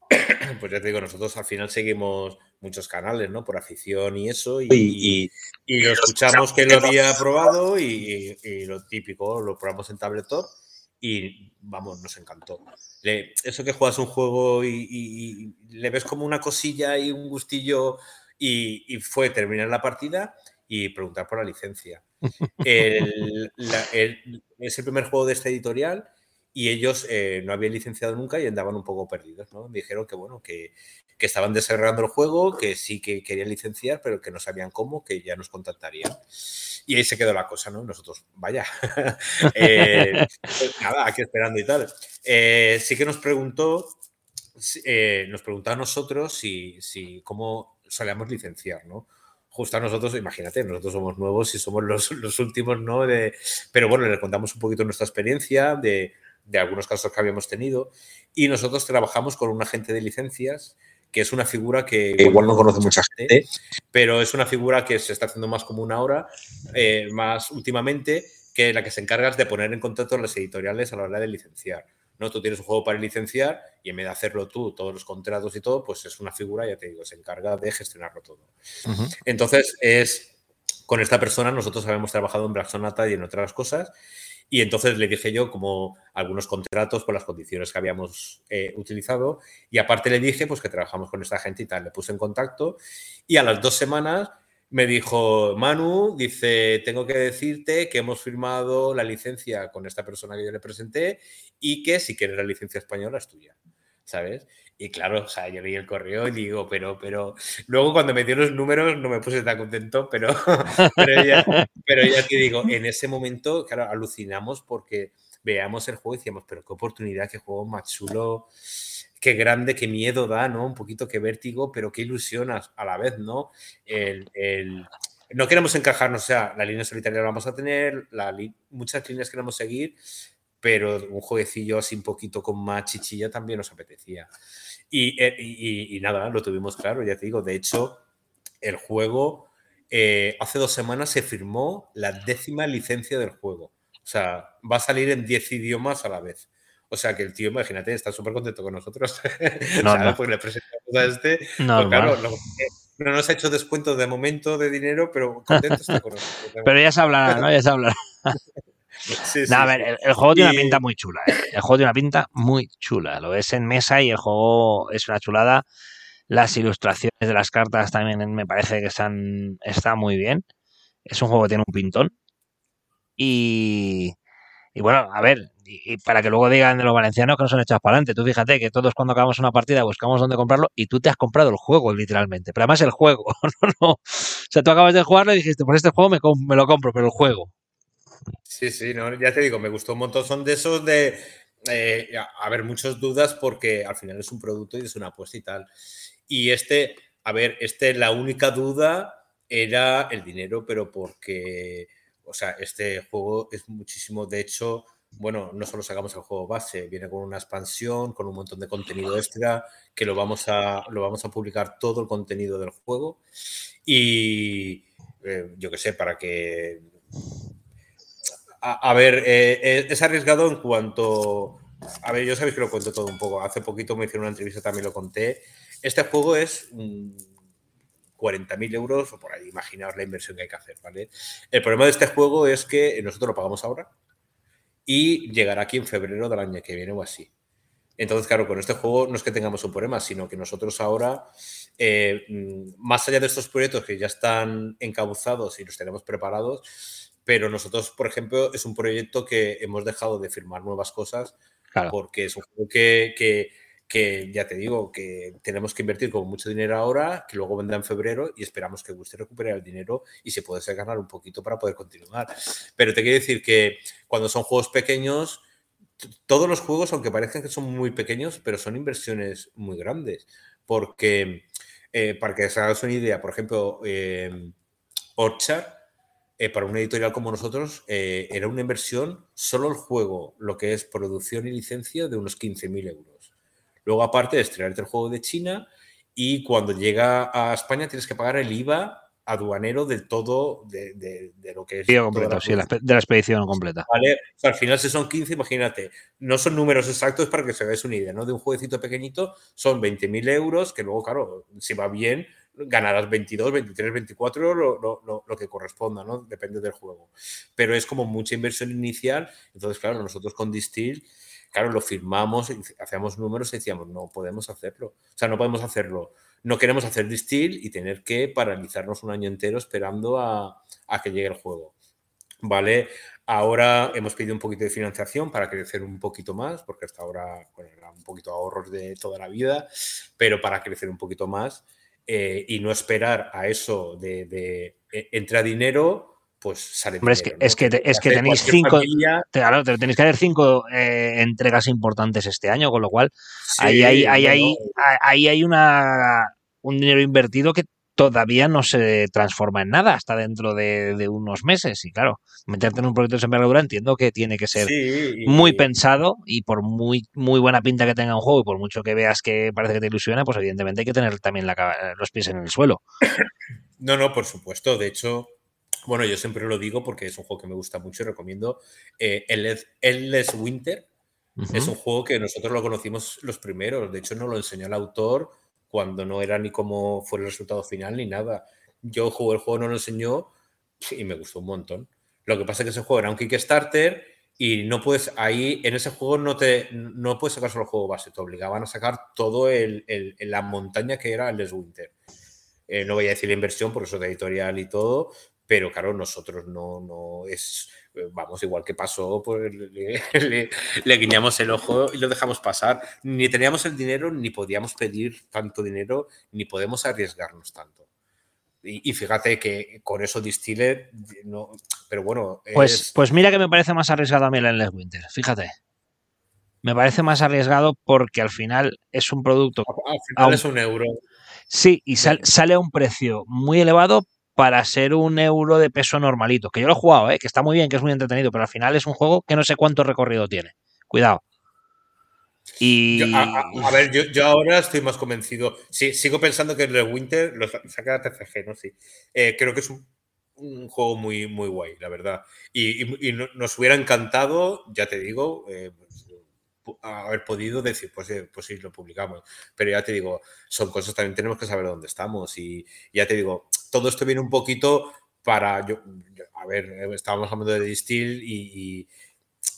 pues ya te digo, nosotros al final seguimos muchos canales, ¿no? Por afición y eso. Y, y- y lo escuchamos que lo había probado y, y- y lo típico, lo probamos en tabletop y vamos, nos encantó. Le- eso que juegas un juego y, y- y le ves como una cosilla y un gustillo y, y fue terminar la partida y preguntar por la licencia. El- la- el- es el primer juego de esta editorial y ellos eh, no habían licenciado nunca y andaban un poco perdidos, ¿no? Me dijeron que, bueno, que, que estaban desarrollando el juego, que sí que querían licenciar, pero que no sabían cómo, que ya nos contactarían. Y ahí se quedó la cosa, ¿no? Nosotros, vaya, Eh, pues nada, aquí esperando y tal. Eh, sí que nos preguntó, eh, nos preguntó a nosotros si, si cómo solíamos licenciar, ¿no? Justo a nosotros, imagínate, nosotros somos nuevos y somos los, los últimos, ¿no? De, pero bueno, le contamos un poquito nuestra experiencia de, de algunos casos que habíamos tenido y nosotros trabajamos con un agente de licencias que es una figura que igual no conoce mucha gente, pero es una figura que se está haciendo más común ahora, eh, más últimamente, que la que se encarga es de poner en contacto a las editoriales a la hora de licenciar. ¿no? Tú tienes un juego para licenciar y en vez de hacerlo tú, todos los contratos y todo, pues es una figura, ya te digo, se encarga de gestionarlo todo. Entonces, es con esta persona nosotros habíamos trabajado en Black Sonata y en otras cosas. Y entonces le dije yo como algunos contratos por las condiciones que habíamos eh, utilizado. Y aparte le dije pues que trabajamos con esta gente y tal. Le puse en contacto y a las dos semanas me dijo, Manu, dice, tengo que decirte que hemos firmado la licencia con esta persona que yo le presenté y que si quieres la licencia española es tuya, ¿sabes? Y claro, o sea, yo leí el correo y digo, pero, pero, luego cuando me dio los números no me puse tan contento, pero, pero, ya, pero ya te digo, en ese momento, claro, alucinamos porque veamos el juego y decíamos, pero qué oportunidad, qué juego más chulo, qué grande, qué miedo da, ¿no? Un poquito qué vértigo, pero qué ilusión a, la vez, ¿no? El, el, no queremos encajarnos, o sea, la línea solitaria la vamos a tener, la muchas líneas queremos seguir, pero un jueguecillo así un poquito con más chichilla también nos apetecía. Y, eh, y, y, nada, lo tuvimos claro, ya te digo, de hecho, el juego, eh, hace dos semanas se firmó la décima licencia del juego. O sea, va a salir en 10 idiomas a la vez. O sea, que el tío, imagínate, está súper contento con nosotros. No, no. Porque le presentamos a este. No, pues claro, no. lo- no nos ha hecho descuento de momento de dinero, pero contento está con nosotros. Pero ya se hablará, ¿no? Ya se hablará. Sí, No, a ver, el, el juego tiene una Y- pinta muy chula. ¿eh? El juego tiene una pinta muy chula. Lo ves en mesa y el juego es una chulada. Las ilustraciones de las cartas también me parece que están, están muy bien. Es un juego que tiene un pintón. Y, y bueno, a ver, y, y para que luego digan de los valencianos que no son echados para adelante. Tú fíjate que todos cuando acabamos una partida buscamos dónde comprarlo y tú te has comprado el juego, literalmente. Pero además el juego, no, no. O sea, tú acabas de jugarlo y dijiste, por este juego me, me lo compro, pero el juego. Sí, sí, no, ya te digo, me gustó un montón. Son de esos de eh, a, muchas dudas porque al final es un producto y es una apuesta y tal. Y este, a ver, este, la única duda era el dinero, pero porque, o sea, este juego es muchísimo. De hecho, bueno, no solo sacamos el juego base, viene con una expansión, con un montón de contenido extra, que lo vamos a, lo vamos a publicar todo el contenido del juego. Y eh, yo qué sé, para que a, ver, eh, eh, es arriesgado en cuanto a ver, yo sabéis que lo cuento todo un poco. Hace poquito me hicieron una entrevista, también lo conté. Este juego es 40.000 euros o por ahí, imaginaos la inversión que hay que hacer, ¿vale? El problema de este juego es que nosotros lo pagamos ahora y llegará aquí en febrero del año que viene o así. Entonces, claro, con este juego no es que tengamos un problema, sino que nosotros ahora, eh, mm, más allá de estos proyectos que ya están encabuzados y los tenemos preparados, pero nosotros, por ejemplo, es un proyecto que hemos dejado de firmar nuevas cosas porque es un juego que, que, que, ya te digo, que tenemos que invertir con mucho dinero ahora, que luego vendrá en febrero y esperamos que usted recupere el dinero y se puede ganar un poquito para poder continuar. Pero te quiero decir que cuando son juegos pequeños, todos los juegos, aunque parezcan que son muy pequeños, pero son inversiones muy grandes. Porque, eh, para que se hagas una idea, por ejemplo, eh, Orchard, eh, para una editorial como nosotros, era una inversión solo el juego, lo que es producción y licencia, de unos 15.000 euros. Luego, aparte de estrenarte el juego de China, y cuando llega a España tienes que pagar el IVA aduanero del todo de, lo que es. de la expedición completa. ¿Vale? al final, si son 15, imagínate, no son números exactos para que se veáis una idea, ¿no? De un jueguecito pequeñito son 20.000 euros, que luego, claro, si va bien, ganarás 22, 23, 24, lo, lo, que corresponda, ¿no? Depende del juego. Pero es como mucha inversión inicial, entonces, claro, nosotros con Distill claro, lo firmamos, hacíamos números y decíamos, no podemos hacerlo. O sea, no podemos hacerlo no queremos hacer distill y tener que paralizarnos un año entero esperando a, que llegue el juego. ¿Vale? Ahora hemos pedido un poquito de financiación para crecer un poquito más, porque hasta ahora era un poquito ahorros de toda la vida, pero para crecer un poquito más eh, y no esperar a eso de, de e, entra dinero, pues sale. Hombre, es que, es que, es que tenéis cinco. claro, tenéis que hacer cinco eh, entregas importantes este año, con lo cual ahí, hay, ahí, ahí hay una, un dinero invertido que todavía no se transforma en nada hasta dentro de, unos meses. Y claro, meterte en un proyecto de envergadura entiendo que tiene que ser muy pensado y por muy, muy buena pinta que tenga un juego y por mucho que veas que parece que te ilusiona, pues evidentemente hay que tener también los pies en el suelo. No, no, por supuesto. De hecho, bueno, yo siempre lo digo porque es un juego que me gusta mucho y recomiendo. Eh, Endless Winter es un juego que nosotros lo conocimos los primeros. De hecho, no lo enseñó el autor cuando no era ni cómo fue el resultado final ni nada. Yo jugué el juego, no lo enseñó y me gustó un montón. Lo que pasa es que ese juego era un Kickstarter y no puedes, ahí en ese juego no te no puedes sacar solo el juego base, te obligaban a sacar todo el, la montaña que era el Winter. Eh, no voy a decir la inversión, por eso de editorial y todo, pero claro, nosotros no, no es, vamos, igual que pasó, pues le, le, guiñamos el ojo y lo dejamos pasar. Ni teníamos el dinero, ni podíamos pedir tanto dinero, ni podemos arriesgarnos tanto. Y, fíjate que con eso Distiller, no, pero bueno. Pues, pues mira que me parece más arriesgado a mí el Endless Winter, fíjate. Me parece más arriesgado porque al final es un producto. Al final es un euro. Sí, y sale a un precio muy elevado, para ser un euro de peso normalito. Que yo lo he jugado, ¿eh? que está muy bien, que es muy entretenido, pero al final es un juego que no sé cuánto recorrido tiene. Cuidado. Y... a, ver, yo, ahora estoy más convencido. Sí, sigo pensando que el Winter lo saca TCG, ¿no? Sí. Eh, creo que es un, juego muy, muy guay, la verdad. Y, nos hubiera encantado, ya te digo, eh, haber podido decir, pues, eh, pues sí, lo publicamos. Pero ya te digo, son cosas, también tenemos que saber dónde estamos. Y ya te digo, todo esto viene un poquito para, yo, a ver, eh, estábamos hablando de Distill y,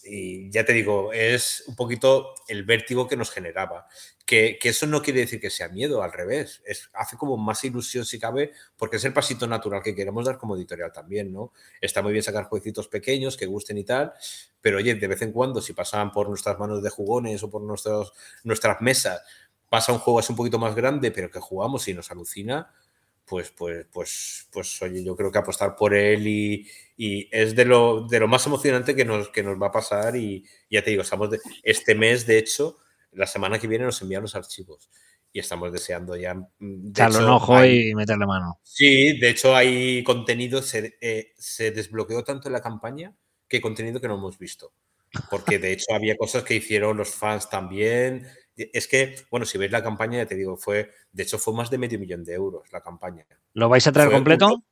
y, ya te digo, es un poquito el vértigo que nos generaba. Que, que, eso no quiere decir que sea miedo, al revés, es, hace como más ilusión si cabe, porque es el pasito natural que queremos dar como editorial también, ¿no? Está muy bien sacar jueguitos pequeños que gusten y tal, pero oye, de vez en cuando, si pasan por nuestras manos de jugones o por nuestros, nuestras mesas, pasa un juego así un poquito más grande, pero que jugamos y nos alucina, pues, pues, pues, pues oye, yo creo que apostar por él y, es de lo, de lo más emocionante que nos, que nos va a pasar y ya te digo, estamos de, este mes, de hecho, la semana que viene nos envían los archivos y estamos deseando ya... Mm, Echarle un ojo y meterle mano. Sí, de hecho hay contenido, se, eh, se desbloqueó tanto en la campaña que contenido que no hemos visto. Porque de hecho había cosas que hicieron los fans también. Es que, bueno, si veis la campaña, ya te digo, fue, de hecho fue más de medio millón de euros la campaña. ¿Lo vais a traer completo?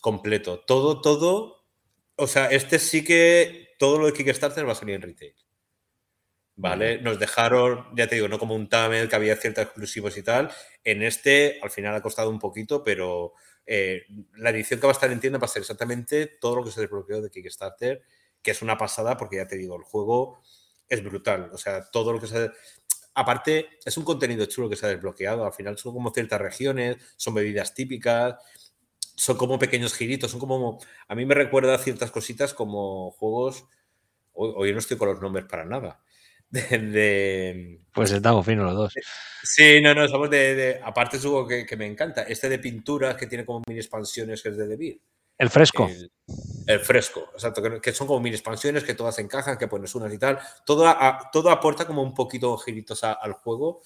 completo. Todo, todo. O sea, este sí que todo lo de Kickstarter va a salir en retail. ¿Vale? Nos dejaron, ya te digo, no como un Tamed que había ciertos exclusivos y tal. En este, al final ha costado un poquito, pero eh, la edición que va a estar en tienda va a ser exactamente todo lo que se desbloqueó de Kickstarter, que es una pasada porque ya te digo, el juego es brutal. O sea, todo lo que se. Aparte, es un contenido chulo que se ha desbloqueado. Al final son como ciertas regiones, son bebidas típicas, son como pequeños giritos, son como. A mí me recuerda ciertas cositas como juegos. Hoy, no estoy con los nombres para nada. De, pues estamos finos los dos. Sí, no, no, somos de. aparte es algo que, que, me encanta. Este de pinturas que tiene como mini expansiones que es de Debir. El fresco. El, fresco, exacto, que, son como mini expansiones que todas encajan, que pones unas y tal. Todo, todo aporta como un poquito giritos al juego.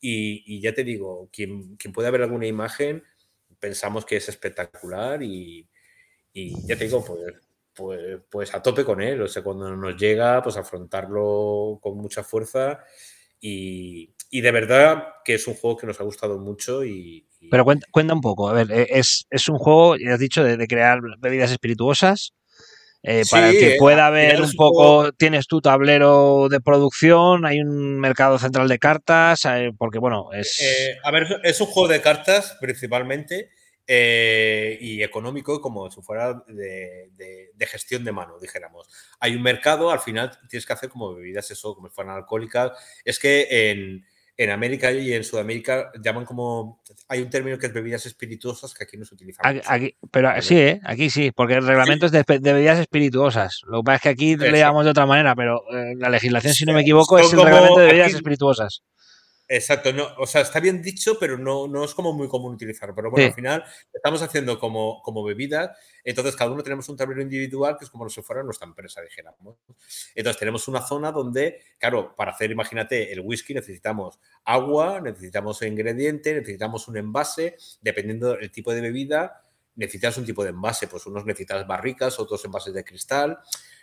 Y, ya te digo, quien, quien pueda ver alguna imagen, pensamos que es espectacular y, ya te digo, pues, pues, pues, a tope con él. O sea, cuando nos llega, pues afrontarlo con mucha fuerza. Y, y de verdad que es un juego que nos ha gustado mucho y, pero cuenta, cuenta, un poco, a ver, e, es, es un juego, ya has dicho, de, crear bebidas espirituosas. Eh, para que eh, pueda ver un poco, tienes tu tablero de producción, hay un mercado central de cartas, eh, porque bueno, es... a ver, es un juego de cartas principalmente y económico como si fuera de, de, gestión de mano, dijéramos. Hay un mercado, al final tienes que hacer como bebidas, eso, como fueran alcohólicas. Es que en, en América y en Sudamérica llaman como. Hay un término que es bebidas espirituosas que aquí no se utiliza. Aquí, pero sí, ¿eh? aquí sí, porque el reglamento es de, bebidas espirituosas. Lo que pasa es que aquí le llamamos de otra manera, pero eh, la legislación, si no me equivoco, es el reglamento de bebidas espirituosas. Exacto, no, o sea, está bien dicho, pero no, no es como muy común utilizarlo. Pero bueno, al final estamos haciendo como, como bebidas, entonces cada uno tenemos un tablero individual que es como si fuera nuestra empresa, dijéramos. Entonces tenemos una zona donde, claro, para hacer, imagínate, el whisky necesitamos agua, necesitamos ingrediente, necesitamos un envase, dependiendo del tipo de bebida, necesitas un tipo de envase, pues unos necesitas barricas, otros envases de cristal.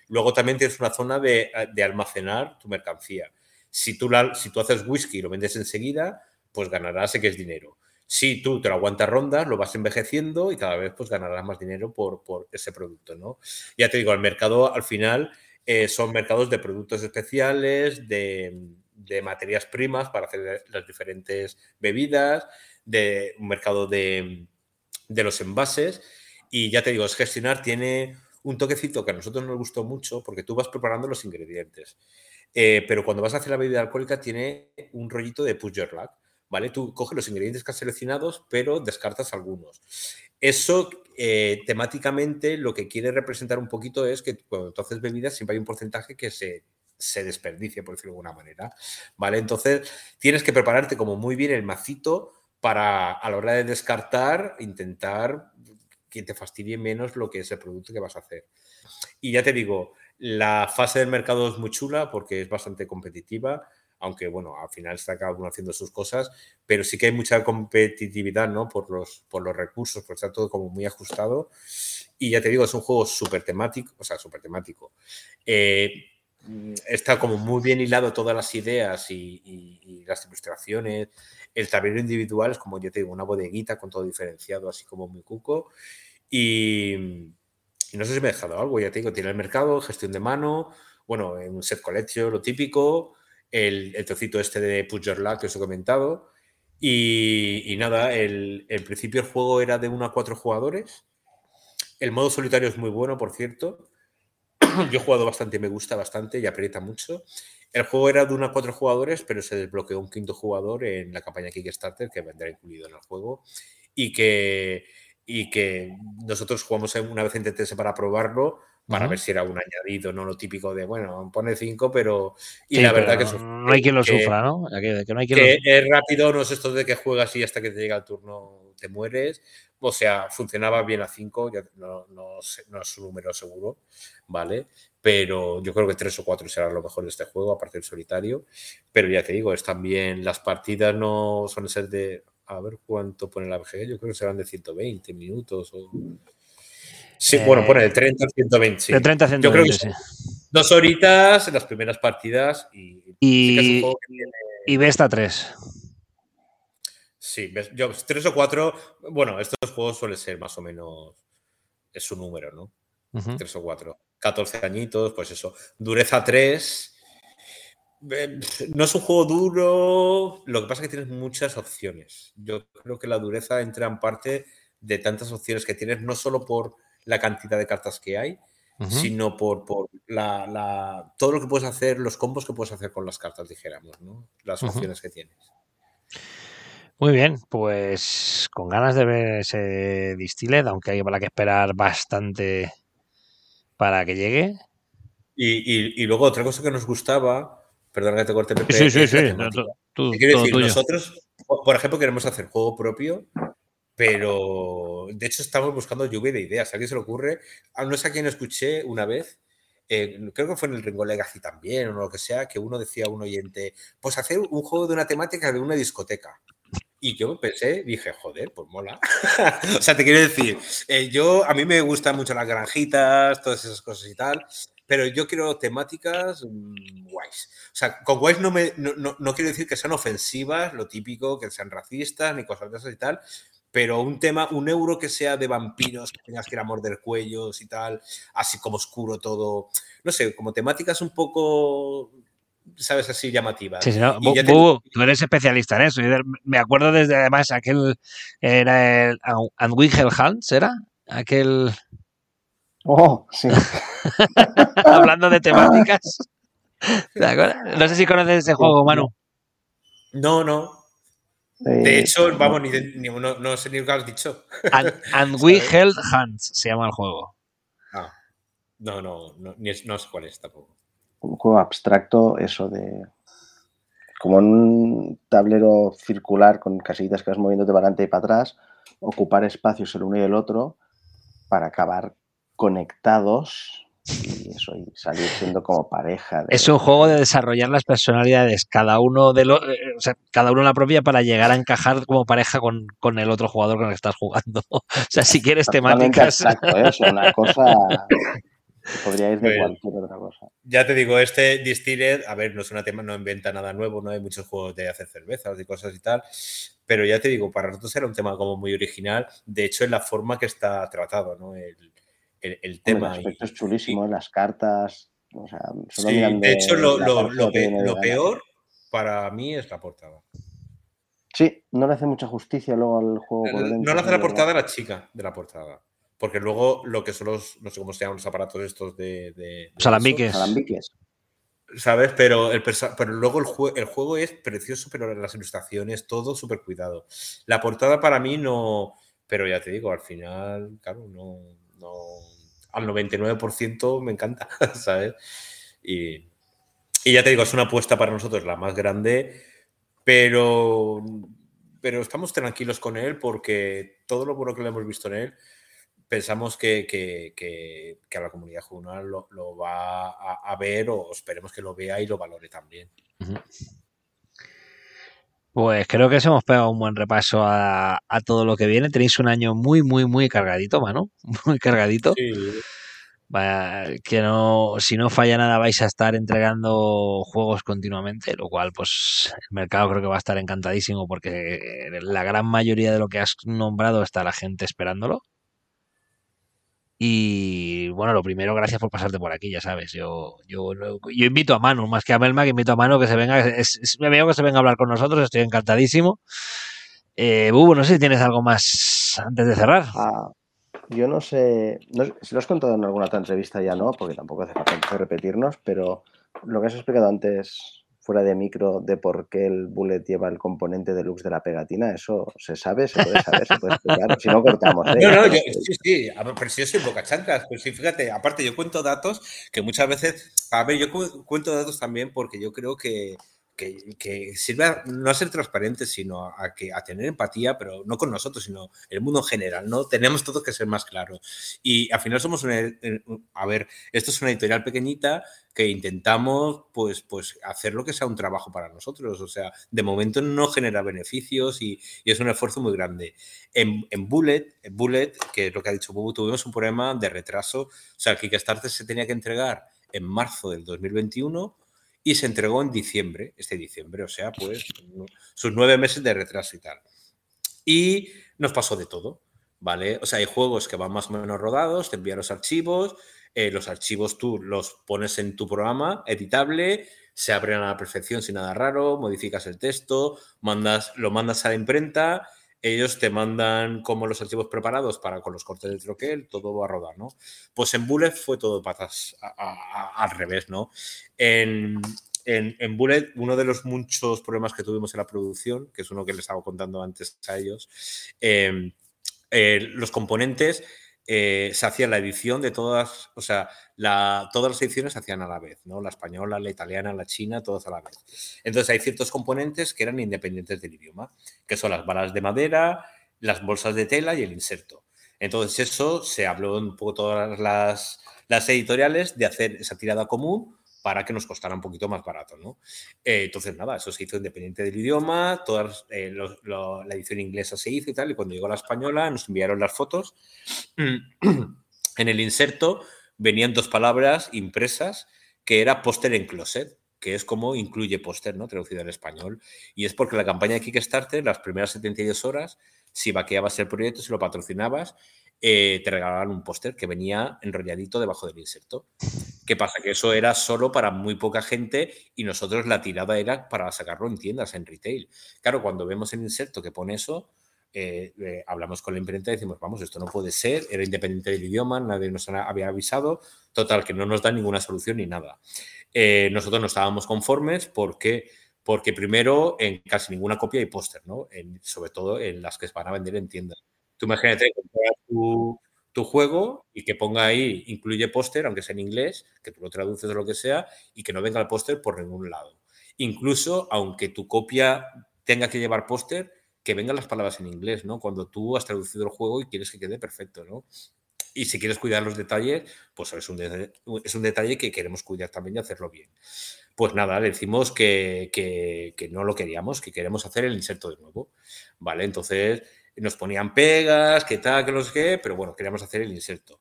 Luego también tienes una zona de, de almacenar tu mercancía. Si tú, haces whisky y lo vendes enseguida, pues ganarás es dinero. Si tú te lo aguantas rondas, lo vas envejeciendo y cada vez pues ganarás más dinero por, ese producto, ¿no? Ya te digo, el mercado al final eh, son mercados de productos especiales, de, materias primas para hacer las diferentes bebidas, de un mercado de, de los envases y ya te digo, es gestionar tiene un toquecito que a nosotros nos gustó mucho porque tú vas preparando los ingredientes. Eh, pero cuando vas a hacer la bebida alcohólica tiene un rollito de push ¿vale? Tú coges los ingredientes que has seleccionado, pero descartas algunos. Eso eh, temáticamente lo que quiere representar un poquito es que cuando tú haces bebidas siempre hay un porcentaje que se, se desperdicia, por decirlo de alguna manera, ¿vale? Entonces tienes que prepararte como muy bien el macito para a la hora de descartar intentar que te fastidie menos lo que es el producto que vas a hacer. Y ya te digo, la fase del mercado es muy chula porque es bastante competitiva, aunque bueno, al final está cada uno haciendo sus cosas, pero sí que hay mucha competitividad, ¿no? Por los, por los recursos, porque está todo como muy ajustado. Y ya te digo, es un juego súper temático, o sea, súper temático. Eh, está como muy bien hilado todas las ideas y, y, las ilustraciones. El tablero individual es como, ya te digo, una bodeguita con todo diferenciado, así como muy cuco. Y no sé si me he dejado algo, ya te digo, tiene el mercado, gestión de mano, bueno, en un set collection, lo típico, el, el trocito este de Luck que os he comentado. Y, nada, el, el, principio del juego era de 1 a 4 jugadores. El modo solitario es muy bueno, por cierto. Yo he jugado bastante, me gusta bastante y aprieta mucho. El juego era de 1 a 4 jugadores, pero se desbloqueó un quinto jugador en la campaña Kickstarter que vendrá incluido en el juego. Y que y que nosotros jugamos una vez en TTS para probarlo, para ver si era un añadido, no lo típico de, bueno, pone 5, pero... Y la verdad que... No hay quien lo sufra, ¿no? Que, no hay que es rápido, no es esto de que juegas y hasta que te llega el turno te mueres. O sea, funcionaba bien a 5, no, no, no, es un número seguro, ¿vale? Pero yo creo que 3 o 4 será lo mejor de este juego, aparte del solitario. Pero ya te digo, es también, las partidas no son ser de a ver cuánto pone la BGG, yo creo que serán de 120 minutos. O... Sí, bueno, pone de 30 a 120. De 30 a 120, yo creo que Dos horitas en las primeras partidas y. Y, y Vesta 3. Sí, yo, 3 o 4. Bueno, estos juegos suelen ser más o menos. Es su número, ¿no? Uh 3 o 4. 14 añitos, pues eso. Dureza 3 Eh, no es un juego duro, lo que pasa es que tienes muchas opciones. Yo creo que la dureza entra en parte de tantas opciones que tienes, no solo por la cantidad de cartas que hay, sino por, por la, todo lo que puedes hacer, los combos que puedes hacer con las cartas, dijéramos, ¿no? las opciones que tienes. Muy bien, pues con ganas de ver ese Distilled, aunque hay que esperar bastante para que llegue. Y, y, luego otra cosa que nos gustaba, perdón que te corte, Pepe. Sí, sí, sí. quiero decir, nosotros, por ejemplo, queremos hacer juego propio, pero de hecho estamos buscando lluvia de ideas. ¿A alguien se le ocurre? Ah, no sé a quién escuché una vez, eh, creo que fue en el Ringo Legacy también, o lo que sea, que uno decía a un oyente, pues hacer un juego de una temática de una discoteca. Y yo pensé, dije, joder, pues mola. o sea, te quiero decir, eh, yo, a mí me gustan mucho las granjitas, todas esas cosas y tal, pero yo quiero temáticas mm, guays. O sea, con guays no, me, no, no, quiero decir que sean ofensivas, lo típico, que sean racistas, ni cosas de esas y tal, pero un tema, un euro que sea de vampiros, que tengas que ir a morder cuellos y tal, así como oscuro todo, no sé, como temáticas un poco ¿sabes? Así llamativa. Sí, sí, tú eres especialista en eso. Me acuerdo desde además aquel, era el Andwigel Hans, ¿era? Aquel... Oh, sí. Hablando de temáticas. No sé si conoces ese juego, Manu. No, no. De hecho, vamos, ni, ni no, sé ni lo que has dicho. And, we held hands se llama el juego. Ah, no, no, no, ni no sé cuál es tampoco un juego abstracto, eso de como en un tablero circular con casillas que vas moviéndote para adelante y para atrás, ocupar espacios el uno y el otro para acabar conectados y eso y salir siendo como pareja. Es un juego de desarrollar las personalidades, cada uno de los, eh, o sea, cada uno la propia para llegar a encajar como pareja con, con, el otro jugador con el que estás jugando. o sea, si quieres temáticas. Exacto, ¿eh? es una cosa Podría ir de pues, cualquier otra cosa. Ya te digo, este Distilled, a ver, no es una tema, no inventa nada nuevo, no hay muchos juegos de hacer cervezas y cosas y tal, pero ya te digo, para nosotros era un tema como muy original, de hecho en la forma que está tratado, ¿no? El, el, tema. el aspecto es chulísimo, las cartas, o sea, sí, de, hecho lo, lo, peor para mí es la portada. Sí, no le hace mucha justicia luego al juego. no le hace la portada a la chica de la portada. Porque luego lo que son los, no sé cómo se llaman los aparatos estos de... de, Salambiques. ¿Sabes? Pero, el, pero luego el, el, juego es precioso, pero las ilustraciones, todo súper cuidado. La portada para mí no... Pero ya te digo, al final, claro, no... no al 99% me encanta, ¿sabes? Y, y ya te digo, es una apuesta para nosotros la más grande, pero, pero estamos tranquilos con él porque todo lo bueno que le hemos visto en él pensamos que, que, a la comunidad juvenil lo, va a, ver o esperemos que lo vea y lo valore también. Pues creo que os hemos pegado un buen repaso a, todo lo que viene. Tenéis un año muy, muy, muy cargadito, mano. Muy cargadito. que no, si no falla nada, vais a estar entregando juegos continuamente, lo cual, pues, el mercado creo que va a estar encantadísimo porque la gran mayoría de lo que has nombrado está la gente esperándolo. Y bueno, lo primero, gracias por pasarte por aquí, ya sabes. Yo, yo, invito a Manu, más que a Melma, que invito a Manu que se venga. Es, me veo que se venga a hablar con nosotros, estoy encantadísimo. Eh, no sé si tienes algo más antes de cerrar. Ah, yo no sé, si lo has contado en alguna otra entrevista ya no, porque tampoco hace falta repetirnos, pero lo que has explicado antes fuera de micro de por qué el bullet lleva el componente deluxe de la pegatina, eso se sabe, se puede saber, se puede explicar. Si no, cortamos. ¿eh? No, no, yo, sí, sí, pero si yo soy boca chancas, pero sí, fíjate, aparte yo cuento datos que muchas veces, a ver, yo cuento datos también porque yo creo que que, sirve no a ser transparente, sino a, que, a tener empatía, pero no con nosotros, sino el mundo en general, ¿no? Tenemos todos que ser más claros. Y al final somos una, a ver, esto es una editorial pequeñita que intentamos, pues, pues, hacer lo que sea un trabajo para nosotros. O sea, de momento no genera beneficios y, es un esfuerzo muy grande. En, en, Bullet, Bullet, que es lo que ha dicho Bubu, tuvimos un problema de retraso. O sea, el Kickstarter se tenía que entregar en marzo del 2021 y se entregó en diciembre, este diciembre, o sea, pues sus nueve meses de retraso y tal. Y nos pasó de todo, ¿vale? O sea, hay juegos que van más o menos rodados, te envían los archivos, eh, los archivos tú los pones en tu programa editable, se abren a la perfección sin nada raro, modificas el texto, mandas, lo mandas a la imprenta, ellos te mandan como los archivos preparados para con los cortes de troquel, todo va a rodar, ¿no? Pues en Bullet fue todo patas al revés, ¿no? En, en, Bullet, uno de los muchos problemas que tuvimos en la producción, que es uno que les estaba contando antes a ellos, eh, eh, los componentes eh, se hacía la edición de todas, o sea, todas las ediciones se hacían a la vez, ¿no? La española, la italiana, la china, todas a la vez. Entonces hay ciertos componentes que eran independientes del idioma, que son las balas de madera, las bolsas de tela y el inserto. Entonces eso se habló un poco todas las editoriales de hacer esa tirada común para que nos costara un poquito más barato, ¿no? Eh, entonces, nada, eso se hizo independiente del idioma, todas, eh, la edición inglesa se hizo y tal, y cuando llegó la española nos enviaron las fotos. en el inserto venían dos palabras impresas que era póster en closet, que es como incluye póster, ¿no? Traducido al español. Y es porque la campaña de Kickstarter, las primeras 72 horas, si vaqueabas el proyecto, si lo patrocinabas, eh, te regalaban un póster que venía enrolladito debajo del inserto. ¿Qué pasa? Que eso era solo para muy poca gente y nosotros la tirada era para sacarlo en tiendas, en retail. Claro, cuando vemos el inserto que pone eso, eh, eh, hablamos con la imprenta y decimos, vamos, esto no puede ser, era independiente del idioma, nadie nos había avisado, total, que no nos da ninguna solución ni nada. nosotros no estábamos conformes porque porque primero en casi ninguna copia hay póster, ¿no? sobre todo en las que se van a vender en tiendas. Tú imagínate tu juego y que ponga ahí, incluye póster, aunque sea en inglés, que tú lo traduces o lo que sea, y que no venga el póster por ningún lado. Incluso, aunque tu copia tenga que llevar póster, que vengan las palabras en inglés, ¿no? Cuando tú has traducido el juego y quieres que quede perfecto, ¿no? Y si quieres cuidar los detalles, pues es un, es un detalle que queremos cuidar también y hacerlo bien. Pues nada, le decimos que, que, que no lo queríamos, que queremos hacer el inserto de nuevo, ¿vale? Entonces, nos ponían pegas, que tal, que no sé qué, pero bueno, queríamos hacer el inserto.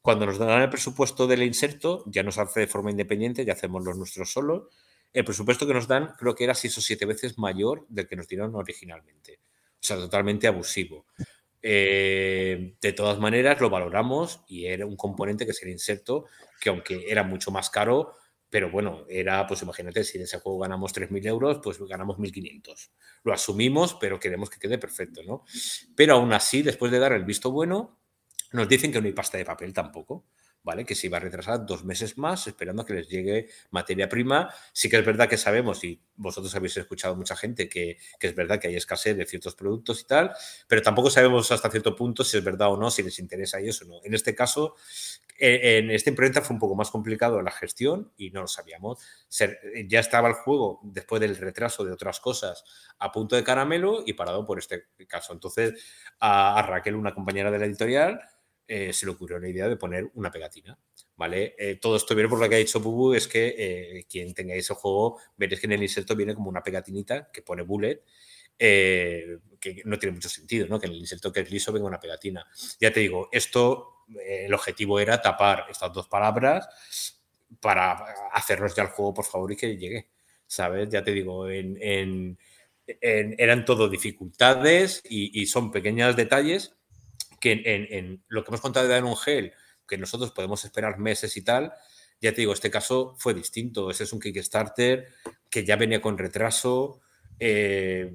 Cuando nos dan el presupuesto del inserto, ya nos hace de forma independiente, ya hacemos los nuestros solos. El presupuesto que nos dan creo que era seis o siete veces mayor del que nos dieron originalmente. O sea, totalmente abusivo. Eh, de todas maneras, lo valoramos y era un componente que es el inserto, que aunque era mucho más caro, pero bueno, era, pues imagínate, si en ese juego ganamos 3.000 euros, pues ganamos 1.500. Lo asumimos, pero queremos que quede perfecto, ¿no? Pero aún así, después de dar el visto bueno, nos dicen que no hay pasta de papel tampoco. ¿Vale? Que se iba a retrasar dos meses más esperando a que les llegue materia prima. Sí que es verdad que sabemos, y vosotros habéis escuchado mucha gente, que, es verdad que hay escasez de ciertos productos y tal, pero tampoco sabemos hasta cierto punto si es verdad o no, si les interesa eso o no. En este caso, en este imprenta fue un poco más complicado la gestión y no lo sabíamos. ya estaba el juego, después del retraso de otras cosas, a punto de caramelo y parado por este caso. Entonces, a Raquel, una compañera de la editorial, eh, se le ocurrió la idea de poner una pegatina. ¿Vale? Eh, todo esto viene por lo que ha dicho Bubu, es que eh, quien tenga ese juego, veréis que en el inserto viene como una pegatinita que pone bullet, que no tiene mucho sentido, ¿no? Que en el inserto que es liso venga una pegatina. Ya te digo, esto, el objetivo era tapar estas dos palabras para hacernos ya el juego, por favor, y que llegue. ¿Sabes? Ya te digo, en, eran todo dificultades y, y son pequeños detalles que en, lo que hemos contado de un Gel, que nosotros podemos esperar meses y tal, ya te digo, este caso fue distinto. Ese es un Kickstarter que ya venía con retraso. Eh,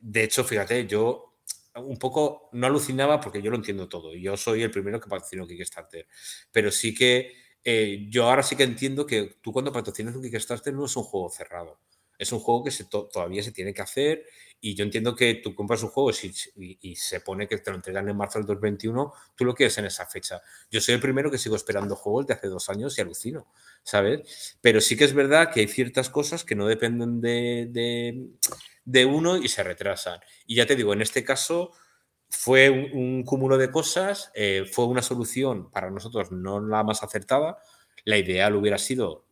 de hecho, fíjate, yo un poco no alucinaba porque yo lo entiendo todo. Yo soy el primero que patrocino Kickstarter. Pero sí que eh, yo ahora sí que entiendo que tú cuando patrocinas un Kickstarter no es un juego cerrado. Es un juego que todavía se tiene que hacer y yo entiendo que tú compras un juego y, se pone que te lo entregan en marzo del 2021, tú lo quieres en esa fecha. Yo soy el primero que sigo esperando juegos de hace dos años y alucino, ¿sabes? Pero sí que es verdad que hay ciertas cosas que no dependen de, de, uno y se retrasan. Y ya te digo, en este caso fue un, cúmulo de cosas, eh, fue una solución para nosotros no la más acertada. La ideal hubiera sido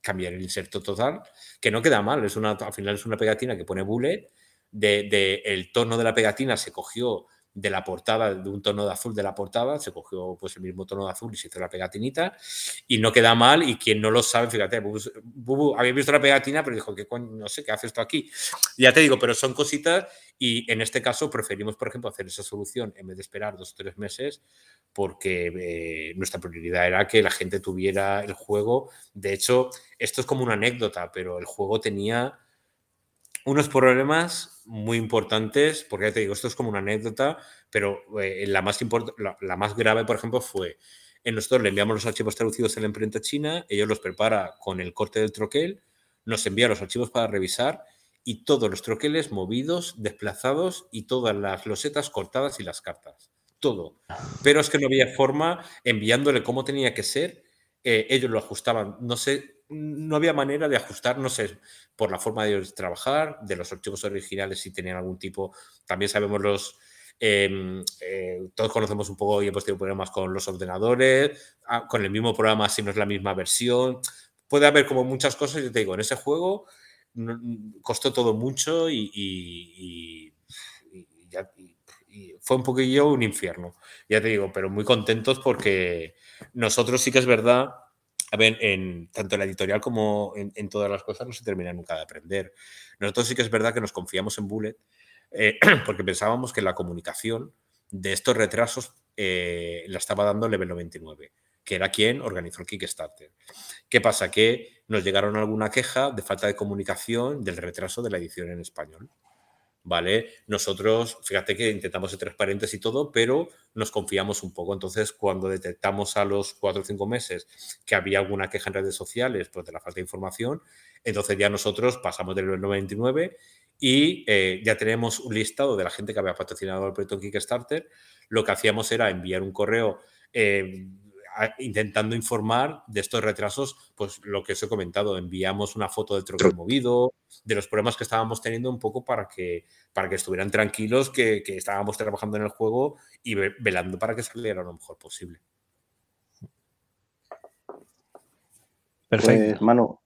cambiar el inserto total, que no queda mal, es una, al final es una pegatina que pone bullet de, el tono de la pegatina se cogió de la portada, de un tono de azul de la portada, se cogió pues el mismo tono de azul y se hizo la pegatinita y no queda mal y quien no lo sabe, fíjate, Bubu, había visto la pegatina pero dijo que no sé qué hace esto aquí. Ya te digo, pero son cositas y en este caso preferimos, por ejemplo, hacer esa solución en vez de esperar dos o tres meses porque eh, nuestra prioridad era que la gente tuviera el juego. De hecho, esto es como una anécdota, pero el juego tenía unos problemas muy importantes, porque ya te digo, esto es como una anécdota, pero eh, la, más la, más grave, por ejemplo, fue, en nosotros le enviamos los archivos traducidos a la imprenta china, ellos los prepara con el corte del troquel, nos envía los archivos para revisar y todos los troqueles movidos, desplazados y todas las losetas cortadas y las cartas. Todo. Pero es que no había forma, enviándole cómo tenía que ser, eh, ellos lo ajustaban. No sé, no había manera de ajustar, no sé, por la forma de trabajar, de los archivos originales si tenían algún tipo, también sabemos los, em, eh, todos conocemos un poco y hemos tenido problemas con los ordenadores, ah, con el mismo programa si no es la misma versión. Puede haber como muchas cosas, yo te digo, en ese juego costó todo mucho y, y fue un poquillo un infierno, ya te digo, pero muy contentos porque nosotros sí que es verdad a ver, en, tanto en la editorial como en, todas las cosas no se termina nunca de aprender. Nosotros sí que es verdad que nos confiamos en Bullet eh, porque pensábamos que la comunicación de estos retrasos eh, la estaba dando Level 99, que era quien organizó el Kickstarter. ¿Qué pasa? Que nos llegaron alguna queja de falta de comunicación del retraso de la edición en español. ¿Vale? Nosotros, fíjate que intentamos ser transparentes y todo, pero nos confiamos un poco. Entonces, cuando detectamos a los cuatro o cinco meses que había alguna queja en redes sociales pues, de la falta de información, entonces ya nosotros pasamos del 99 y eh, ya tenemos un listado de la gente que había patrocinado el proyecto Kickstarter. Lo que hacíamos era enviar un correo. Eh, intentando informar de estos retrasos, pues lo que os he comentado, enviamos una foto del troque movido, de los problemas que estábamos teniendo un poco para que, para que estuvieran tranquilos, que, estábamos trabajando en el juego y velando para que saliera lo mejor posible. Perfecto. Pues, Manu,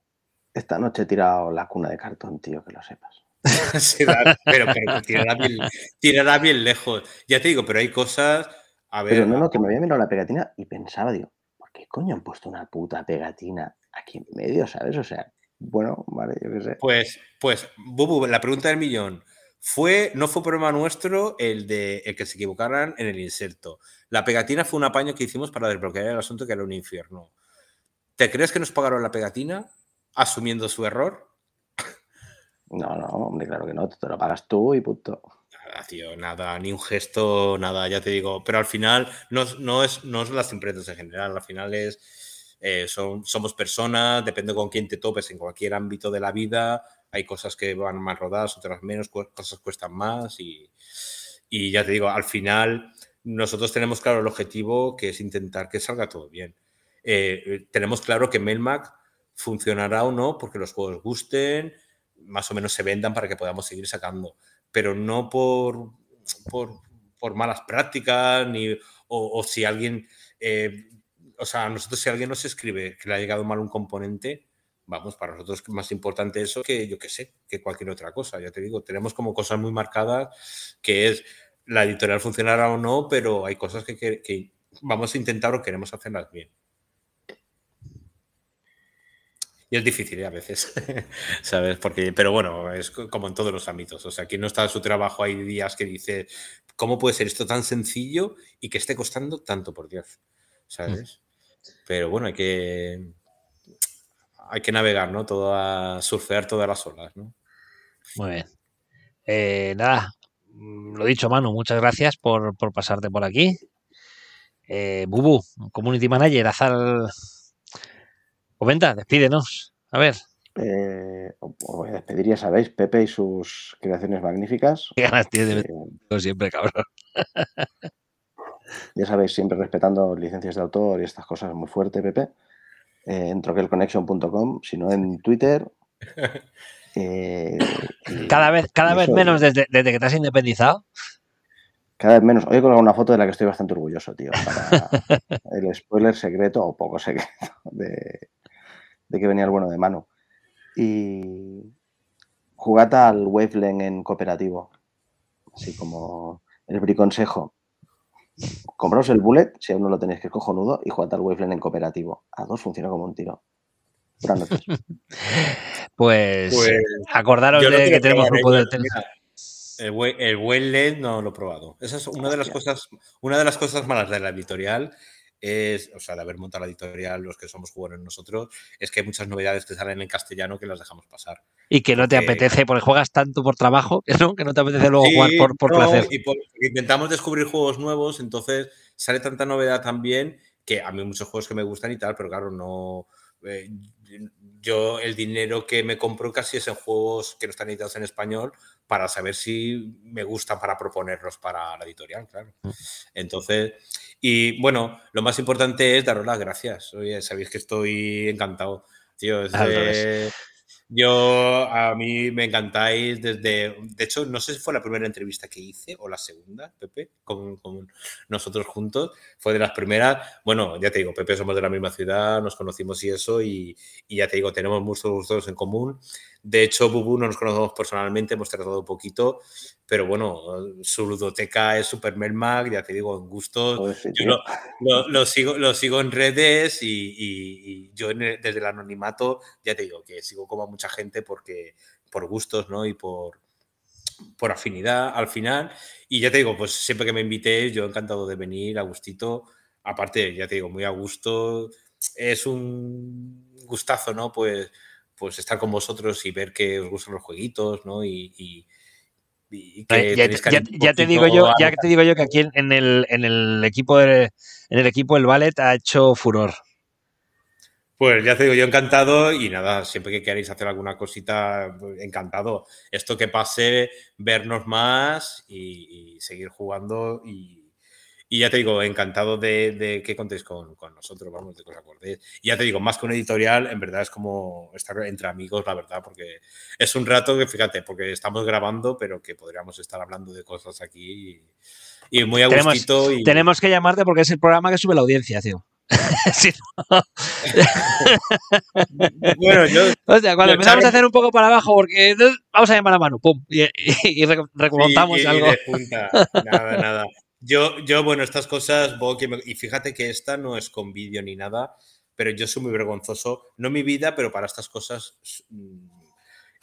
esta noche he tirado la cuna de cartón, tío, que lo sepas. pero, pero tirará, bien, lejos. Ya te digo, pero hay cosas pero no, no, que me había mirado la pegatina y pensaba, digo, ¿por qué coño han puesto una puta pegatina aquí en medio, sabes? O sea, bueno, vale, yo qué sé. Pues, pues, Bubu, la pregunta del millón. Fue, no fue problema nuestro el de el que se equivocaran en el inserto. La pegatina fue un apaño que hicimos para desbloquear el asunto que era un infierno. ¿Te crees que nos pagaron la pegatina asumiendo su error? No, no, hombre, claro que no, te lo pagas tú y punto nada, ni un gesto, nada, ya te digo. Pero al final no, no, es, no las empresas en general, al final es, eh, son, somos personas, depende con quién te topes en cualquier ámbito de la vida. Hay cosas que van más rodadas, otras menos, cosas cuestan más y, y ya te digo, al final nosotros tenemos claro el objetivo que es intentar que salga todo bien. Eh, tenemos claro que Melmac funcionará o no porque los juegos gusten, más o menos se vendan para que podamos seguir sacando pero no por, por, malas prácticas, ni, o, si alguien, eh, o sea, nosotros si alguien nos escribe que le ha llegado mal un componente, vamos, para nosotros más importante eso que yo qué sé, que cualquier otra cosa. Ya te digo, tenemos como cosas muy marcadas que es la editorial funcionará o no, pero hay cosas que, que vamos a intentar o queremos hacerlas bien. Y es difícil ¿eh? a veces, ¿sabes? Porque, pero bueno, es como en todos los ámbitos. O sea, quien no está en su trabajo hay días que dice, ¿cómo puede ser esto tan sencillo y que esté costando tanto, por Dios? ¿Sabes? Pero bueno, hay que, hay que navegar, ¿no? Todo a surfear todas las olas, ¿no? Muy bien. Eh, nada, mm, lo dicho, Manu, muchas gracias por, pasarte por aquí. Eh, Bubu, Community Manager, Azal Comenta, despídenos. A ver. Eh, os voy a despedir, ya sabéis, Pepe y sus creaciones magníficas. Qué ganas tiene eh, siempre, cabrón. Ya sabéis, siempre respetando licencias de autor y estas cosas muy fuerte, Pepe. Eh, en troquelconnection.com, sino en Twitter. Eh, cada vez, cada vez menos desde, desde que te has independizado. Cada vez menos. Hoy he colgado una foto de la que estoy bastante orgulloso, tío. Para el spoiler secreto o poco secreto de, de que venía el bueno de mano. Y jugad al Wavelength en cooperativo. Así como El briconsejo. Compraos el bullet, si aún no lo tenéis, que es cojonudo, y jugad al Waveland en cooperativo. A dos funciona como un tiro. Buenas noches. Pues, Pues, acordaros de que tenemos grupo ¿eh? de. El, el LED no lo he probado. Esa es una de las cosas, una de las cosas malas de la editorial es, o sea, de haber montado la editorial, los que somos jugadores nosotros, es que hay muchas novedades que salen en castellano que las dejamos pasar. Y que no te apetece, porque juegas tanto por trabajo, no, que no te apetece luego Sí, jugar por, por no, placer. Y por- intentamos descubrir juegos nuevos, entonces sale tanta novedad también que a mí muchos juegos que me gustan y tal, pero claro, no. eh, yo el dinero que me compro casi es en juegos que no están editados en español para saber si me gustan para proponerlos para la editorial, claro. Mm. Entonces, y bueno, lo más importante es daros las gracias. Oye, sabéis que estoy encantado. Tío, es revés. Yo, a mí me encantáis desde. De hecho, no sé si fue la primera entrevista que hice o la segunda, Pepe, con, nosotros juntos. Fue de las primeras. Bueno, ya te digo, Pepe, somos de la misma ciudad, nos conocimos y eso, y, y ya te digo, tenemos muchos gustos en común. De hecho, Bubu no nos conocemos personalmente, hemos tratado un poquito, pero bueno, su ludoteca es Super Melmac, ya te digo, en. Joder, sí, Yo lo, lo- lo sigo, lo sigo en redes y, y- y yo en el- desde el anonimato ya te digo que sigo como a mucha gente porque por gustos ¿no? y por, por afinidad al final. Y ya te digo, pues siempre que me invitéis, yo encantado de venir a gustito. Aparte, ya te digo, muy a gusto. Es un gustazo, ¿no? Pues, pues estar con vosotros y ver que os gustan los jueguitos, ¿no? Y, y- y que Ya, te digo yo, ya te digo yo que aquí en, el, en el equipo de- en el equipo el ballet ha hecho furor. Pues ya te digo, yo encantado y nada, siempre que queráis hacer alguna cosita, pues, encantado. Esto que pase, vernos más y, y seguir jugando y, y ya te digo, encantado de, de que contéis con, con nosotros, vamos, de que os acordéis. Y ya te digo, más que una editorial, en verdad es como estar entre amigos, la verdad, porque es un rato que, fíjate, porque estamos grabando, pero que podríamos estar hablando de cosas aquí y, y muy a Tenemos- gustito. y- Tenemos que llamarte porque es el programa que sube la audiencia, tío. Sí, Bueno, yo, o sea, cuando empezamos a hacer un poco para abajo, porque vamos a llamar a Manu, pum, y, y, y rec- remontamos Sí, y- y algo. Nada, nada. Yo, yo, bueno, estas cosas, y fíjate que esta no es con vídeo ni nada, pero yo soy muy vergonzoso, no mi vida, pero para estas cosas.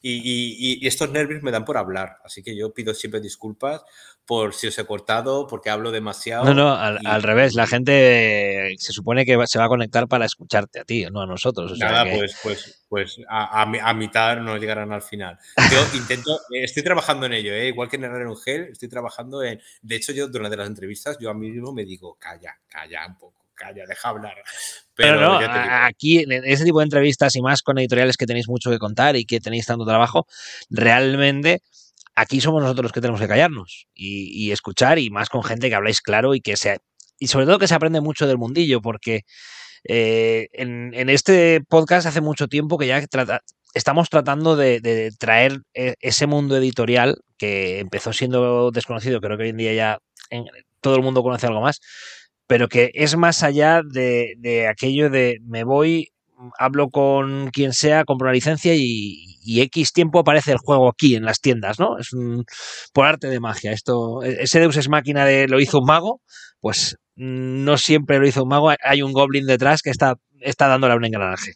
Y, y- y estos nervios me dan por hablar, así que yo pido siempre disculpas por si os he cortado, porque hablo demasiado. No, no, al, y- al revés, la gente se supone que se va a conectar para escucharte a ti, no a nosotros. o sea Nada, que- pues, pues, pues a, a mi- a mitad no llegarán al final. Yo intento, estoy trabajando en ello, ¿eh? igual que en el gel, estoy trabajando en. De hecho, yo durante las entrevistas, yo a mí mismo me digo, calla, calla un poco, calla, deja hablar. Pero, Pero, no, aquí en ese tipo de entrevistas y más con editoriales que tenéis mucho que contar y que tenéis tanto trabajo, realmente aquí somos nosotros los que tenemos que callarnos y, y escuchar y más con gente que habláis claro y que se y sobre todo que se aprende mucho del mundillo porque eh, en, en este podcast hace mucho tiempo que ya trata- estamos tratando de, de traer eh, ese mundo editorial que empezó siendo desconocido, creo que hoy en día ya en- todo el mundo conoce algo más, pero que es más allá de, aquello de me voy, hablo con quien sea, compro una licencia y, X tiempo aparece el juego aquí en las tiendas, ¿no? Es un, por arte de magia. Esto, ese Deus es máquina de lo hizo un mago, pues mm, no siempre lo hizo un mago, hay un goblin detrás que está, está dándole a un engranaje.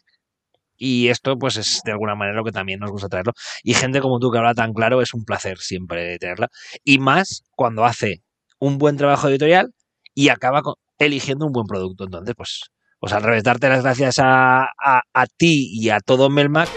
Y esto, pues, es de alguna manera lo que también nos gusta traerlo. Y gente como tú que habla tan claro, es un placer siempre tenerla. Y más cuando hace un buen trabajo editorial y acaba con- eligiendo un buen producto. Entonces, pues, pues al revés, darte las gracias a, a- a ti y a todo Melmac